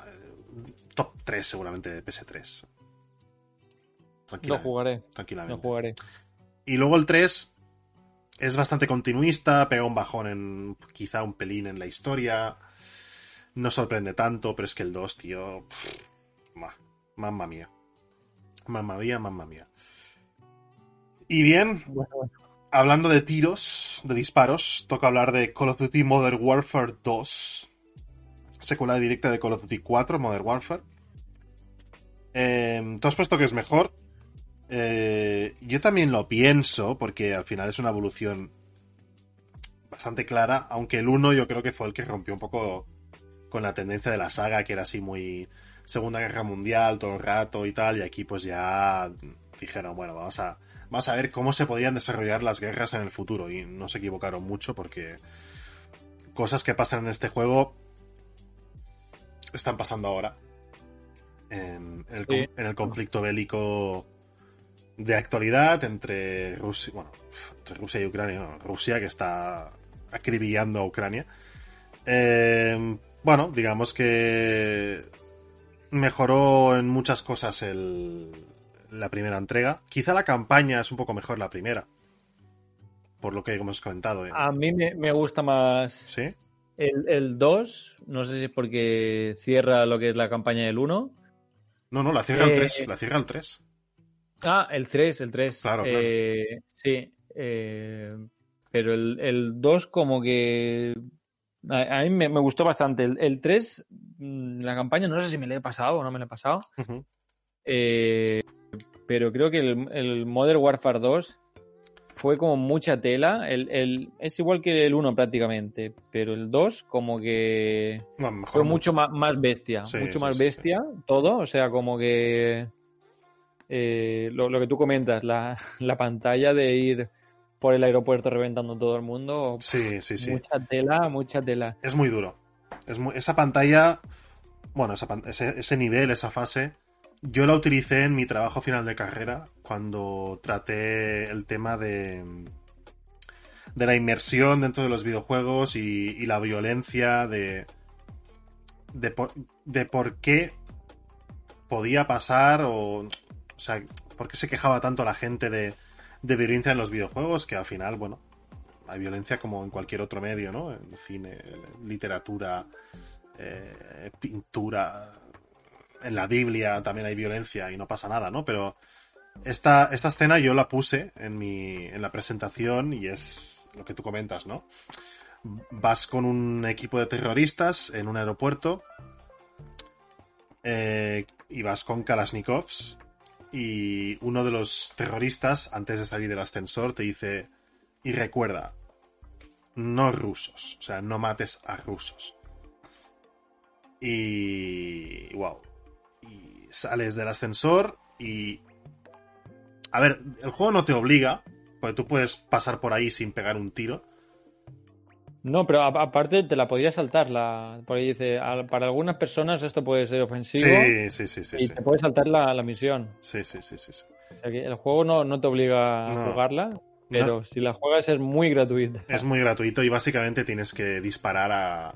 A: Top 3 seguramente de PS3.
C: Lo
A: Tranquilamente.
C: jugaré,
A: tranquilamente.
C: lo jugaré.
A: Y luego el 3 es bastante continuista, pega un bajón en quizá un pelín en la historia. No sorprende tanto, pero es que el 2, tío. pff, mamma mía. Mamma mía, mamma mía. Y bien, hablando de tiros, de disparos, toca hablar de Call of Duty Modern Warfare 2. Secuela directa de Call of Duty 4, Modern Warfare. Eh, Tú has puesto que es mejor. Eh, yo también lo pienso, porque al final es una evolución bastante clara, aunque el 1 yo creo que fue el que rompió un poco con la tendencia de la saga, que era así muy Segunda Guerra Mundial todo el rato y tal, y aquí pues ya dijeron, bueno, vamos a, vamos a ver cómo se podían desarrollar las guerras en el futuro, y no se equivocaron mucho porque cosas que pasan en este juego están pasando ahora. En, en el,
C: Sí.
A: con- en el conflicto bélico de actualidad entre Rusia, bueno, entre Rusia y Ucrania, no, Rusia que está acribillando a Ucrania. Eh, bueno, digamos que mejoró en muchas cosas el, la primera entrega. Quizá la campaña es un poco mejor la primera, por lo que hemos comentado. ¿eh?
C: A mí me, me gusta más
A: ¿Sí?
C: el, el 2, no sé si es porque cierra lo que es la campaña del 1.
A: No, no, la cierra el
C: Eh,
A: 3, la cierra el 3.
C: Ah, el 3, el 3.
A: Claro, claro.
C: Eh, sí, eh, pero el, el 2 como que... A, a mí me, me gustó bastante. El, el 3, mm, la campaña, no sé si me la he pasado o no me la he pasado. Eh, pero creo que el, el Modern Warfare 2 fue como mucha tela. El, el- es igual que el 1 prácticamente, pero el 2 como que
A: No, mejor
C: fue mucho más, más bestia.
A: Sí,
C: mucho
A: sí,
C: más
A: sí,
C: bestia todo. O sea, como que eh, lo, lo que tú comentas, la, la pantalla de ir por el aeropuerto reventando todo el mundo.
A: Sí, sí, sí.
C: Mucha tela, mucha tela.
A: Es muy duro. Es muy- esa pantalla, bueno, esa ese, ese nivel, esa fase, yo la utilicé en mi trabajo final de carrera cuando traté el tema de, de la inmersión dentro de los videojuegos y, y la violencia de, de, por, de por qué podía pasar o, o sea, por qué se quejaba tanto la gente de, de violencia en los videojuegos, que al final, bueno, hay violencia como en cualquier otro medio, ¿no? En cine, literatura, eh, pintura, en la Biblia también hay violencia y no pasa nada, ¿no? Pero esta, esta escena yo la puse en, mi, en la presentación y es lo que tú comentas, ¿no? Vas con un equipo de terroristas en un aeropuerto eh, y vas con Kalashnikovs y uno de los terroristas, antes de salir del ascensor, te dice, y recuerda, no rusos, o sea, no mates a rusos. Y... wow. Y sales del ascensor y... A ver, el juego no te obliga, porque tú puedes pasar por ahí sin pegar un tiro.
C: No, pero aparte te la podría saltar. La, por ahí dice, "Al- para algunas personas esto puede ser ofensivo
A: Sí, sí, sí, sí.
C: y
A: Sí,
C: te puede saltar la, la misión.
A: sí, sí, sí, sí, sí.
C: O sea que el juego no, no te obliga a
A: No.
C: jugarla, pero si la juegas es muy gratuita.
A: Es muy gratuito y básicamente tienes que disparar a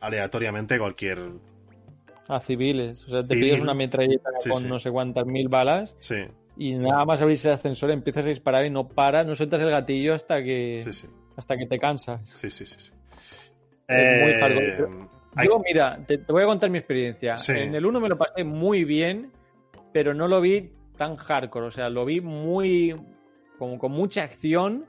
A: aleatoriamente cualquier...
C: A civiles. O sea, te
A: Civil.
C: pides una metralleta con no sé cuántas mil balas
A: Sí,
C: y nada más abrirse el ascensor empiezas a disparar y no paras, no sueltas el gatillo hasta que,
A: sí, sí.
C: Hasta que te cansas.
A: Sí, sí, sí, sí.
C: Es muy
A: Eh, hay-
C: Yo, mira, te, te voy a contar mi experiencia.
A: Sí.
C: En el 1 me lo pasé muy bien, pero no lo vi tan hardcore. O sea, lo vi muy. como con mucha acción.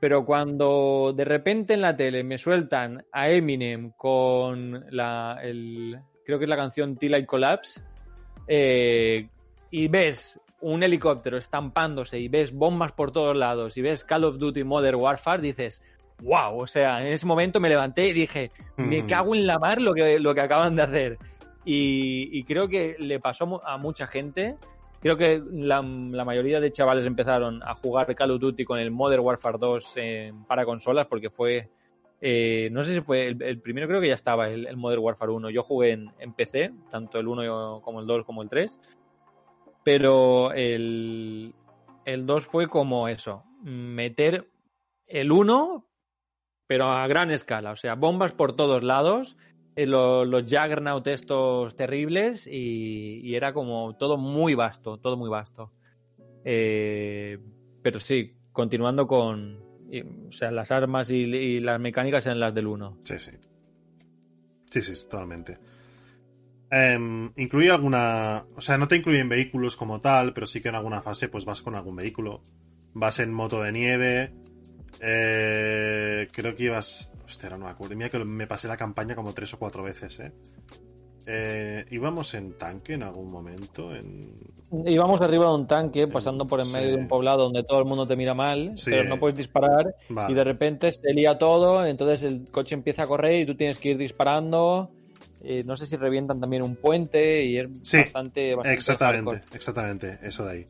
C: Pero cuando de repente en la tele me sueltan a Eminem con la. El, creo que es la canción Till I Collapse. eh, y ves un helicóptero estampándose y ves bombas por todos lados y ves Call of Duty Modern Warfare, dices. ¡Wow! O sea, en ese momento me levanté y dije, me
A: Ujú.
C: cago en la mar lo que, lo que acaban de hacer. Y, y creo que le pasó a mucha gente. Creo que la, la mayoría de chavales empezaron a jugar Call of Duty con el Modern Warfare 2 eh, para consolas porque fue... eh, no sé si fue el, el primero, creo que ya estaba el, el Modern Warfare 1. Yo jugué en, en PC, tanto el 1 como el 2 como el 3. Pero el, el 2 fue como eso, meter el 1 pero a gran escala, o sea, bombas por todos lados, eh, lo- los Juggernaut estos terribles y, y era como todo muy vasto, todo muy vasto. Eh, pero sí, continuando con, o sea, las armas y, y las mecánicas en las del 1.
A: Sí, sí. Sí, sí, totalmente. Em, incluye alguna. O sea, no te incluyen vehículos como tal, pero sí que en alguna fase pues vas con algún vehículo. Vas en moto de nieve. eh, creo que ibas. Hostia, no me acuerdo. Mira que me pasé la campaña como tres o cuatro veces, ¿eh? Eh, íbamos en tanque en algún momento. En...
C: Íbamos arriba de un tanque pasando por en
A: Sí.
C: medio de un poblado donde todo el mundo te mira mal,
A: Sí.
C: pero no puedes disparar
A: Vale.
C: y de repente se lía todo, entonces el coche empieza a correr y tú tienes que ir disparando. Eh, no sé si revientan también un puente y es
A: Sí,
C: bastante, bastante
A: Exactamente,
C: hardcore.
A: exactamente, eso de ahí.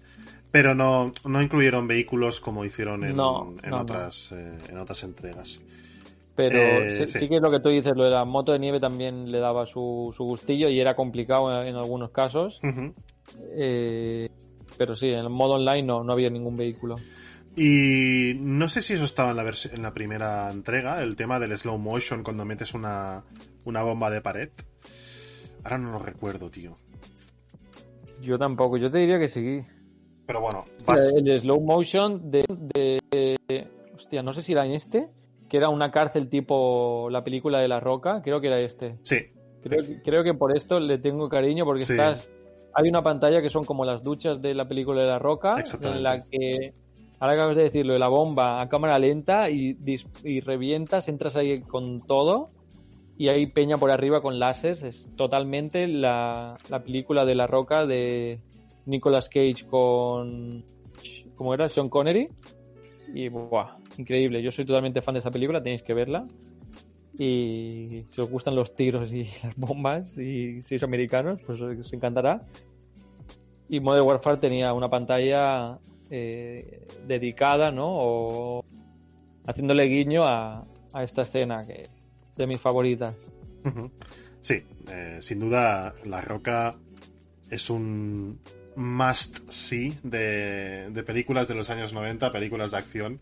A: Pero no, no incluyeron vehículos como hicieron en,
C: No,
A: en
C: no, no.
A: otras, eh, en otras entregas.
C: Pero
A: Eh,
C: sí,
A: sí.
C: sí que es lo que tú dices, lo de la moto de nieve también le daba su, su gustillo y era complicado en, en algunos casos. Eh, pero sí, en el modo online no, no había ningún vehículo.
A: Y no sé si eso estaba en la, en la primera entrega, el tema del slow motion cuando metes una, una bomba de pared. Ahora no lo recuerdo, tío.
C: Yo tampoco, yo te diría que sí.
A: Pero bueno,
C: vas... el slow motion de, de, Hostia, no sé si era en este, que era una cárcel tipo la película de La Roca, creo que era este.
A: Sí.
C: Creo, creo que por esto le tengo cariño porque estás... Hay una pantalla que son como las duchas de la película de La Roca, en la que ahora acabas de decirlo, de la bomba a cámara lenta y, y, revientas, entras ahí con todo y hay peña por arriba con láseres. Es totalmente la, la película de La Roca de Nicolas Cage con. ¿Cómo era? Sean Connery. Y, ¡buah! Increíble. Yo soy totalmente fan de esa película, tenéis que verla. Y si os gustan los tiros y las bombas y si sois americanos, pues os encantará. Y Modern Warfare tenía una pantalla eh, dedicada, ¿no? O haciéndole guiño a, a esta escena que de mis favoritas.
A: Sí, eh, sin duda La Roca es un must see de, de, películas de los años 90, películas de acción.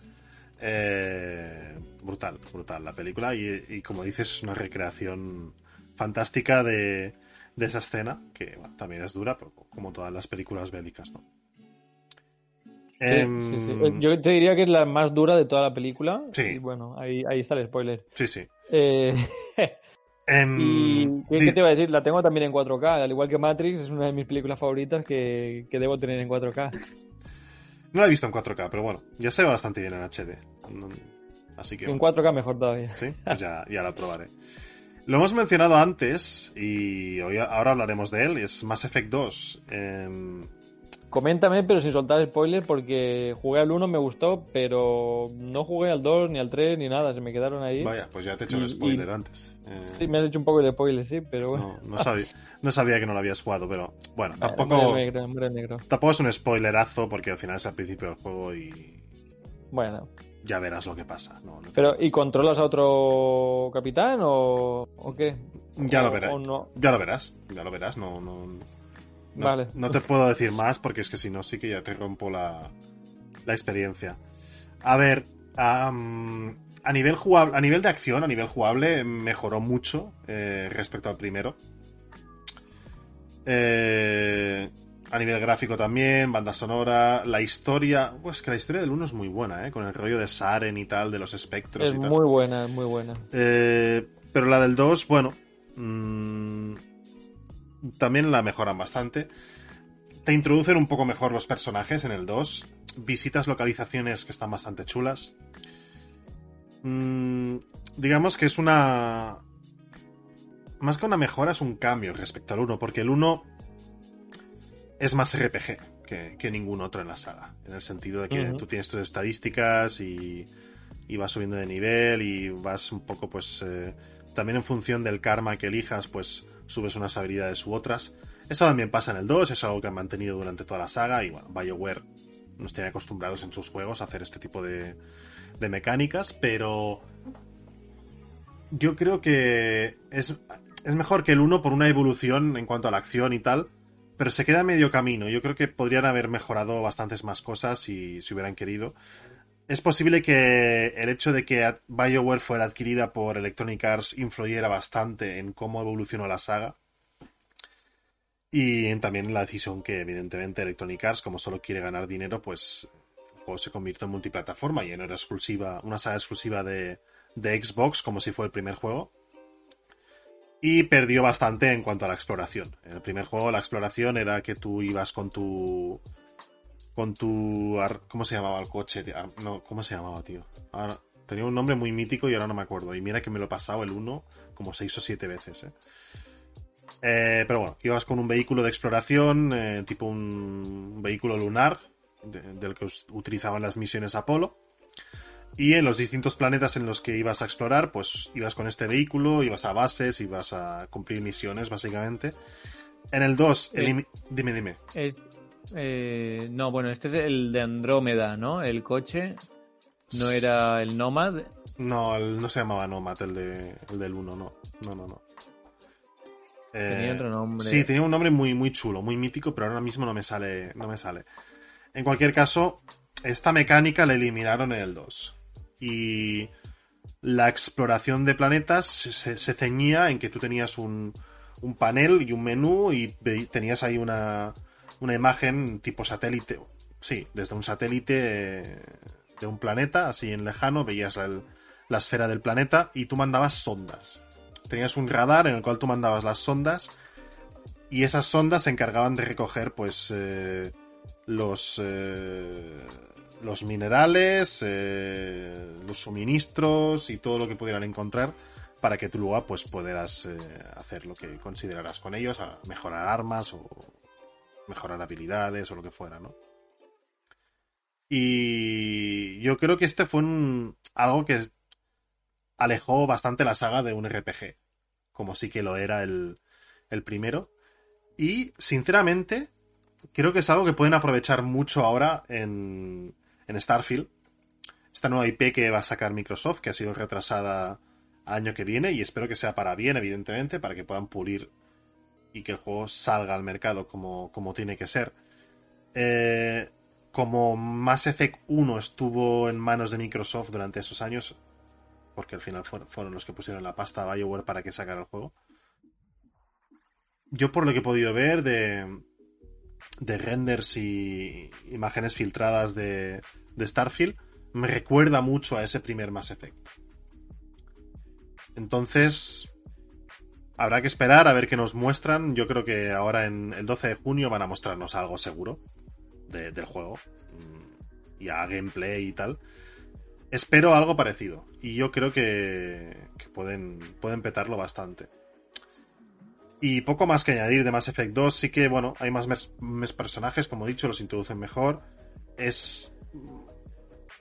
A: Eh, brutal, brutal la película y, como dices es una recreación fantástica de, de esa escena que también es dura como todas las películas bélicas, ¿no?
C: Em, eh, Yo te diría que es la más dura de toda la película. Sí. bueno, ahí, ahí está el spoiler.
A: Sí, sí.
C: Eh, em, y ¿qué, te iba a decir? La tengo también en 4K. Al igual que Matrix, es una de mis películas favoritas que, debo tener en 4K.
A: No la he visto en 4K, pero bueno, ya se ve bastante bien en HD. Así que.
C: En 4K mejor todavía.
A: Sí, pues ya, ya la probaré. Lo hemos mencionado antes y hoy, ahora hablaremos de él. Es Mass Effect 2.
C: Coméntame, pero sin soltar spoiler, porque jugué al 1, me gustó, pero no jugué al 2, ni al 3, ni nada, se me quedaron ahí.
A: Vaya, pues ya te he hecho el spoiler antes.
C: Eh, sí, me has hecho un poco de spoiler, sí, pero bueno.
A: No, sabía, no sabía que no lo habías jugado, pero bueno, tampoco.
C: negro.
A: Tampoco es un spoilerazo, porque al final es al principio del juego y.
C: Bueno.
A: Ya verás lo que pasa.
C: pero, ¿y controlas a otro capitán o, o qué?
A: Ya lo verás. Ya lo verás, ya lo verás, no. no no,
C: vale.
A: no te puedo decir más porque es que si no, sí que ya te rompo la, la experiencia. A ver, a nivel jugable, a nivel de acción, a nivel jugable, mejoró mucho eh, respecto al primero. Eh, a nivel gráfico también, banda sonora, la historia. Pues que la historia del 1 es muy buena, ¿eh? Con el rollo de Saren y tal, de los espectros.
C: Es muy buena, es muy buena.
A: Eh, pero la del 2, bueno. Mmm, también la mejoran bastante. Te introducen un poco mejor los personajes en el 2. Visitas localizaciones que están bastante chulas. Mm, digamos que es una... Más que una mejora, es un cambio respecto al 1, porque el 1 es más RPG que, ningún otro en la saga. En el sentido de que tú tienes tus estadísticas y, vas subiendo de nivel y vas un poco, pues, eh, también en función del karma que elijas, pues subes unas habilidades u otras. Esto también pasa en el 2, es algo que han mantenido durante toda la saga y bueno, BioWare nos tiene acostumbrados en sus juegos a hacer este tipo de, de mecánicas, pero yo creo que es, es mejor que el 1 por una evolución en cuanto a la acción y tal, pero se queda medio camino. Yo creo que podrían haber mejorado bastantes más cosas si, si hubieran querido. Es posible que el hecho de que BioWare fuera adquirida por Electronic Arts influyera bastante en cómo evolucionó la saga. Y también en la decisión que, evidentemente, Electronic Arts, como solo quiere ganar dinero, pues juego se convirtió en multiplataforma y no era exclusiva, una saga exclusiva de, de Xbox, como si fue el primer juego. Y perdió bastante en cuanto a la exploración. En el primer juego, la exploración era que tú ibas con tu con tu... ¿Cómo se llamaba el coche? No, ¿cómo se llamaba, tío? Ahora, tenía un nombre muy mítico y ahora no me acuerdo. Y mira que me lo he pasado el 1 como 6 o 7 veces, ¿eh? ¿eh? pero bueno, ibas con un vehículo de exploración, eh, tipo un vehículo lunar, del que utilizaban las misiones Apolo. Y en los distintos planetas en los que ibas a explorar, pues ibas con este vehículo, ibas a bases, ibas a cumplir misiones, básicamente. En el 2, dime, dime.
C: Eh, no, bueno, este es el de Andrómeda, ¿no? El coche. ¿No era el Nomad?
A: No, no se llamaba Nomad, el, de, el del 1, no. No, no, no. Eh,
C: Tenía otro nombre.
A: Sí, tenía un nombre muy, muy chulo, muy mítico, pero ahora mismo no me sale. No me sale. En cualquier caso, esta mecánica la eliminaron en el 2. Y la exploración de planetas se, se ceñía en que tú tenías un, un panel y un menú y tenías ahí una, una imagen tipo satélite. Sí, desde un satélite eh, de un planeta, así en lejano, veías la esfera del planeta y tú mandabas sondas. Tenías un radar en el cual tú mandabas las sondas y esas sondas se encargaban de recoger pues eh, los eh, los minerales los suministros y todo lo que pudieran encontrar para que tú luego pues pudieras hacer lo que consideraras con ellos a mejorar armas o mejorar habilidades o lo que fuera no y yo creo que este fue un, algo que alejó bastante la saga de un RPG como sí que lo era el, el primero y, sinceramente, creo que es algo que pueden aprovechar mucho ahora en, en Starfield. Esta nueva IP que va a sacar Microsoft, que ha sido retrasada año que viene, y espero que sea para bien, evidentemente, para que puedan pulir y que el juego salga al mercado como, como tiene que ser. Eh, como Mass Effect 1 estuvo en manos de Microsoft durante esos años, porque al final fueron, fueron los que pusieron la pasta a BioWare para que sacara el juego yo por lo que he podido ver de, de renders y imágenes filtradas de, de Starfield, me recuerda mucho a ese primer Mass Effect. Entonces, habrá que esperar a ver qué nos muestran. Yo creo que ahora en el 12 de junio van a mostrarnos algo seguro de- del juego. mm, Y a gameplay y tal. Espero algo parecido. Y yo creo que, que pueden, pueden petarlo bastante. Y poco más que añadir de Mass Effect 2. Sí que, bueno, hay más, personajes, como he dicho, los introducen mejor. Es.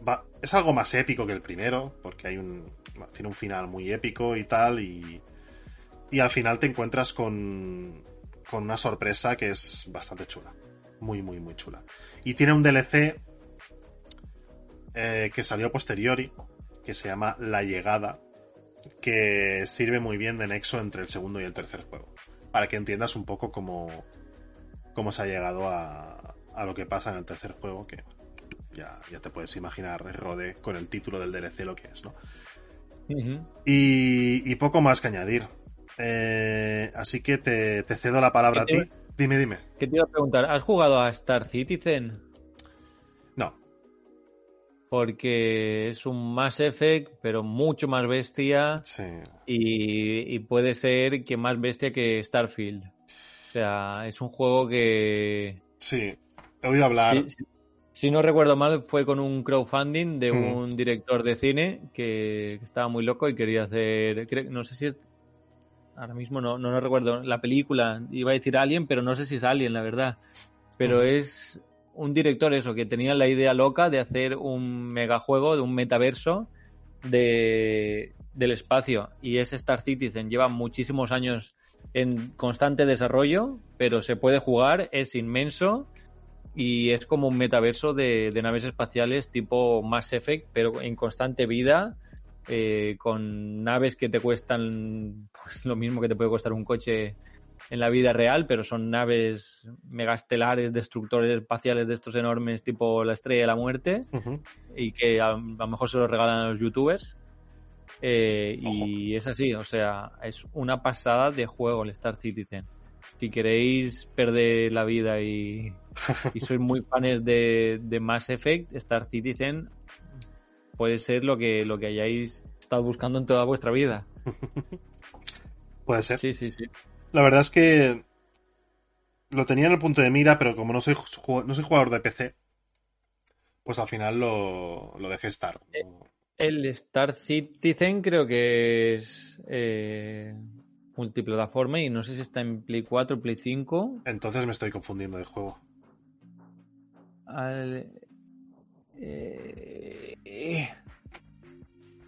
A: va- es algo más épico que el primero, porque hay un. tiene un final muy épico y tal. Y. Y al final te encuentras con. con una sorpresa que es bastante chula. Muy, muy, muy chula. Y tiene un DLC. eh, que salió a posteriori. Que se llama La Llegada. Que sirve muy bien de nexo entre el segundo y el tercer juego para que entiendas un poco cómo, cómo se ha llegado a, a lo que pasa en el tercer juego, que ya, ya te puedes imaginar, Rode, con el título del DLC lo que es, ¿no? Y poco más que añadir. Eh, así que te, te cedo la palabra a ti. Dime, dime.
C: ¿Qué te iba a preguntar? ¿Has jugado a Star Citizen?
A: No.
C: Porque es un Mass Effect, pero mucho más bestia
A: Sí.
C: y, y puede ser que más bestia que Starfield. O sea, es un juego que,
A: Sí. He oído hablar.
C: si, no recuerdo mal, fue con un crowdfunding de
A: Mm.
C: un director de cine que, estaba muy loco y quería hacer, no sé si es, ahora mismo no, no, lo recuerdo, la película, iba a decir Alien, pero no sé si es Alien, la verdad. Pero es un director eso, que tenía la idea loca de hacer un megajuego, de un metaverso de, del espacio. Y es Star Citizen, lleva muchísimos años en constante desarrollo, pero se puede jugar, es inmenso y es como un metaverso de, de naves espaciales tipo Mass Effect, pero en constante vida, eh, con naves que te cuestan pues, lo mismo que te puede costar un coche en la vida real, pero son naves megastelares, destructores espaciales de estos enormes, tipo la Estrella de la Muerte, y que a, a lo mejor se lo regalan a los youtubers. Eh, y es así, o sea, es una pasada de juego el Star Citizen. Si queréis perder la vida y, y sois muy fans de, de Mass Effect, Star Citizen puede ser lo que, lo que hayáis estado buscando en toda vuestra vida.
A: Puede ser.
C: Sí, sí, sí.
A: La verdad es que lo tenía en el punto de mira, pero como no soy, no soy jugador de PC, pues al final lo, lo dejé estar. No-
C: El Star Citizen creo que es eh, multiplataforma y no sé si está en Play 4 Play 5.
A: Entonces me estoy confundiendo de juego.
C: Al- eh, eh,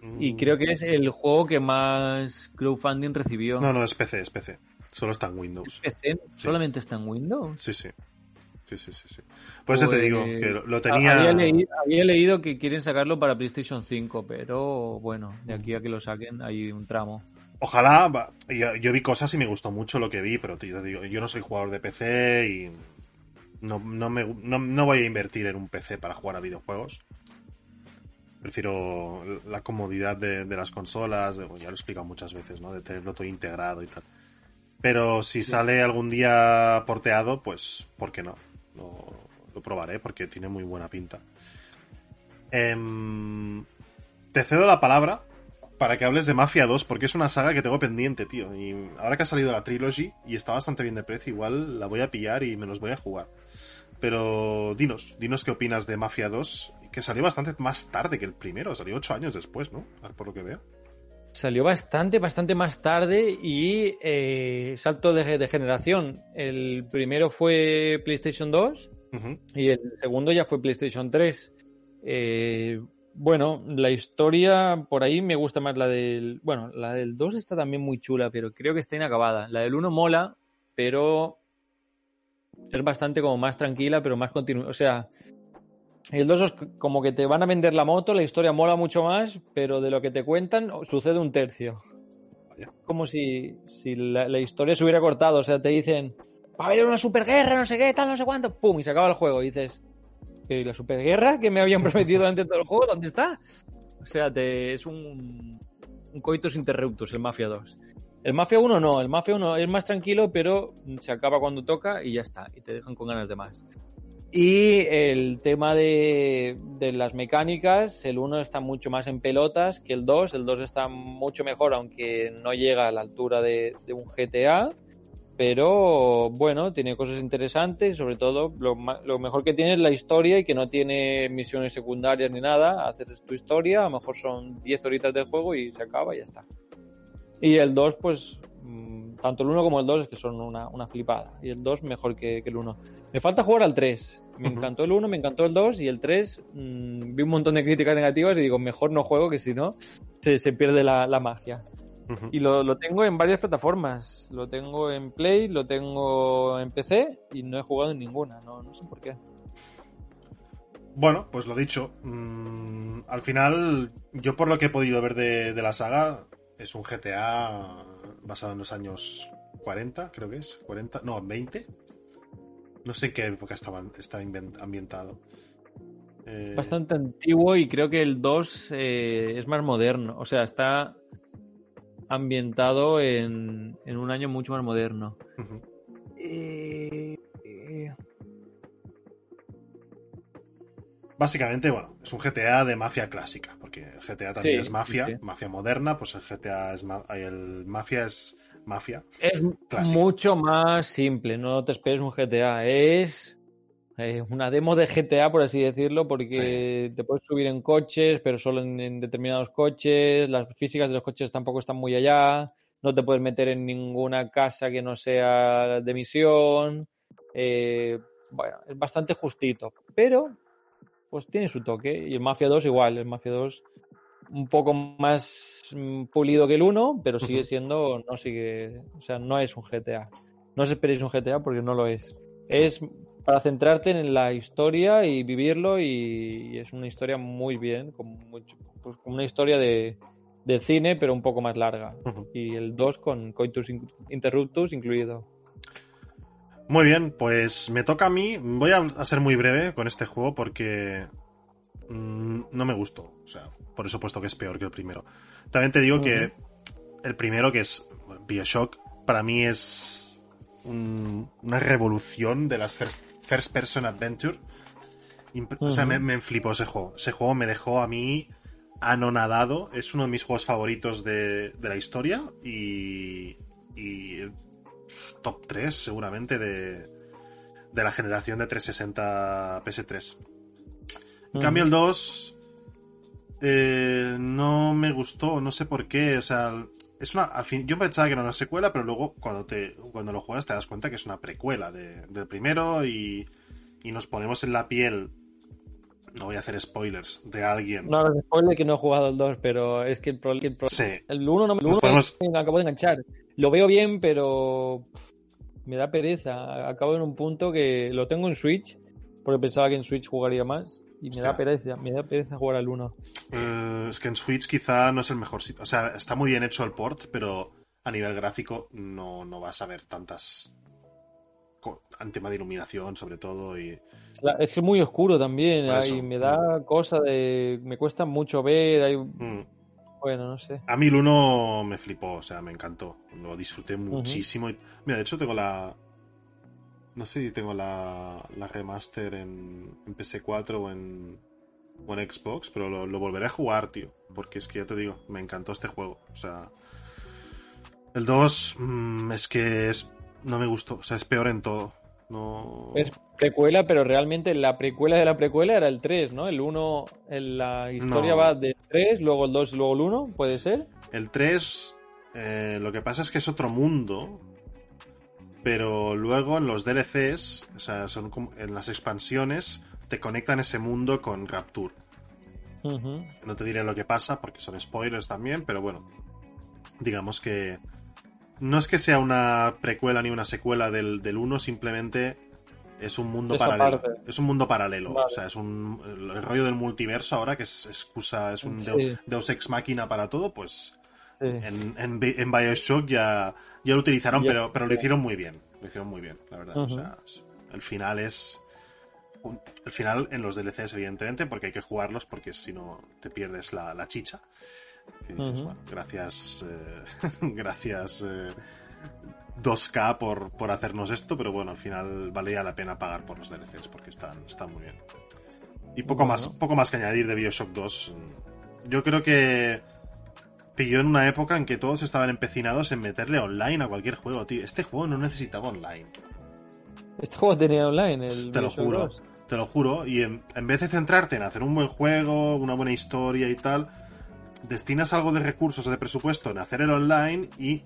A: Mm.
C: y creo que es el juego que más crowdfunding recibió.
A: No, no, es PC, es PC. Solo está en Windows.
C: PC solamente está en Windows.
A: Sí, sí. Sí, sí, sí, sí. Por eso te
C: Pues,
A: digo que lo, lo tenía.
C: Había leído, había leído que quieren sacarlo para PlayStation 5, pero bueno, de aquí a que lo saquen hay un tramo.
A: Ojalá, yo, vi cosas y me gustó mucho lo que vi, pero tío, digo, yo no soy jugador de PC y no, no, me, no, no voy a invertir en un PC para jugar a videojuegos. Prefiero la comodidad de, de las consolas, de- ya lo he explicado muchas veces, ¿no? De tenerlo todo integrado y tal. Pero si sale algún día porteado, pues, ¿por qué no? Lo, lo probaré porque tiene muy buena pinta. Em, te cedo la palabra para que hables de Mafia 2 porque es una saga que tengo pendiente, tío. Y ahora que ha salido la trilogy y está bastante bien de precio, igual la voy a pillar y me los voy a jugar. Pero dinos, dinos qué opinas de Mafia 2, que salió bastante más tarde que el primero, salió 8 años después, ¿no? Por lo que veo.
C: Salió bastante, bastante más tarde y eh, salto de, de generación. El primero fue PlayStation 2
A: Ujú.
C: y el segundo ya fue PlayStation 3. Eh, bueno, la historia por ahí me gusta más la del... Bueno, la del 2 está también muy chula, pero creo que está inacabada. La del 1 mola, pero es bastante como más tranquila, pero más continua. O sea, el 2 es como que te van a vender la moto, la historia mola mucho más, pero de lo que te cuentan sucede un tercio. Como si, si la, la historia se hubiera cortado. O sea, te dicen, va a haber una superguerra, no sé qué, tal, no sé cuánto. Pum, y se acaba el juego. Y dices, ¿pero y la superguerra que me habían prometido durante todo el juego? ¿Dónde está? O sea, te, es un, un coitus interruptus el Mafia 2. El Mafia 1 no, el Mafia 1 es más tranquilo, pero se acaba cuando toca y ya está, y te dejan con ganas de más. Y el tema de, las mecánicas, el 1 está mucho más en pelotas que el 2, el 2 está mucho mejor, aunque no llega a la altura de, un GTA, pero bueno, tiene cosas interesantes, sobre todo lo, lo mejor que tiene es la historia y que no tiene misiones secundarias ni nada, haces tu historia, a lo mejor son 10 horitas de juego y se acaba y ya está. Y el 2, pues, mm, tanto el 1 como el 2 es que son una, una flipada. Y el 2 mejor que, que el 1. Me falta jugar al 3. Me
A: Ujú.
C: encantó el 1, me encantó el 2 y el 3 mm, vi un montón de críticas negativas y digo, mejor no juego que si no se, se pierde la, la magia.
A: Ujú.
C: Y lo, lo tengo en varias plataformas. Lo tengo en Play, lo tengo en PC y no he jugado en ninguna. No, no sé por qué.
A: Bueno, pues lo dicho. mm, al final, yo por lo que he podido ver de, de la saga, es un GTA basado en los años 40, creo que es. 40, no, 20. No sé en qué época estaba, está ambientado. Eh,
C: Bastante antiguo y creo que el 2 eh, es más moderno. O sea, está ambientado en, en un año mucho más moderno. eh,
A: Básicamente, bueno, es un GTA de mafia clásica, porque el GTA también
C: Sí,
A: es mafia,
C: sí, sí.
A: mafia moderna, pues el GTA es ma- el mafia es mafia.
C: Es mucho más simple, no te esperes un GTA. Es eh, una demo de GTA, por así decirlo, porque te puedes subir en coches, pero solo en, en determinados coches. Las físicas de los coches tampoco están muy allá. No te puedes meter en ninguna casa que no sea de misión. Eh, bueno, es bastante justito, pero pues tiene su toque. Y el Mafia 2 igual, el Mafia 2 un poco más mm, pulido que el 1, pero sigue siendo, no sigue, o sea, no es un GTA. No os esperéis un GTA porque no lo es. Es para centrarte en la historia y vivirlo y, y es una historia muy bien, con mucho, pues como una historia de, de cine, pero un poco más larga. Y el 2 con Coitus in- Interruptus incluido.
A: Muy bien, pues me toca a mí. Voy a, ser muy breve con este juego porque mm, no me gustó. O sea, por eso he puesto que es peor que el primero. También te digo que el primero, que es Bioshock, para mí es un- una revolución de las first, first person adventure. O sea, me, me flipó ese juego. Ese juego me dejó a mí anonadado. Es uno de mis juegos favoritos de, de la historia y, y top 3 seguramente de, de la generación de 360 PS3. En cambio el 2 eh, no me gustó, no sé por qué, o sea, es una al fin yo pensaba que era una secuela, pero luego cuando te cuando lo juegas te das cuenta que es una precuela de- del primero y, y nos ponemos en la piel no voy a hacer spoilers de alguien.
C: No, no spoiler que no he jugado el 2, pero es que el, pro- el pro-
A: Sí,
C: El 1 no me, el
A: Nos
C: uno
A: podemos-
C: me acabo de enganchar. Lo veo bien, pero me da pereza. Acabo en un punto que lo tengo en Switch, porque pensaba que en Switch jugaría más. Y me da pereza, me da pereza jugar al 1.
A: Eh, es que en Switch quizá no es el mejor sitio. O sea, está muy bien hecho el port, pero a nivel gráfico no, no vas a ver tantas. En tema de iluminación, sobre todo. Y
C: Es que es muy oscuro también,
A: eso.
C: me da cosa de... Me cuesta mucho ver, hay...
A: mm,
C: bueno, no sé.
A: a mí el 1 me flipó, o sea, me encantó. Lo disfruté muchísimo. Mira, de hecho, tengo la. No sé si tengo la, la remaster en, en PS4 o en, o en Xbox, pero lo, lo volveré a jugar, tío. Porque es que ya te digo, me encantó este juego. O sea. El 2 mm, es que es, no me gustó. O sea, es peor en todo. No.
C: Es precuela, pero realmente la precuela de la precuela era el 3, ¿no? El 1, en la historia
A: No.
C: va del 3, luego el 2 y luego el 1, ¿puede ser?
A: El 3, eh, lo que pasa es que es otro mundo, pero luego en los DLCs, o sea, son como- en las expansiones, te conectan ese mundo con Rapture. No te diré lo que pasa porque son spoilers también, pero bueno, digamos que no es que sea una precuela ni una secuela del, del 1, simplemente es un mundo paralelo. Es un mundo paralelo.
C: Vale.
A: O sea, es un el rollo del multiverso ahora que es excusa, es un
C: Sí.
A: Deus Ex Máquina para todo, pues
C: Sí.
A: en, en, Bi- en Bioshock ya, ya lo utilizaron,
C: Ya.
A: pero, pero lo hicieron muy bien. Lo hicieron muy bien, la verdad. O sea, el final es. un- el final en los DLCs, evidentemente, porque hay que jugarlos, porque si no te pierdes la, la chicha. Y dices,
C: Ujú.
A: bueno, gracias. eh, gracias. eh, 2K por, por hacernos esto, pero bueno, al final valía la pena pagar por los DLCs porque están, están muy bien. Y poco
C: Bueno.
A: más, poco más que añadir de Bioshock 2. Yo creo que pilló en una época en que todos estaban empecinados en meterle online a cualquier juego, tío. Este juego no necesitaba online.
C: Este juego tenía online, el
A: te lo
C: Bioshock
A: juro.
C: 2.
A: Te lo juro. Y en, en vez de centrarte en hacer un buen juego, una buena historia y tal, destinas algo de recursos o de presupuesto en hacer el online y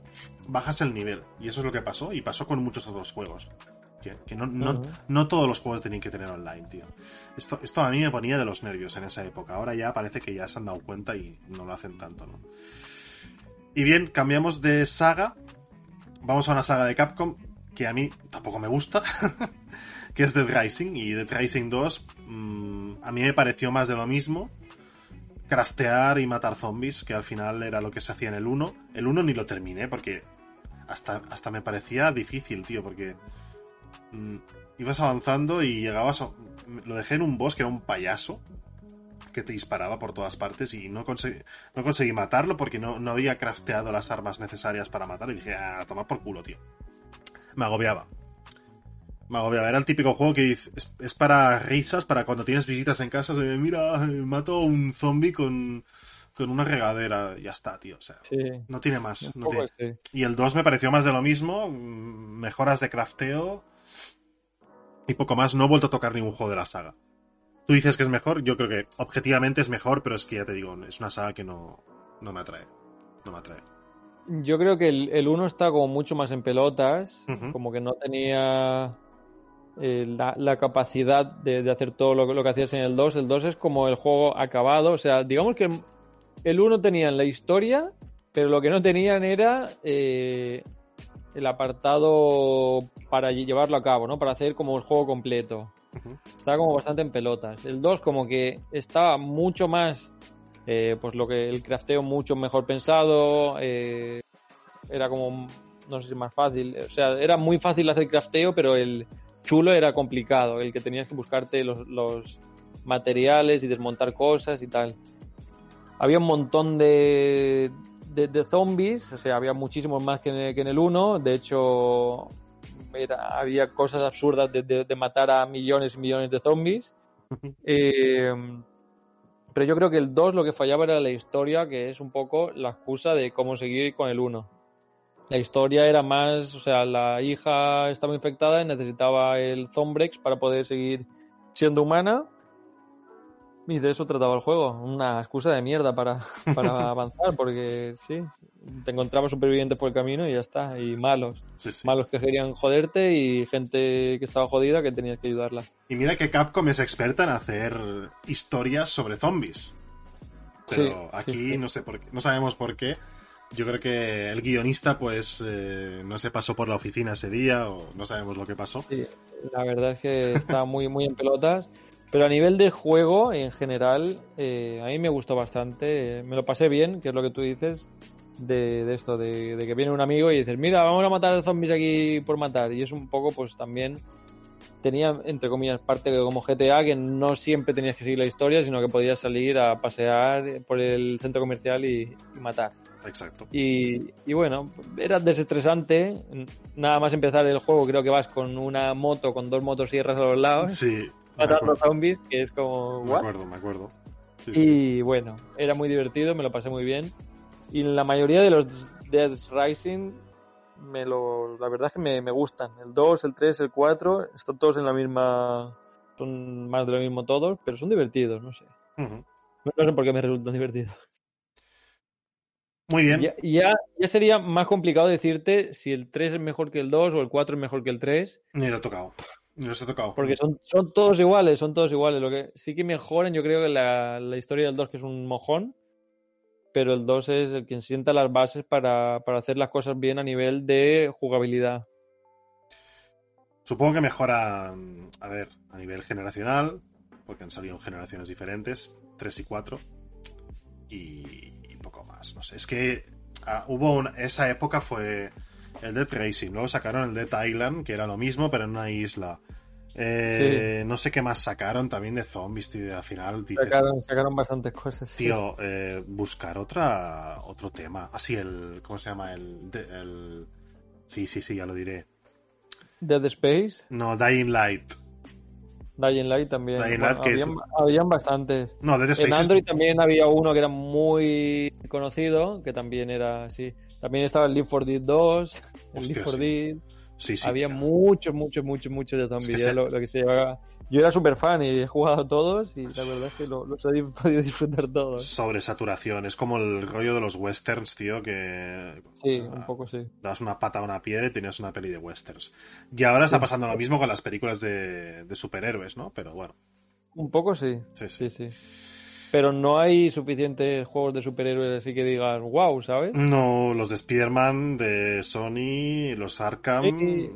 A: bajas el nivel. Y eso es lo que pasó. Y pasó con muchos otros juegos. Que, que no, no, no todos los juegos tenían que tener online, tío. Esto, esto a mí me ponía de los nervios en esa época. Ahora ya parece que ya se han dado cuenta y no lo hacen tanto, ¿no? Y bien, cambiamos de saga. Vamos a una saga de Capcom que a mí tampoco me gusta. que es Dead Rising. Y Dead Rising 2 mm, a mí me pareció más de lo mismo. Craftear y matar zombies, que al final era lo que se hacía en el 1. El 1 ni lo terminé porque hasta, hasta me parecía difícil, tío, porque mm, ibas avanzando y llegabas a... Lo dejé en un boss que era un payaso que te disparaba por todas partes y no conseguí, no conseguí matarlo porque no, no había crafteado las armas necesarias para matarlo y dije, a tomar por culo, tío. Me agobiaba. Me agobiaba. Era el típico juego que es, es para risas, para cuando tienes visitas en casa. de, Mira, eh, mato a un zombie con, con una regadera. Ya está, tío. O sea,
C: Sí.
A: no tiene más. No tiene- y el 2 me pareció más de lo mismo, mm, mejoras de crafteo y poco más. No he vuelto a tocar ningún juego de la saga. Tú dices que es mejor, yo creo que objetivamente es mejor, pero es que ya te digo, es una saga que no, no me atrae. No me atrae.
C: Yo creo que el, el 1 está como mucho más en pelotas, como que no tenía eh, la, la capacidad de, de hacer todo lo, que- lo que hacías en el 2. El 2 es como el juego acabado, o sea, digamos que el 1 tenían la historia, pero lo que no tenían era eh, el apartado para llevarlo a cabo, ¿no? Para hacer como el juego completo. Estaba como bastante en pelotas. El 2 como que estaba mucho más, eh, pues lo que el crafteo mucho mejor pensado, eh, era como, no sé si más fácil, o sea, era muy fácil hacer crafteo, pero el chulo era complicado, el que tenías que buscarte los, los materiales y desmontar cosas y tal. Había un montón de, de, de zombies, o sea, había muchísimos más que en el, que en el 1, de hecho era- había cosas absurdas de, de- de matar a millones y millones de zombies. Eh, pero yo creo que el 2 lo que fallaba era la historia, que es un poco la excusa de cómo seguir con el 1. La historia era más, o sea, la hija estaba infectada y necesitaba el Zombrex para poder seguir siendo humana. Y de eso trataba el juego, una excusa de mierda para, para avanzar, porque sí, te encontrabas supervivientes por el camino y ya está, y malos.
A: Sí, sí.
C: Malos que querían joderte y gente que estaba jodida que tenías que ayudarla.
A: Y mira que Capcom es experta en hacer historias sobre zombies. Pero
C: Sí,
A: aquí no sé por qué, no sabemos por qué. Yo creo que el guionista, pues, eh, no se pasó por la oficina ese día o no sabemos lo que pasó.
C: Sí, la verdad es que está muy, muy en pelotas. Pero a nivel de juego, en general, eh, a mí me gustó bastante. me lo pasé bien, que es lo que tú dices, de, esto, de, que viene un amigo y dices, mira, vamos a matar zombies aquí por matar. Y es un poco, pues también tenía, entre comillas, parte como GTA, que no siempre tenías que seguir la historia, sino que podías salir a pasear por el centro comercial y matar.
A: Exacto.
C: Y, y bueno, era desestresante. Nada más empezar el juego, creo que vas con una moto, con dos motosierras a los lados,
A: Sí,
C: matando zombies, que es como.
A: me acuerdo, me acuerdo. Sí, sí.
C: Y bueno, era muy divertido, me lo pasé muy bien. Y la mayoría de los Dead Rising, me lo, la verdad es que me, me gustan. El 2, el 3, el 4, están todos en la misma. Son más de lo mismo todos, pero son divertidos, no sé. No sé por qué me resultan divertidos.
A: Muy bien.
C: Ya, ya, ya sería más complicado decirte si el 3 es mejor que el 2 o el 4 es mejor que el 3,
A: Ni lo he tocado. Ni los he tocado.
C: porque son, son todos iguales, son todos iguales. Lo que sí que mejoran, yo creo que la, la historia del 2 que es un mojón, pero el 2 es el que sienta las bases para, para hacer las cosas bien a nivel de jugabilidad.
A: Supongo que mejoran, a ver, a nivel generacional, porque han salido en generaciones diferentes, 3 y 4, y, más. No sé, es que ah, hubo una, esa época fue el Dead Racing, luego sacaron el Dead Island, que era lo mismo, pero en una isla. Eh, No sé qué más sacaron también de zombies, tío, al final dices,
C: Sacaron, sacaron bastantes cosas. sí.
A: tío, eh, buscar otra otro tema. Así el, ¿cómo se llama? El, el... Sí, sí, sí, ya lo diré.
C: Dead Space,
A: No, Dying Light.
C: Dying Light también.
A: Dying
C: Bueno,
A: Light, que es-
C: habían, bastantes.
A: No, Dead Space
C: En
A: es-
C: Android también había uno que era muy conocido, que también era así. También estaba el Leaf 4 Dead 2, el
A: Hostia,
C: 4
A: sí.
C: Dead.
A: Sí, sí.
C: había muchos, muchos, muchos, muchos de zombies.
A: Es que se-
C: lo, lo que se llevaba. Yo era súper fan y he jugado todos y la verdad es que lo- los he di- podido disfrutar todos.
A: Sobresaturación. Es como el rollo de los westerns, tío, que...
C: Sí,
A: ah,
C: un poco sí.
A: Das una pata a una piedra y tenías una peli de westerns. Y ahora está pasando lo mismo con las películas de, de superhéroes, ¿no? Pero bueno,
C: Un poco sí.
A: sí, sí.
C: Sí, sí. Pero no hay suficientes juegos de superhéroes así que digas, wow, ¿sabes?
A: No, los de Spider-Man, de Sony, los Arkham...
C: Sí.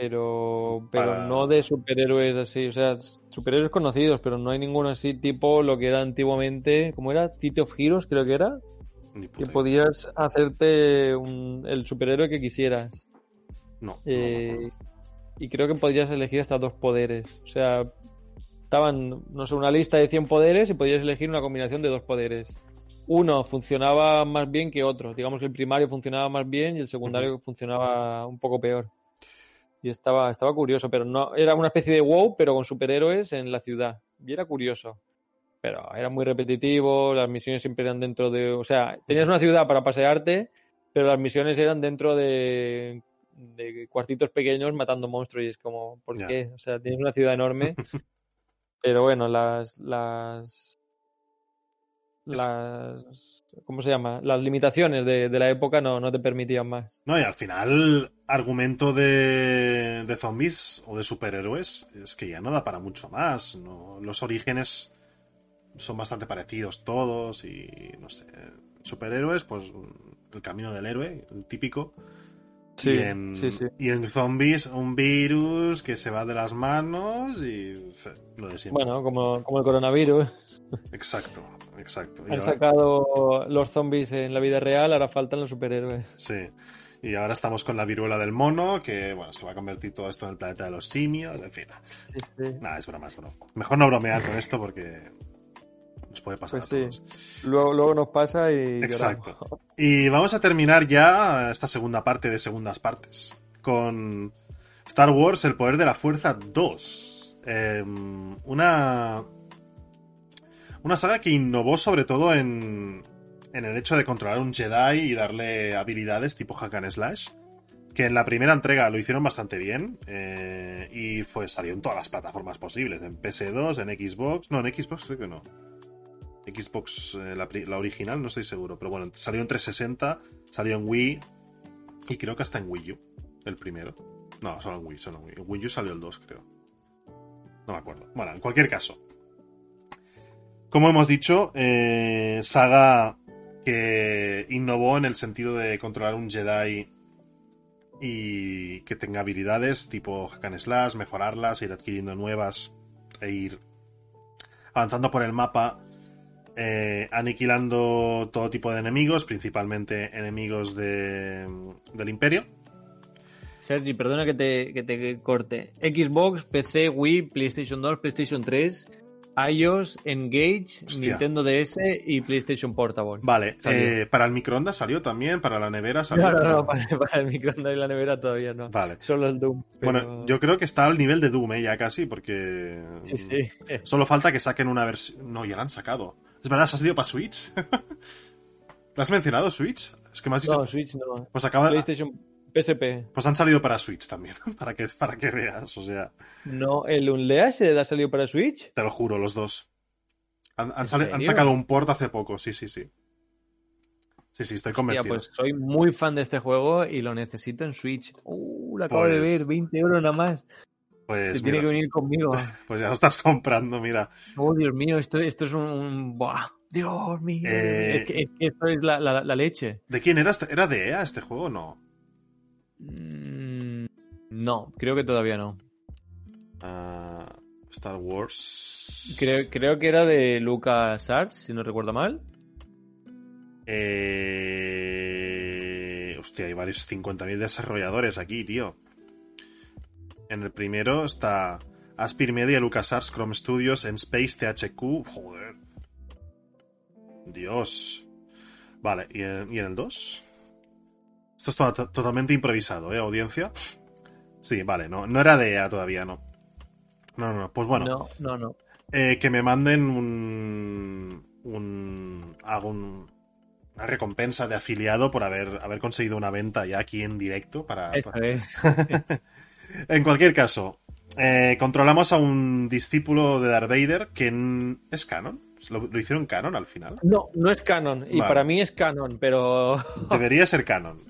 C: Pero, pero
A: Para-
C: no de superhéroes así, o sea, superhéroes conocidos, pero no hay ninguno así tipo lo que era antiguamente, ¿cómo era? City of Heroes creo que era, que podías hacerte un- el superhéroe que quisieras.
A: No,
C: Eh,
A: no, no.
C: y creo que podías elegir hasta dos poderes. O sea, estaban, no sé, una lista de 100 poderes y podías elegir una combinación de dos poderes. Uno funcionaba más bien que otro. Digamos que el primario funcionaba más bien y el secundario funcionaba un poco peor. Y estaba, estaba curioso, pero no era una especie de WoW, pero con superhéroes en la ciudad. Y era curioso. Pero era muy repetitivo, las misiones siempre eran dentro de... O sea, tenías una ciudad para pasearte, pero las misiones eran dentro de, de cuartitos pequeños matando monstruos y es como, ¿por qué? O sea, tienes una ciudad enorme, pero bueno, las... las las ¿cómo se llama? Las limitaciones de, de la época no, no te permitían más.
A: No, y al final, argumento de, de zombies o de superhéroes es que ya no da para mucho más. ¿no? Los orígenes son bastante parecidos todos y no sé. Superhéroes, pues el camino del héroe, el típico.
C: Sí,
A: y, en,
C: sí, sí.
A: y en zombies, un virus que se va de las manos y lo de siempre.
C: Bueno, como, como el coronavirus.
A: Exacto, exacto.
C: Han
A: ahora-
C: sacado los zombies en la vida real, ahora faltan los superhéroes.
A: Sí. Y ahora estamos con la viruela del mono, que bueno, se va a convertir todo esto en el planeta de los simios, en fin.
C: Sí, sí.
A: Nada, es broma, es broma. Mejor no bromear con esto porque nos puede pasar
C: Pues
A: a
C: sí.
A: todos.
C: Luego, luego nos pasa y
A: Exacto.
C: lloramos.
A: Y vamos a terminar ya esta segunda parte de segundas partes con Star Wars, el poder de la fuerza 2. Eh, una. Una saga que innovó sobre todo en, en el hecho de controlar un Jedi y darle habilidades tipo hack and slash. Que en la primera entrega lo hicieron bastante bien. eh, y fue, salió en todas las plataformas posibles. En PS2, en Xbox. No, en Xbox creo que no. Xbox, eh, la, la original, no estoy seguro. Pero bueno, salió en 360, salió en Wii. Y creo que hasta en Wii U. El primero. No, solo en Wii, solo en Wii. En Wii U salió el 2, creo. No me acuerdo. Bueno, en cualquier caso. Como hemos dicho, eh, saga que innovó en el sentido de controlar un Jedi y que tenga habilidades tipo hack and slash, mejorarlas, ir adquiriendo nuevas e ir avanzando por el mapa, eh, aniquilando todo tipo de enemigos, principalmente enemigos de, del Imperio.
C: Sergi, perdona que te, que te corte. Xbox, PC, Wii, PlayStation 2, PlayStation 3, iOS, Engage,
A: Hostia.
C: Nintendo DS y PlayStation Portable.
A: Vale, eh, para el microondas salió también, para la nevera salió.
C: No, no, no, para, para el microondas y la nevera todavía no.
A: Vale.
C: Solo el Doom. pero-
A: Bueno, yo creo que está al nivel de Doom, eh, ya casi, porque.
C: Sí, sí.
A: Solo falta que saquen una versión. No, ya la han sacado. Es verdad, se ha salido para Switch. ¿Lo has mencionado, Switch? Es que me has dicho.
C: No, Switch no.
A: Pues acaba de.
C: PlayStation, PSP.
A: Pues han salido para Switch también, para que, para que veas, o sea,
C: No, el Unleashed ha salido para Switch.
A: te lo juro, los dos. Han, sacado un port hace poco, sí, sí, sí. Sí, sí, estoy convencido.
C: pues soy muy fan de este juego y lo necesito en Switch. Uh, lo acabo de
A: Pues-
C: ver, 20 euros nada más.
A: Pues,
C: Se tiene que venir conmigo.
A: pues ya lo estás comprando, mira.
C: Oh, Dios mío, esto, esto es un... un- ¡Buah! Dios mío.
A: Eh,
C: Es, que, es que esto es la, la- la leche.
A: ¿De quién era este? ¿Era de EA este juego? No.
C: Mm, No, creo que todavía no.
A: Ah, Star Wars.
C: Creo, creo que era de LucasArts, si no recuerdo mal.
A: Eh... Hostia, hay varios 50.000 desarrolladores aquí, tío. En el primero está Aspir Media, LucasArts, Chrome Studios, Enspace, THQ. Joder. Dios. Vale, ¿y en, y en el 2? Esto es to- to- totalmente improvisado, ¿eh, audiencia? Sí, vale, no, no era de EA todavía, no. No, no, no. Pues bueno,
C: No, no, no.
A: eh, que me manden un. un. hago un- una recompensa de afiliado por haber, haber conseguido una venta ya aquí en directo para. Para-. En cualquier caso, eh, controlamos a un discípulo de Darth Vader que es canon. Lo, lo hicieron canon al final.
C: No, no es canon. Y
A: Vale.
C: para mí es canon, pero
A: Debería ser canon.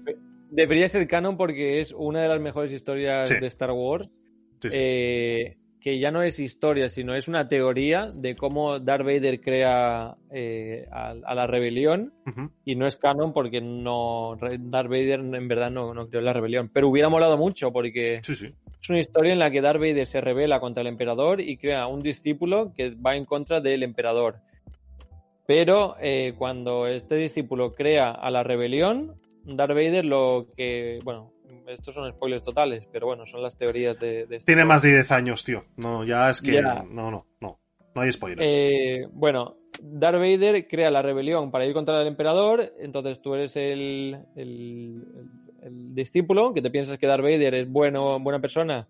C: debería ser canon porque es una de las mejores historias
A: Sí.
C: de Star Wars.
A: Sí, sí.
C: eh, que ya no es historia, sino es una teoría de cómo Darth Vader crea eh, a, a la rebelión. Y no es canon porque no Darth Vader en verdad no, no creó la rebelión. Pero hubiera molado mucho porque
A: Sí, sí.
C: Es una historia en la que Darth Vader se revela contra el emperador y crea un discípulo que va en contra del emperador. Pero eh, cuando este discípulo crea a la rebelión, Darth Vader lo que... Bueno, estos son spoilers totales, pero bueno, son las teorías de... de este
A: Tiene más de 10 años, tío. No, ya es que.
C: Ya.
A: No, no, no. No hay spoilers.
C: Eh, bueno, Darth Vader crea la rebelión para ir contra el emperador, entonces tú eres el, el- el- discípulo, que te piensas que Darth Vader es bueno, buena persona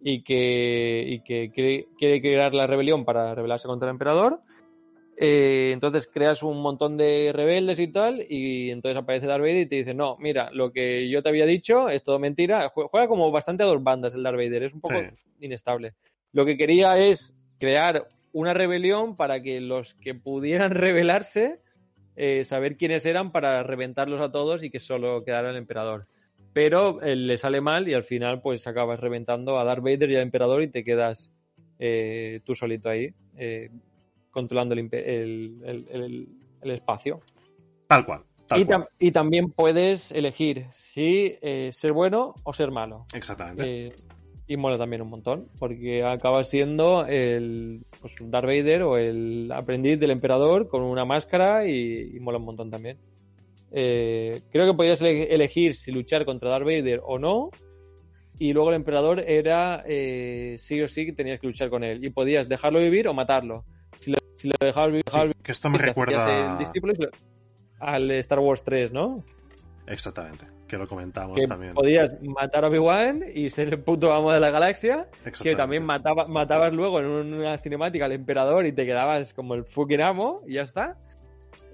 C: y que, y que quiere, quiere crear la rebelión para rebelarse contra el emperador. Eh, entonces creas un montón de rebeldes y tal, y entonces aparece Darth Vader y te dice, no, mira, lo que yo te había dicho es todo mentira. Jue- Juega como bastante a dos bandas el Darth Vader, es un poco
A: Sí.
C: inestable. Lo que quería es crear una rebelión para que los que pudieran rebelarse, eh, saber quiénes eran para reventarlos a todos y que solo quedara el emperador. Pero eh, le sale mal y al final pues acabas reventando a Darth Vader y al emperador y te quedas eh, tú solito ahí, controlando el, impe- el- el- el- el espacio.
A: Tal cual. Tal
C: Y,
A: cual.
C: tam- y también puedes elegir si ser bueno o ser malo.
A: Exactamente.
C: Y mola también un montón, porque acaba siendo el pues, Darth Vader o el aprendiz del emperador con una máscara y, y mola un montón también. Eh, creo que podías ele- elegir si luchar contra Darth Vader o no. Y luego el emperador era eh, sí o sí que tenías que luchar con él. Y podías dejarlo vivir o matarlo. Si lo, si lo dejabas vivir,
A: Sí, que esto me recuerda.
C: el discípulo y se lo- al Star Wars 3, ¿no?
A: Exactamente. Que lo comentamos
C: que
A: también.
C: podías matar a Obi-Wan y ser el puto amo de la galaxia, que también mataba, matabas luego en una cinemática al emperador y te quedabas como el fucking amo y ya está.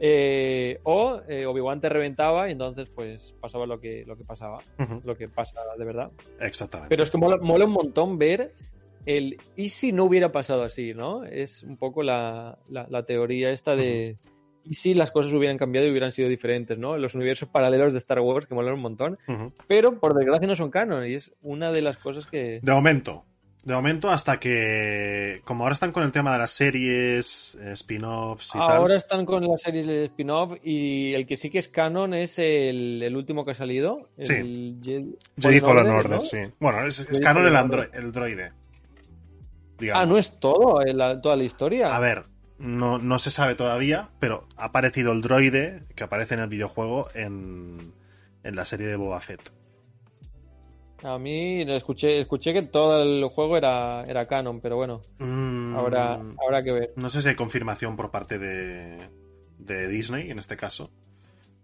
C: Eh, o eh, Obi-Wan te reventaba y entonces pues pasaba lo que, lo que pasaba,
A: Ujú.
C: lo que pasa de verdad.
A: Exactamente.
C: Pero es que mola, mola un montón ver el y si no hubiera pasado así, ¿no? Es un poco la, la- la teoría esta de y si las cosas hubieran cambiado y hubieran sido diferentes, ¿no? Los universos paralelos de Star Wars que molan un montón, pero por desgracia no son canon y es una de las cosas que...
A: De momento. De momento, hasta que. Como ahora están con el tema de las series, eh, spin-offs y
C: Ahora
A: tal.
C: están con la serie de spin-off y el que sí que es canon es el, el último que ha salido. El
A: Sí.
C: Jedi,
A: Jedi Fallen
C: Order,
A: Order,
C: ¿no?
A: sí. Bueno, es, canon el, andro- el droide. Digamos.
C: Ah, no es todo, el- la- toda la historia.
A: A ver, no, no se sabe todavía, pero ha aparecido el droide que aparece en el videojuego en, en la serie de Boba Fett.
C: A mí escuché, escuché que todo el juego era, era canon, pero bueno,
A: Mm,
C: habrá, habrá que ver.
A: No sé si hay confirmación por parte de, de Disney en este caso,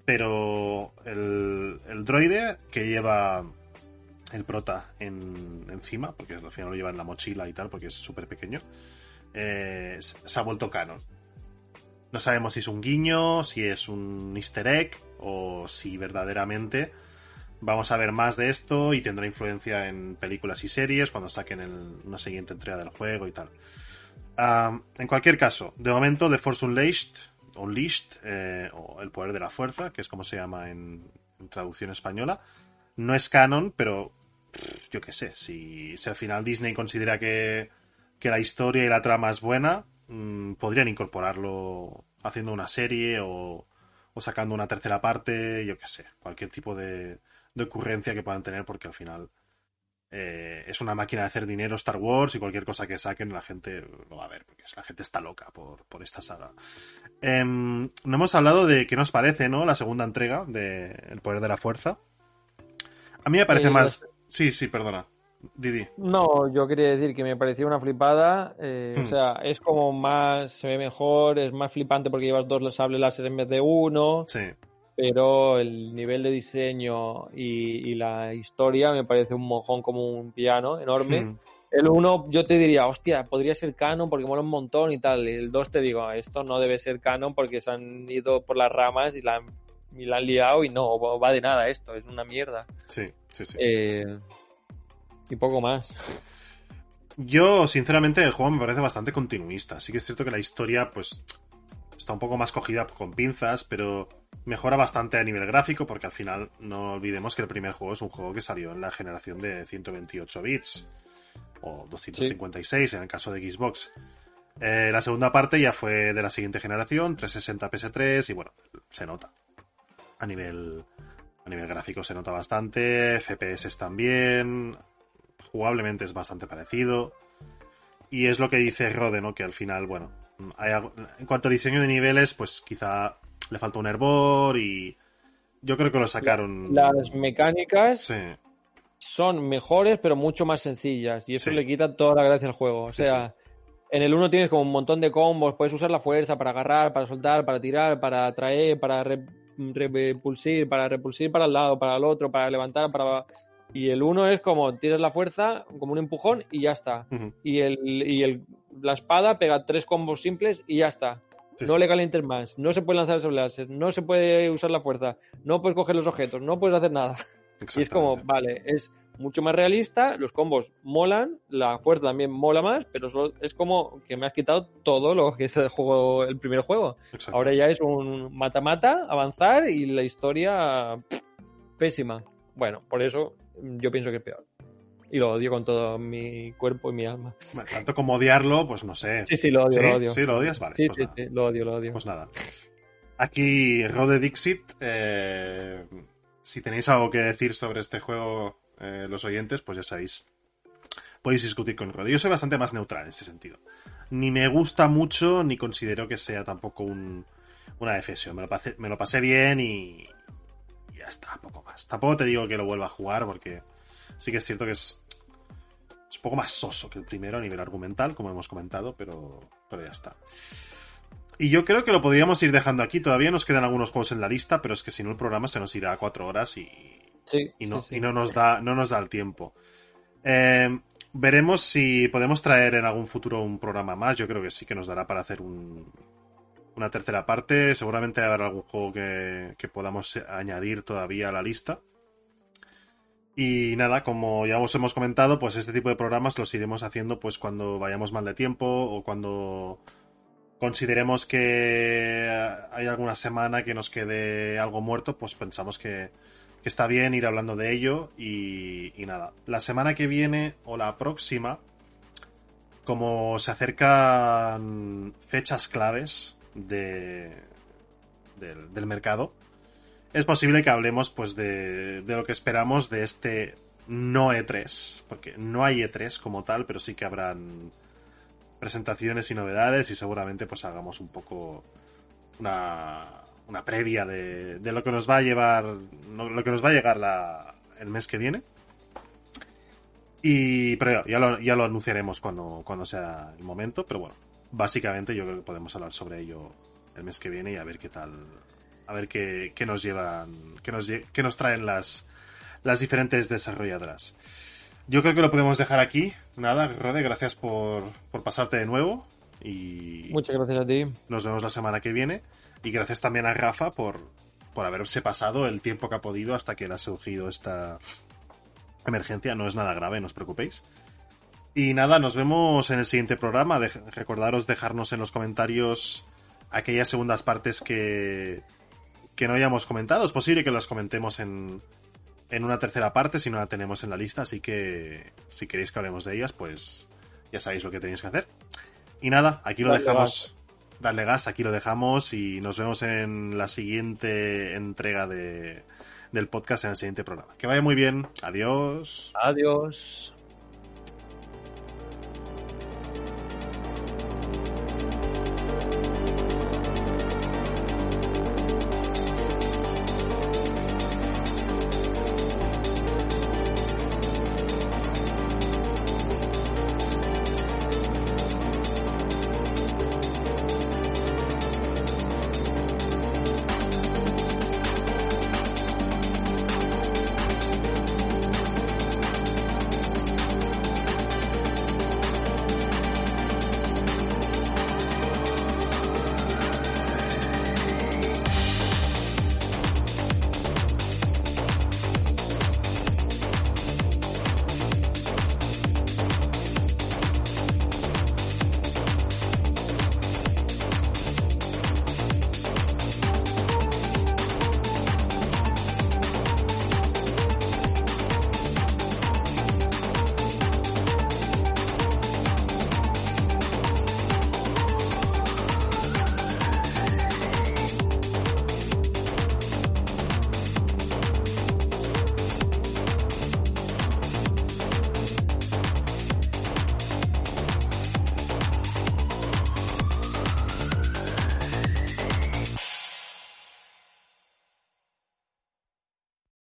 A: pero el, el droide que lleva el prota en, encima, porque al final lo lleva en la mochila y tal, porque es súper pequeño, eh, se ha vuelto canon. No sabemos si es un guiño, si es un easter egg o si verdaderamente vamos a ver más de esto y tendrá influencia en películas y series cuando saquen una siguiente entrega del juego y tal. En cualquier caso, de momento The Force Unleashed, Unleashed eh, o El Poder de la Fuerza, que es como se llama en, traducción española, no es canon, pero yo qué sé, si al final Disney considera que, que la historia y la trama es buena, mm, podrían incorporarlo haciendo una serie o, o sacando una tercera parte, yo qué sé, cualquier tipo de, de ocurrencia que puedan tener, porque al final eh, es una máquina de hacer dinero Star Wars y cualquier cosa que saquen la gente lo va a ver, porque la gente está loca por, por esta saga. Em, no hemos hablado de qué nos parece, ¿no? La segunda entrega de El Poder de la Fuerza. A mí me parece
C: Eh,
A: más... Sí, sí, perdona. Didi.
C: No, yo quería decir que me parecía una flipada. eh. O sea, es como más, se ve mejor, es más flipante porque llevas dos sables láser en vez de uno.
A: Sí.
C: Pero el nivel de diseño y, y la historia me parece un mojón como un piano enorme.
A: Hmm.
C: El 1 yo te diría, hostia, podría ser canon porque mola un montón y tal. El 2 te digo, esto no debe ser canon porque se han ido por las ramas y la, han- y la han liado y no, va de nada esto, es una mierda.
A: Sí, sí, sí.
C: Eh, y poco más.
A: Yo, sinceramente, el juego me parece bastante continuista. Sí que es cierto que la historia, pues, está un poco más cogida con pinzas, pero mejora bastante a nivel gráfico, porque al final no olvidemos que el primer juego es un juego que salió en la generación de 128 bits, o 256 en el caso de Xbox. Eh, la segunda parte ya fue de la siguiente generación, 360 PS3, y bueno, se nota. A nivel, a nivel gráfico se nota bastante, FPS también, jugablemente es bastante parecido. Y es lo que dice Rode, ¿no? Que al final, bueno, hay algo- en cuanto a diseño de niveles, pues quizá le falta un hervor y yo creo que lo sacaron.
C: Las mecánicas
A: Sí,
C: son mejores, pero mucho más sencillas. Y eso
A: Sí.
C: le quita toda la gracia al juego. O
A: Sí,
C: sea, en el 1 tienes como un montón de combos. Puedes usar la fuerza para agarrar, para soltar, para tirar, para atraer, para re- repulsir, para repulsir para el lado, para el otro, para levantar, para. Y el 1 es como tiras la fuerza, como un empujón y ya está. Y, el, y el, la espada pega tres combos simples y ya está.
A: Sí,
C: no le calientes más, no se puede lanzar el láser, no se puede usar la fuerza, no puedes coger los objetos, no puedes hacer nada. Y es como, vale, es mucho más realista, los combos molan, la fuerza también mola más, pero solo- es como que me has quitado todo lo que es el juego, el primer juego. Ahora ya es un mata-mata, avanzar y la historia pff, pésima. Bueno, por eso mm, yo pienso que es peor. Y lo odio con todo mi cuerpo y mi alma.
A: Bueno, tanto como odiarlo, pues no sé.
C: Sí, sí, lo odio,
A: ¿Sí?
C: lo odio.
A: ¿Sí? ¿Lo odias? Vale.
C: Sí,
A: pues
C: sí,
A: nada.
C: sí, lo odio, lo odio.
A: Pues nada. Aquí, Rode Dixit, eh, si tenéis algo que decir sobre este juego, eh, los oyentes, pues ya sabéis. Podéis discutir con Rode. Yo soy bastante más neutral en este sentido. Ni me gusta mucho, ni considero que sea tampoco un, una defesión. Me lo, pasé, me lo pasé bien y ya está, poco más. Tampoco te digo que lo vuelva a jugar, porque sí que es cierto que es, es un poco más soso que el primero a nivel argumental, como hemos comentado, pero, pero ya está. Y yo creo que lo podríamos ir dejando aquí. Todavía nos quedan algunos juegos en la lista, pero es que si no el programa se nos irá a cuatro horas y,
C: Sí,
A: y no,
C: sí, sí.
A: y no nos da, no nos da el tiempo. Eh, veremos si podemos traer en algún futuro un programa más. Yo creo que sí que nos dará para hacer un- una tercera parte. Seguramente habrá algún juego que, que podamos añadir todavía a la lista. Y nada, como ya os hemos comentado, pues este tipo de programas los iremos haciendo pues cuando vayamos mal de tiempo o cuando consideremos que hay alguna semana que nos quede algo muerto, pues pensamos que, que está bien ir hablando de ello y, y nada. La semana que viene o la próxima, como se acercan fechas claves de, del, mercado, es posible que hablemos pues de, de lo que esperamos de este no E3, porque no hay E3 como tal, pero sí que habrán presentaciones y novedades y seguramente pues hagamos un poco una, una previa de, de lo que nos va a llevar lo que nos va a llegar la, el mes que viene. Y pero ya lo, ya lo anunciaremos cuando, cuando sea el momento pero bueno básicamente yo creo que podemos hablar sobre ello el mes que viene y a ver qué tal a ver qué, qué nos llevan qué nos, qué nos traen las las diferentes desarrolladoras yo creo que lo podemos dejar aquí. Nada, Rode, gracias por, por pasarte de nuevo. Y
C: Muchas gracias a ti.
A: nos vemos la semana que viene. Y gracias también a Rafa por, por haberse pasado el tiempo que ha podido hasta que le ha surgido esta emergencia. No es nada grave, no os preocupéis. Y nada, nos vemos en el siguiente programa. Recordaros dejarnos en los comentarios aquellas segundas partes que, que no hayamos comentado. Es posible que las comentemos en, en una tercera parte si no la tenemos en la lista. Así que si queréis que hablemos de ellas, pues ya sabéis lo que tenéis que hacer. Y nada, aquí lo dejamos. Darle gas, aquí lo dejamos y nos vemos en la siguiente entrega de, del podcast, en el siguiente programa. Que vaya muy bien. Adiós.
C: Adiós.